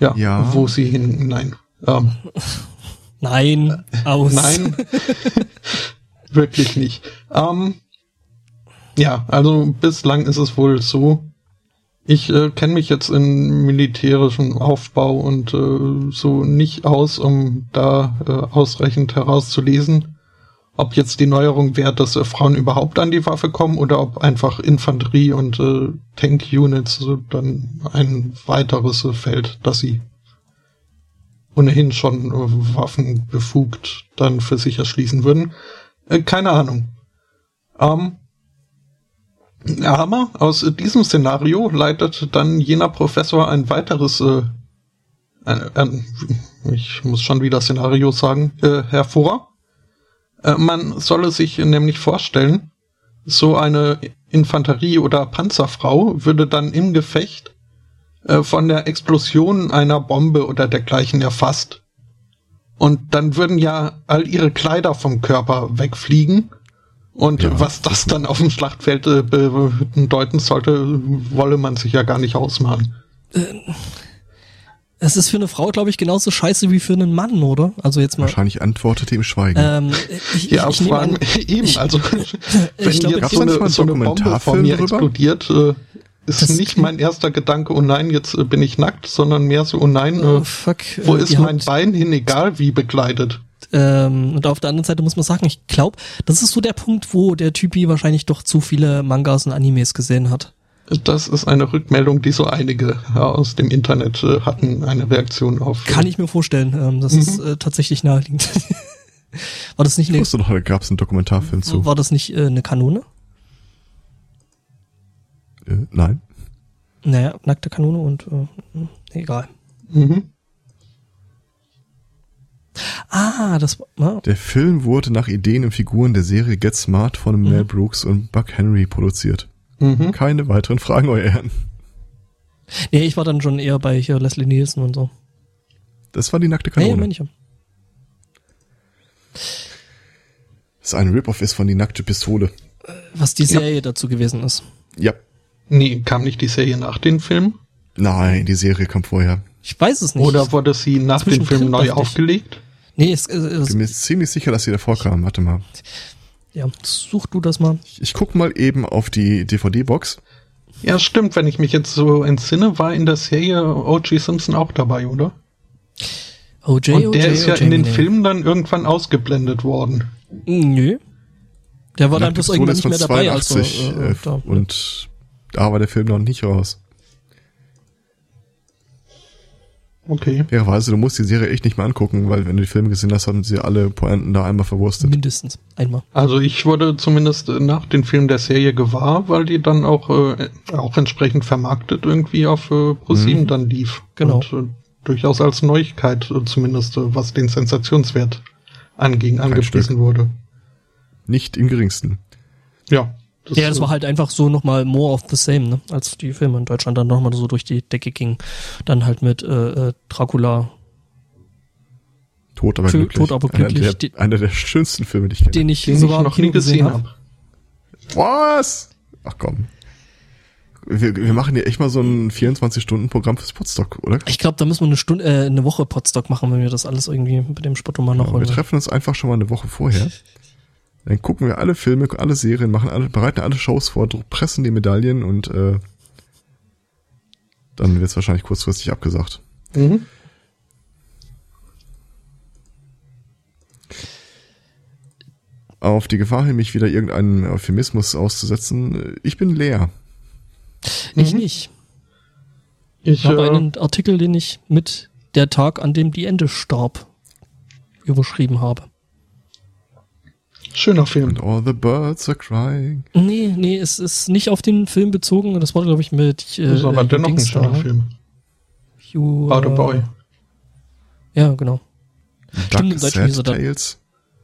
Ja, Ja. wo sie hin, nein. Ähm, Nein, aus. Nein, wirklich nicht. Ähm, ja, also bislang ist es wohl so. Ich äh, kenne mich jetzt in militärischem Aufbau und äh, so nicht aus, um da äh, ausreichend herauszulesen, ob jetzt die Neuerung wäre, dass äh, Frauen überhaupt an die Waffe kommen oder ob einfach Infanterie und äh, Tank-Units äh, dann ein weiteres äh, Feld, das sie ohnehin schon äh, Waffen befugt dann für sich erschließen würden. Äh, keine Ahnung. Ähm, aber aus diesem Szenario leitet dann jener Professor ein weiteres, äh, äh, ich muss schon wieder Szenario sagen, äh, hervor. Äh, man solle sich nämlich vorstellen, so eine Infanterie- oder Panzerfrau würde dann im Gefecht äh, von der Explosion einer Bombe oder dergleichen erfasst. Und dann würden ja all ihre Kleider vom Körper wegfliegen und ja. was das dann auf dem Schlachtfeld äh, bedeuten sollte, wolle man sich ja gar nicht ausmalen. Äh, es ist für eine Frau, glaube ich, genauso scheiße wie für einen Mann, oder? Also jetzt mal. Wahrscheinlich antwortete im Schweigen. Ähm, ich, ja, ich, ich vor allem eben. Also wenn ich glaub, jetzt so eine, so eine Bombe vor mir drüber? explodiert, äh, ist das nicht mein erster Gedanke, oh nein, jetzt äh, bin ich nackt, sondern mehr so, oh nein, oh, fuck, wo äh, ist mein Bein hin, egal wie bekleidet. Ähm, und auf der anderen Seite muss man sagen, ich glaube, das ist so der Punkt, wo der Typi wahrscheinlich doch zu viele Mangas und Animes gesehen hat. Das ist eine Rückmeldung, die so einige ja, aus dem Internet äh, hatten, eine Reaktion auf. Kann äh, ich mir vorstellen. Ähm, das mhm. ist äh, tatsächlich naheliegend. war das nicht eine. Ich wusste noch, da gab es einen Dokumentarfilm zu. War das nicht äh, eine Kanone? Äh, nein. Naja, nackte Kanone und äh, egal. Mhm. Ah, das war. Der Film wurde nach Ideen und Figuren der Serie Get Smart von mhm. Mel Brooks und Buck Henry produziert. Mhm. Keine weiteren Fragen, euer Ehren. Nee, ich war dann schon eher bei hier Leslie Nielsen und so. Das war die nackte Kanone. Nee, meine ich. Das ein Rip-Off ist von die nackte Pistole. Was die Serie ja. dazu gewesen ist. Ja. Nee, kam nicht die Serie nach dem Film? Nein, die Serie kam vorher. Ich weiß es nicht. Oder wurde sie nach dem Film neu aufgelegt? Nee, es, es, es ich bin mir ziemlich sicher, dass sie davor kam. Warte mal. Ja, such du das mal. Ich, ich guck mal eben auf die DVD-Box. Ja, stimmt. Wenn ich mich jetzt so entsinne, war in der Serie O.J. Simpson auch dabei, oder? O.J. Und der ist ja in den nee. Filmen dann irgendwann ausgeblendet worden. Nö. Der war dann bloß irgendwann nicht mehr dabei. 82, also, äh, da. Und da war der Film noch nicht raus. Okay. Fairerweise, du musst die Serie echt nicht mehr angucken, weil wenn du die Filme gesehen hast, haben sie alle Pointen da einmal verwurstet. Mindestens einmal. Also ich wurde zumindest nach den Filmen der Serie gewahr, weil die dann auch, äh, auch entsprechend vermarktet irgendwie auf äh, ProSieben mhm. dann lief. Genau. Und äh, durchaus als Neuigkeit, äh, zumindest äh, was den Sensationswert anging, angepriesen wurde. Nicht im geringsten. Ja. Das ja, das war halt einfach so nochmal more of the same, ne? als die Filme in Deutschland dann nochmal so durch die Decke gingen. Dann halt mit äh, äh Dracula. Tot aber glücklich. Tot aber glücklich. Einer der, einer der schönsten Filme, die ich kenne. Den ich den sogar ich noch nie gesehen habe. Was? Ach komm. Wir, wir machen hier echt mal so ein 24-Stunden-Programm fürs Podstock, oder? Ich glaube, da müssen wir eine Stunde, äh, eine Woche Podstock machen, wenn wir das alles irgendwie mit dem Spotto mal noch ja, Wir treffen uns einfach schon mal eine Woche vorher. Dann gucken wir alle Filme, alle Serien, machen alle, bereiten alle Shows vor, pressen die Medaillen und äh, dann wird es wahrscheinlich kurzfristig abgesagt. Mhm. Auf die Gefahr hin, mich wieder irgendeinen Euphemismus auszusetzen, ich bin leer. Ich mhm. nicht. Ich, ich habe äh, einen Artikel, den ich mit der Tag, an dem die Ende starb, überschrieben habe. Schöner Film. And all the birds are crying. Nee, nee, es ist nicht auf den Film bezogen. Das war, glaube ich, mit. Äh, das ist aber dennoch Dings ein schöner da. Film. Hugh, How the Boy. Ja, genau. Duck stimmt, im Deutschen hieß er dann.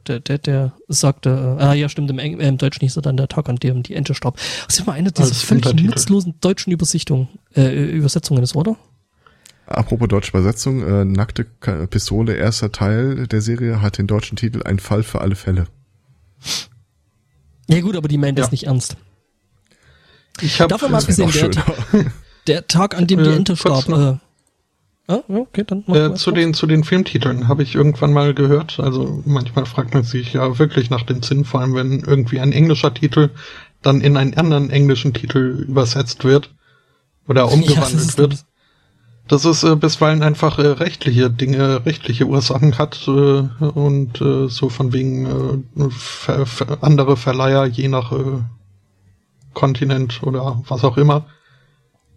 Der, der, der sagte, äh, ah ja, stimmt, im, äh, im Deutschen hieß er dann der Tag, an dem die Ente starb. Das ist immer eine dieser völlig nutzlosen deutschen Übersichtungen, äh, Übersetzungen ist, oder? Apropos deutsche Übersetzung, äh, nackte Pistole, erster Teil der Serie, hat den deutschen Titel Ein Fall für alle Fälle. Ja gut, aber die meint ja. das nicht ernst. Ich hab, Davon mal abgesehen, der, der, Tag, an dem die äh, Ente starb. Äh, Ah, okay, dann äh, zu den zu den Filmtiteln habe ich irgendwann mal gehört. Also manchmal fragt man sich ja wirklich nach dem Sinn, vor allem wenn irgendwie ein englischer Titel dann in einen anderen englischen Titel übersetzt wird oder umgewandelt ja, wird dass es äh, bisweilen einfach äh, rechtliche Dinge, rechtliche Ursachen hat äh, und äh, so von wegen äh, ver, ver, andere Verleiher je nach äh, Kontinent oder was auch immer,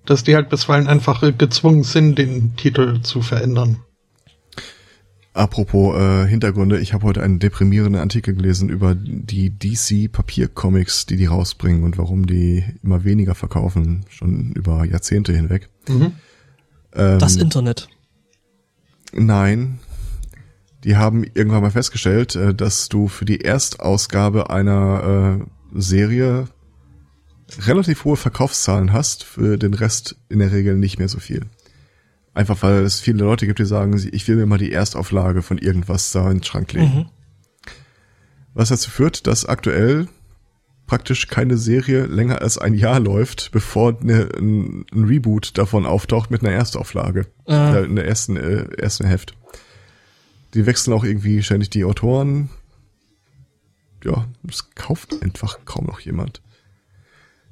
dass die halt bisweilen einfach äh, gezwungen sind, den Titel zu verändern. Apropos äh, Hintergründe, ich habe heute einen deprimierenden Artikel gelesen über die DC Papiercomics, die die rausbringen und warum die immer weniger verkaufen, schon über Jahrzehnte hinweg. Mhm. Ähm, Das Internet. Nein. Die haben irgendwann mal festgestellt, äh, dass du für die Erstausgabe einer äh, Serie relativ hohe Verkaufszahlen hast, für den Rest in der Regel nicht mehr so viel. Einfach weil es viele Leute gibt, die sagen, ich will mir mal die Erstauflage von irgendwas da in den Schrank legen. Mhm. Was dazu führt, dass aktuell praktisch keine Serie länger als ein Jahr läuft, bevor eine, ein, ein Reboot davon auftaucht mit einer Erstauflage. Ah. Äh, in der ersten, äh, ersten Heft. Die wechseln auch irgendwie ständig die Autoren. Ja, es kauft einfach kaum noch jemand.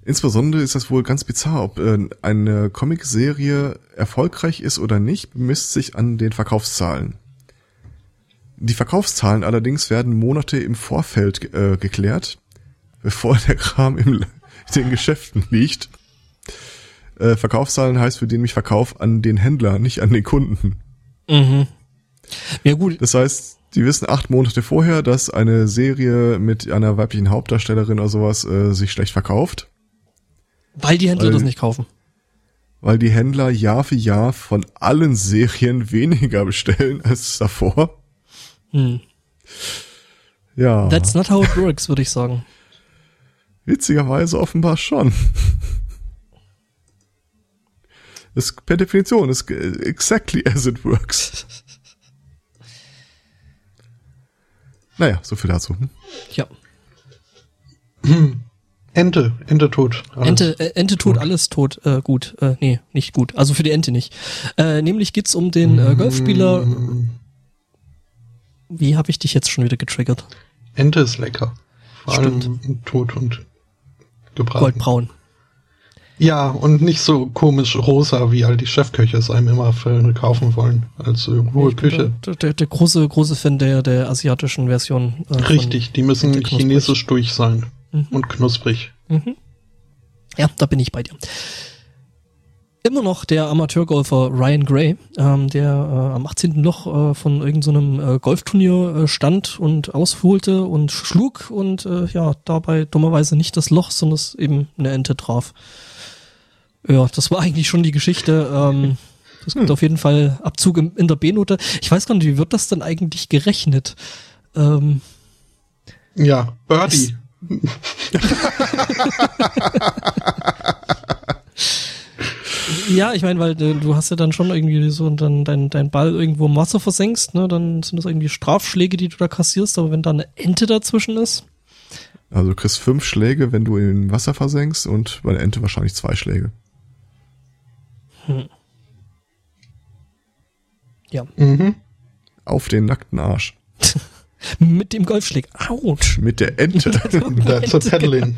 Insbesondere ist das wohl ganz bizarr, ob äh, eine Comicserie erfolgreich ist oder nicht, bemisst sich an den Verkaufszahlen. Die Verkaufszahlen allerdings werden Monate im Vorfeld äh, geklärt, bevor der Kram im, in den Geschäften liegt. Äh, Verkaufszahlen heißt für den mich Verkauf an den Händler, nicht an den Kunden. Mhm. Ja gut, Das heißt, die wissen acht Monate vorher, dass eine Serie mit einer weiblichen Hauptdarstellerin oder sowas äh, sich schlecht verkauft, weil die Händler weil- das nicht kaufen. weil die Händler Jahr für Jahr von allen Serien weniger bestellen als davor. Hm. Ja, That's not how it works, würde ich sagen. Witzigerweise offenbar schon. Das per Definition ist ge- exactly as it works. Naja, so viel dazu. Hm? Ja. Ente, Ente tot. Alles. Ente, äh, Ente tot, alles tot. Äh, gut. Äh, nee, nicht gut. Also für die Ente nicht. Äh, nämlich geht's um den äh, Golfspieler. Wie habe ich dich jetzt schon wieder getriggert? Ente ist lecker. Vor Stimmt. allem tot und gebraten. Goldbraun. Ja, und nicht so komisch rosa, wie all die Chefköche es einem immer verkaufen wollen, als hohe Ich Küche. Der, der, der große, große Fan der, der asiatischen Version. Äh, Richtig, die müssen chinesisch durch sein Mhm. und knusprig. Mhm. Ja, da bin ich bei dir. Immer noch der Amateurgolfer Ryan Gray, ähm, der äh, am 18. Loch äh, von irgendeinem äh, Golfturnier äh, stand und ausholte und schlug und äh, ja, dabei dummerweise nicht das Loch, sondern es eben eine Ente traf. Ja, das war eigentlich schon die Geschichte. Ähm, das gibt Hm. auf jeden Fall Abzug im, in der B-Note. Ich weiß gar nicht, wie wird das denn eigentlich gerechnet? Ähm, Ja, Birdie. Ja, ich meine, weil äh, du hast ja dann schon irgendwie so dann dein, dein Ball irgendwo im Wasser versenkst, ne, dann sind das irgendwie Strafschläge, die du da kassierst, aber wenn da eine Ente dazwischen ist, Also du kriegst fünf Schläge, wenn du in Wasser versenkst und bei der Ente wahrscheinlich zwei Schläge. ja, Mhm. Auf den nackten Arsch. mit dem Golfschläg. Autsch. Mit der Ente. That's a paddling.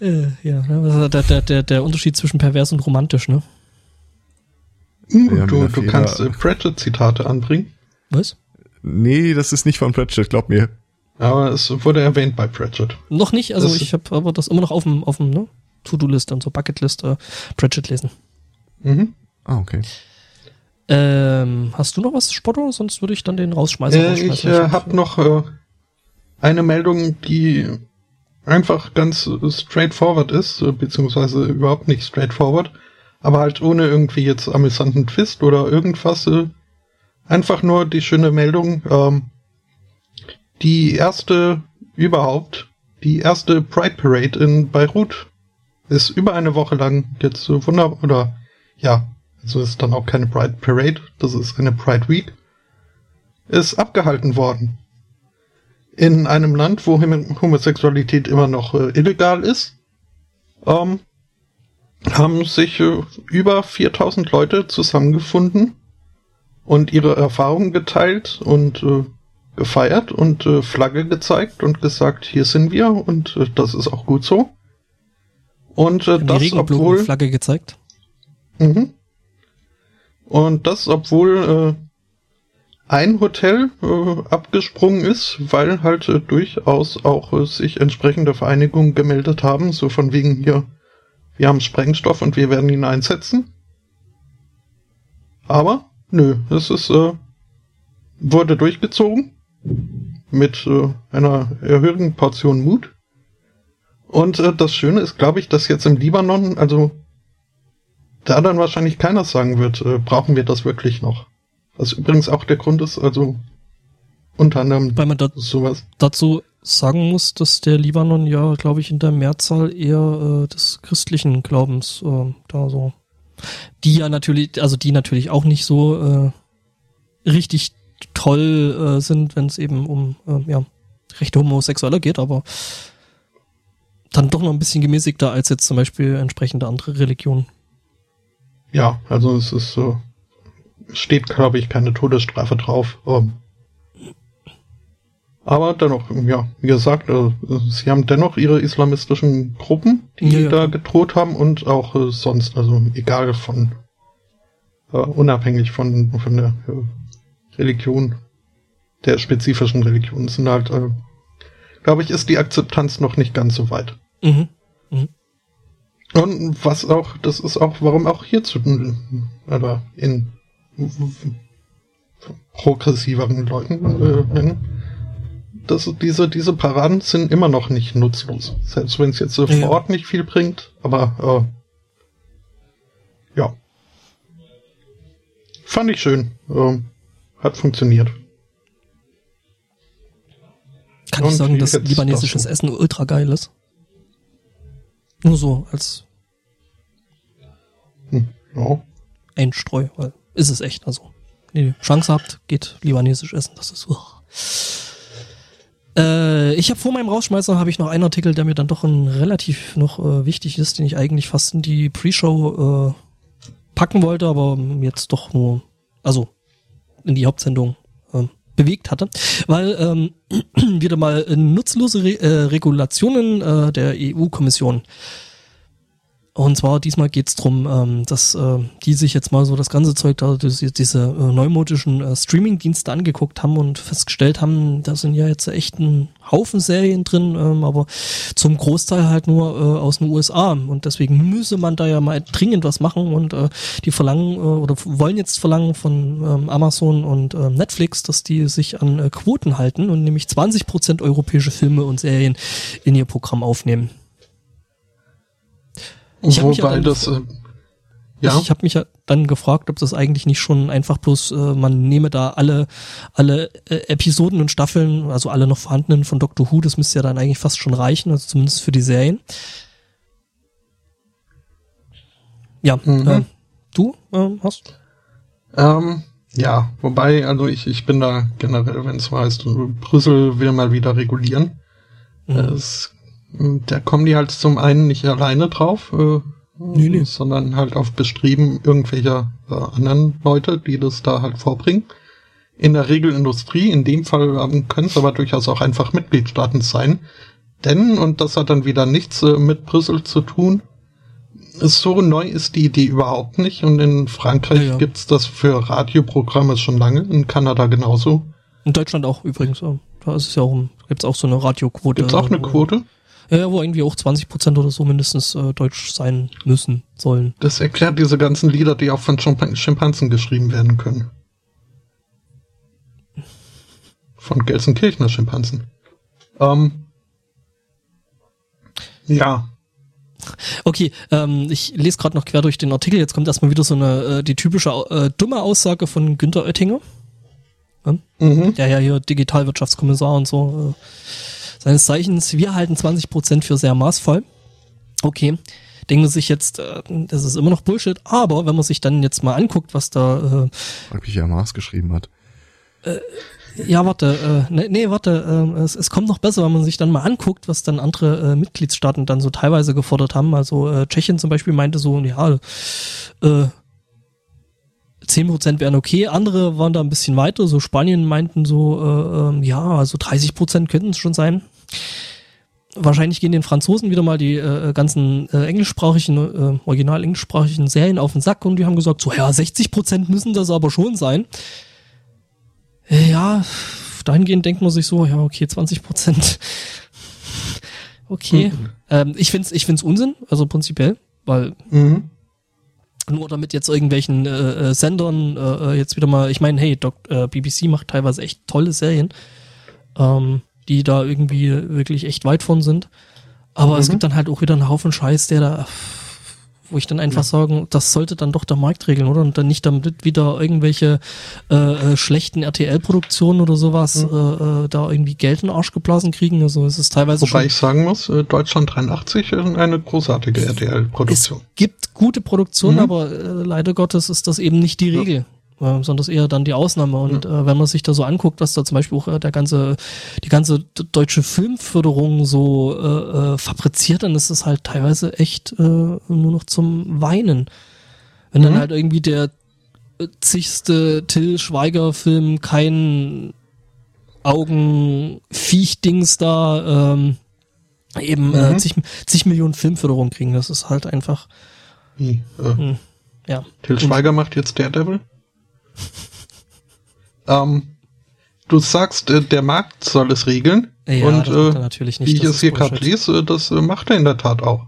Äh, ja, ne, was ist der, der, der, der Unterschied zwischen pervers und romantisch, ne? Ja, du du kannst äh, Pratchett-Zitate anbringen, Was? nee, das ist nicht von Pratchett, glaub mir. aber es wurde erwähnt bei Pratchett. Noch nicht, also Das- ich habe aber das immer noch auf dem, auf dem ne? To-Do-Liste und so Bucketlist äh, Pratchett lesen. Mhm. Ah, okay. Ähm, hast du noch was, Spotto? Sonst würde ich dann den rausschmeißen. Äh, ich äh, habe noch äh, eine Meldung, die einfach ganz straightforward ist, äh, beziehungsweise überhaupt nicht straightforward, aber halt ohne irgendwie jetzt amüsanten Twist oder irgendwas. Äh, einfach nur die schöne Meldung, ähm, die erste überhaupt, die erste Pride Parade in Beirut ist über eine Woche lang jetzt wunderbar, oder ja, also ist dann auch keine Pride Parade, das ist eine Pride Week ist abgehalten worden. In einem Land, wo Hom- Homosexualität immer noch äh, illegal ist, ähm, haben sich äh, über 4000 Leute zusammengefunden und ihre Erfahrungen geteilt und äh, gefeiert und äh, Flagge gezeigt und gesagt, hier sind wir und äh, das ist auch gut so. Und äh, das obwohl Regenbogenflagge gezeigt. Mhm. Und das, obwohl äh, ein Hotel äh, abgesprungen ist, weil halt äh, durchaus auch äh, sich entsprechende Vereinigungen gemeldet haben, so von wegen hier, wir haben Sprengstoff und wir werden ihn einsetzen. Aber nö, es ist äh, wurde durchgezogen mit äh, einer erhöhten Portion Mut. Und äh, das Schöne ist, glaube ich, dass jetzt im Libanon, also da dann wahrscheinlich keiner sagen wird, äh, brauchen wir das wirklich noch. Was übrigens auch der Grund ist, also unter anderem Weil man da sowas. dazu sagen muss, dass der Libanon ja, glaube ich, in der Mehrzahl eher äh, des christlichen Glaubens äh, da so. Die ja natürlich, also die natürlich auch nicht so äh, richtig toll äh, sind, wenn es eben um äh, ja, Rechte Homosexueller geht, aber dann doch noch ein bisschen gemäßigter als jetzt zum Beispiel entsprechende andere Religionen. Ja, also es ist so, steht, glaube ich, keine Todesstrafe drauf. Ähm, aber dennoch, ja, wie gesagt, äh, sie haben dennoch ihre islamistischen Gruppen, die Ja, da gedroht haben und auch äh, sonst, also egal von, äh, unabhängig von, von der Religion, der spezifischen Religion, sind halt, äh, glaube ich, ist die Akzeptanz noch nicht ganz so weit. Mhm. Und was auch, das ist auch, warum auch hier zu, oder in progressiveren Leuten, äh, dass diese, diese Paraden sind immer noch nicht nutzlos. Selbst wenn es jetzt so Ja. vor Ort nicht viel bringt, aber äh, ja. Fand ich schön. Ähm, hat funktioniert. Kann ich Und sagen, wie dass libanesisches das so? Essen ultra geil ist? Nur so als Hm, ja. Einstreu, weil ist es echt. Also, wenn ihr Chance habt, geht libanesisch essen. Das ist. uah. Äh, ich habe vor meinem Rausschmeißer habe ich noch einen Artikel, der mir dann doch ein relativ noch äh, wichtig ist, den ich eigentlich fast in die Pre-Show äh, packen wollte, aber jetzt doch nur, also in die Hauptsendung äh, bewegt hatte, weil ähm, wieder mal äh, nutzlose Re äh, Regulationen äh, der EU-Kommission und zwar diesmal geht's drum, ähm, dass äh, die sich jetzt mal so das ganze Zeug da, diese, diese äh, neumodischen äh, Streaming-Dienste angeguckt haben und festgestellt haben, da sind ja jetzt echt ein Haufen Serien drin, ähm, aber zum Großteil halt nur äh, aus den USA. Und deswegen müsse man da ja mal dringend was machen und äh, die verlangen äh, oder wollen jetzt verlangen von ähm, Amazon und äh, Netflix, dass die sich an äh, Quoten halten und nämlich 20% europäische Filme und Serien in ihr Programm aufnehmen. Ich hab mich ja das, äh, ja, Ich, habe mich ja dann gefragt, ob das eigentlich nicht schon einfach bloß, äh, man nehme da alle, alle äh, Episoden und Staffeln, also alle noch vorhandenen von Doctor Who, das müsste ja dann eigentlich fast schon reichen, also zumindest für die Serien. Ja, Mhm. äh, du ähm, hast? Ähm, ja, wobei, also ich, ich bin da generell, wenn es heißt, Brüssel will mal wieder regulieren. Mhm. Es, da kommen die halt zum einen nicht alleine drauf, äh, Nee, nee. sondern halt auf Bestreben irgendwelcher äh, anderen Leute, die das da halt vorbringen. In der Regel Industrie, in dem Fall ähm, können es aber durchaus auch einfach Mitgliedstaaten sein. Denn, und das hat dann wieder nichts äh, mit Brüssel zu tun, so neu ist die Idee überhaupt nicht. Und in Frankreich Ja, ja. gibt's das für Radioprogramme schon lange, in Kanada genauso. In Deutschland auch übrigens. Da ist es ja auch, gibt's auch so eine Radioquote. Gibt's auch eine wo- Quote? Ja, wo irgendwie auch 20 Prozent oder so mindestens äh, deutsch sein müssen, sollen. Das erklärt diese ganzen Lieder, die auch von Schimpan- Schimpansen geschrieben werden können. Von Gelsenkirchener Schimpansen. Ähm, ja, Okay, ähm, ich lese gerade noch quer durch den Artikel. Jetzt kommt erstmal wieder so eine äh, die typische äh, dumme Aussage von Günter Oettinger, mhm. der ja hier Digitalwirtschaftskommissar und so äh, seines Zeichens. Wir halten 20 Prozent für sehr maßvoll. Okay, denken Sie sich jetzt, äh, das ist immer noch Bullshit. Aber wenn man sich dann jetzt mal anguckt, was da äh, wer Mars geschrieben hat. Ja, warte, äh, nee, nee warte, äh, es, es kommt noch besser, wenn man sich dann mal anguckt, was dann andere äh, Mitgliedstaaten dann so teilweise gefordert haben. Also äh, Tschechien zum Beispiel meinte so, ja, äh, 10% wären okay, andere waren da ein bisschen weiter, so Spanien meinten so, äh, ähm, ja, also 30% könnten es schon sein. Wahrscheinlich gehen den Franzosen wieder mal die äh, ganzen äh, englischsprachigen, äh, original englischsprachigen Serien auf den Sack und die haben gesagt, so ja, 60% müssen das aber schon sein. Ja, dahingehend denkt man sich so, ja, okay, 20 Prozent. Okay. Ähm, ich find's, ich find's Unsinn, also prinzipiell, weil Mhm. Nur damit jetzt irgendwelchen äh, äh, Sendern äh, äh, jetzt wieder mal, ich meine, hey, Doc, äh, BBC macht teilweise echt tolle Serien, ähm, die da irgendwie wirklich echt weit von sind. Aber mhm. es gibt dann halt auch wieder einen Haufen Scheiß, der da wo ich dann einfach ja. sagen, das sollte dann doch der Markt regeln, oder? Und dann nicht damit wieder irgendwelche äh, äh, schlechten RTL-Produktionen oder sowas mhm. äh, äh, da irgendwie Geld in den Arsch geblasen kriegen. Also es ist teilweise Wobei ich sagen muss, äh, Deutschland 83 ist eine großartige RTL-Produktion. Es gibt gute Produktionen, mhm. aber äh, leider Gottes ist das eben nicht die Regel. Ja äh, sondern das eher dann die Ausnahme. Und äh, wenn man sich da so anguckt, dass da zum Beispiel auch äh, der ganze, die ganze deutsche Filmförderung so äh, äh, fabriziert, dann ist es halt teilweise echt äh, nur noch zum Weinen. Wenn mhm. dann halt irgendwie der zigste Till Schweiger-Film kein Augenviech-Dings da ähm, eben äh, mhm. äh, zig, zig Millionen Filmförderung kriegen. Das ist halt einfach. Wie, äh, hm, ja. Till Schweiger macht jetzt Daredevil? ähm, du sagst, äh, der Markt soll es regeln. Ja, und äh, natürlich nicht, wie ich es hier gerade lese, das äh, macht er in der Tat auch.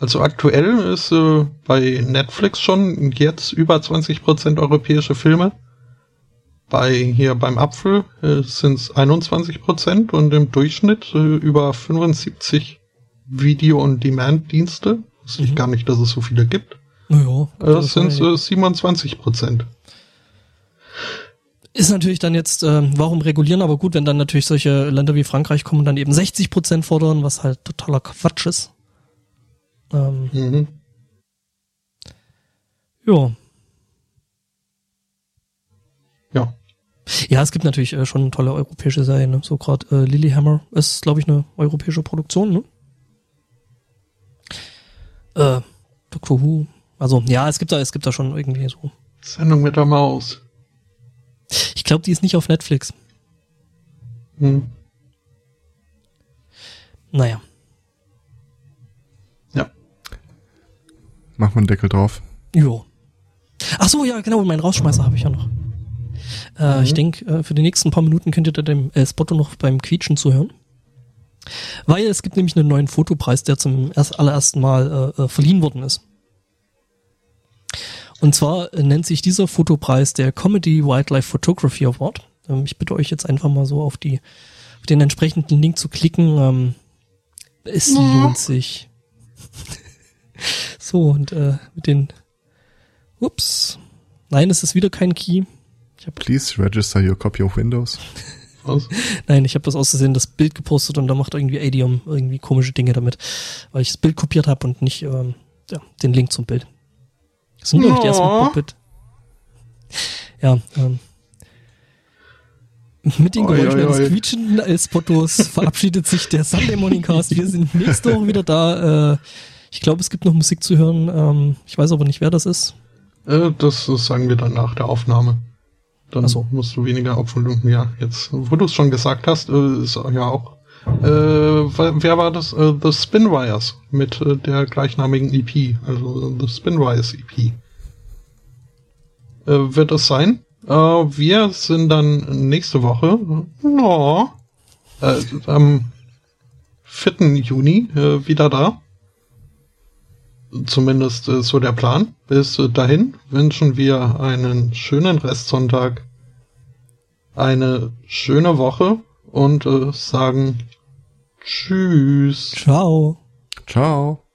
Also aktuell ist äh, bei Netflix schon jetzt über 20% europäische Filme. Bei hier beim Apfel äh, sind es 21% und im Durchschnitt äh, über 75 Video- und Demand-Dienste. Wusste ich mhm. gar nicht, dass es so viele gibt. Naja, das sind äh, 27 Prozent. Ist natürlich dann jetzt, äh, warum regulieren, aber gut, wenn dann natürlich solche Länder wie Frankreich kommen und dann eben 60 Prozent fordern, was halt totaler Quatsch ist. Ähm, mhm. Ja. Ja. Ja, es gibt natürlich äh, schon tolle europäische Serien. Ne? So gerade äh, Lilyhammer ist, glaube ich, eine europäische Produktion. Ne? Äh, Doctor Who. Also ja, es gibt da, es gibt da schon irgendwie so. Sendung mit der Maus. Ich glaube, die ist nicht auf Netflix. Hm. Naja. Ja. Mach mal einen Deckel drauf. Jo. Ach so, ja, genau, meinen Rausschmeißer habe ich ja noch. Äh, mhm. Ich denke, äh, für die nächsten paar Minuten könnt ihr da dem äh, Spotto noch beim Quietschen zuhören. Weil es gibt nämlich einen neuen Fotopreis, der zum erst, allerersten Mal äh, äh verliehen worden ist. Und zwar nennt sich dieser Fotopreis der Comedy Wildlife Photography Award. Ähm, ich bitte euch jetzt einfach mal so auf, die, auf den entsprechenden Link zu klicken. Ähm, es ja. lohnt sich. so, und äh, mit den. Ups. Nein, es ist wieder kein Key. Ich hab, Please register your copy of Windows. Was? Nein, ich habe das auszusehen, das Bild gepostet und da macht irgendwie Adium irgendwie komische Dinge damit, weil ich das Bild kopiert habe und nicht ähm, ja, den Link zum Bild. Glaube ich, die ersten Puppet. Ja, ähm. Mit den Geräuschen eines quietschenden Elspottos verabschiedet sich der Sunday Morning Cast. Wir sind nächste Woche wieder da. Äh, ich glaube, es gibt noch Musik zu hören. Ähm, ich weiß aber nicht, wer das ist. Äh, das, das sagen wir dann nach der Aufnahme. Dann so. musst du weniger Aufwendung. Ja, jetzt, wo du es schon gesagt hast, äh, ist ja auch. Äh, wer war das? Äh, The Spinwires mit äh, der gleichnamigen EP, also The Spinwires EP. Äh, wird es sein? Äh, wir sind dann nächste Woche, no, äh, am 4. Juni wieder da. Zumindest so der Plan. Bis dahin wünschen wir einen schönen Restsonntag, eine schöne Woche und äh, sagen Tschüss. Ciao. Ciao.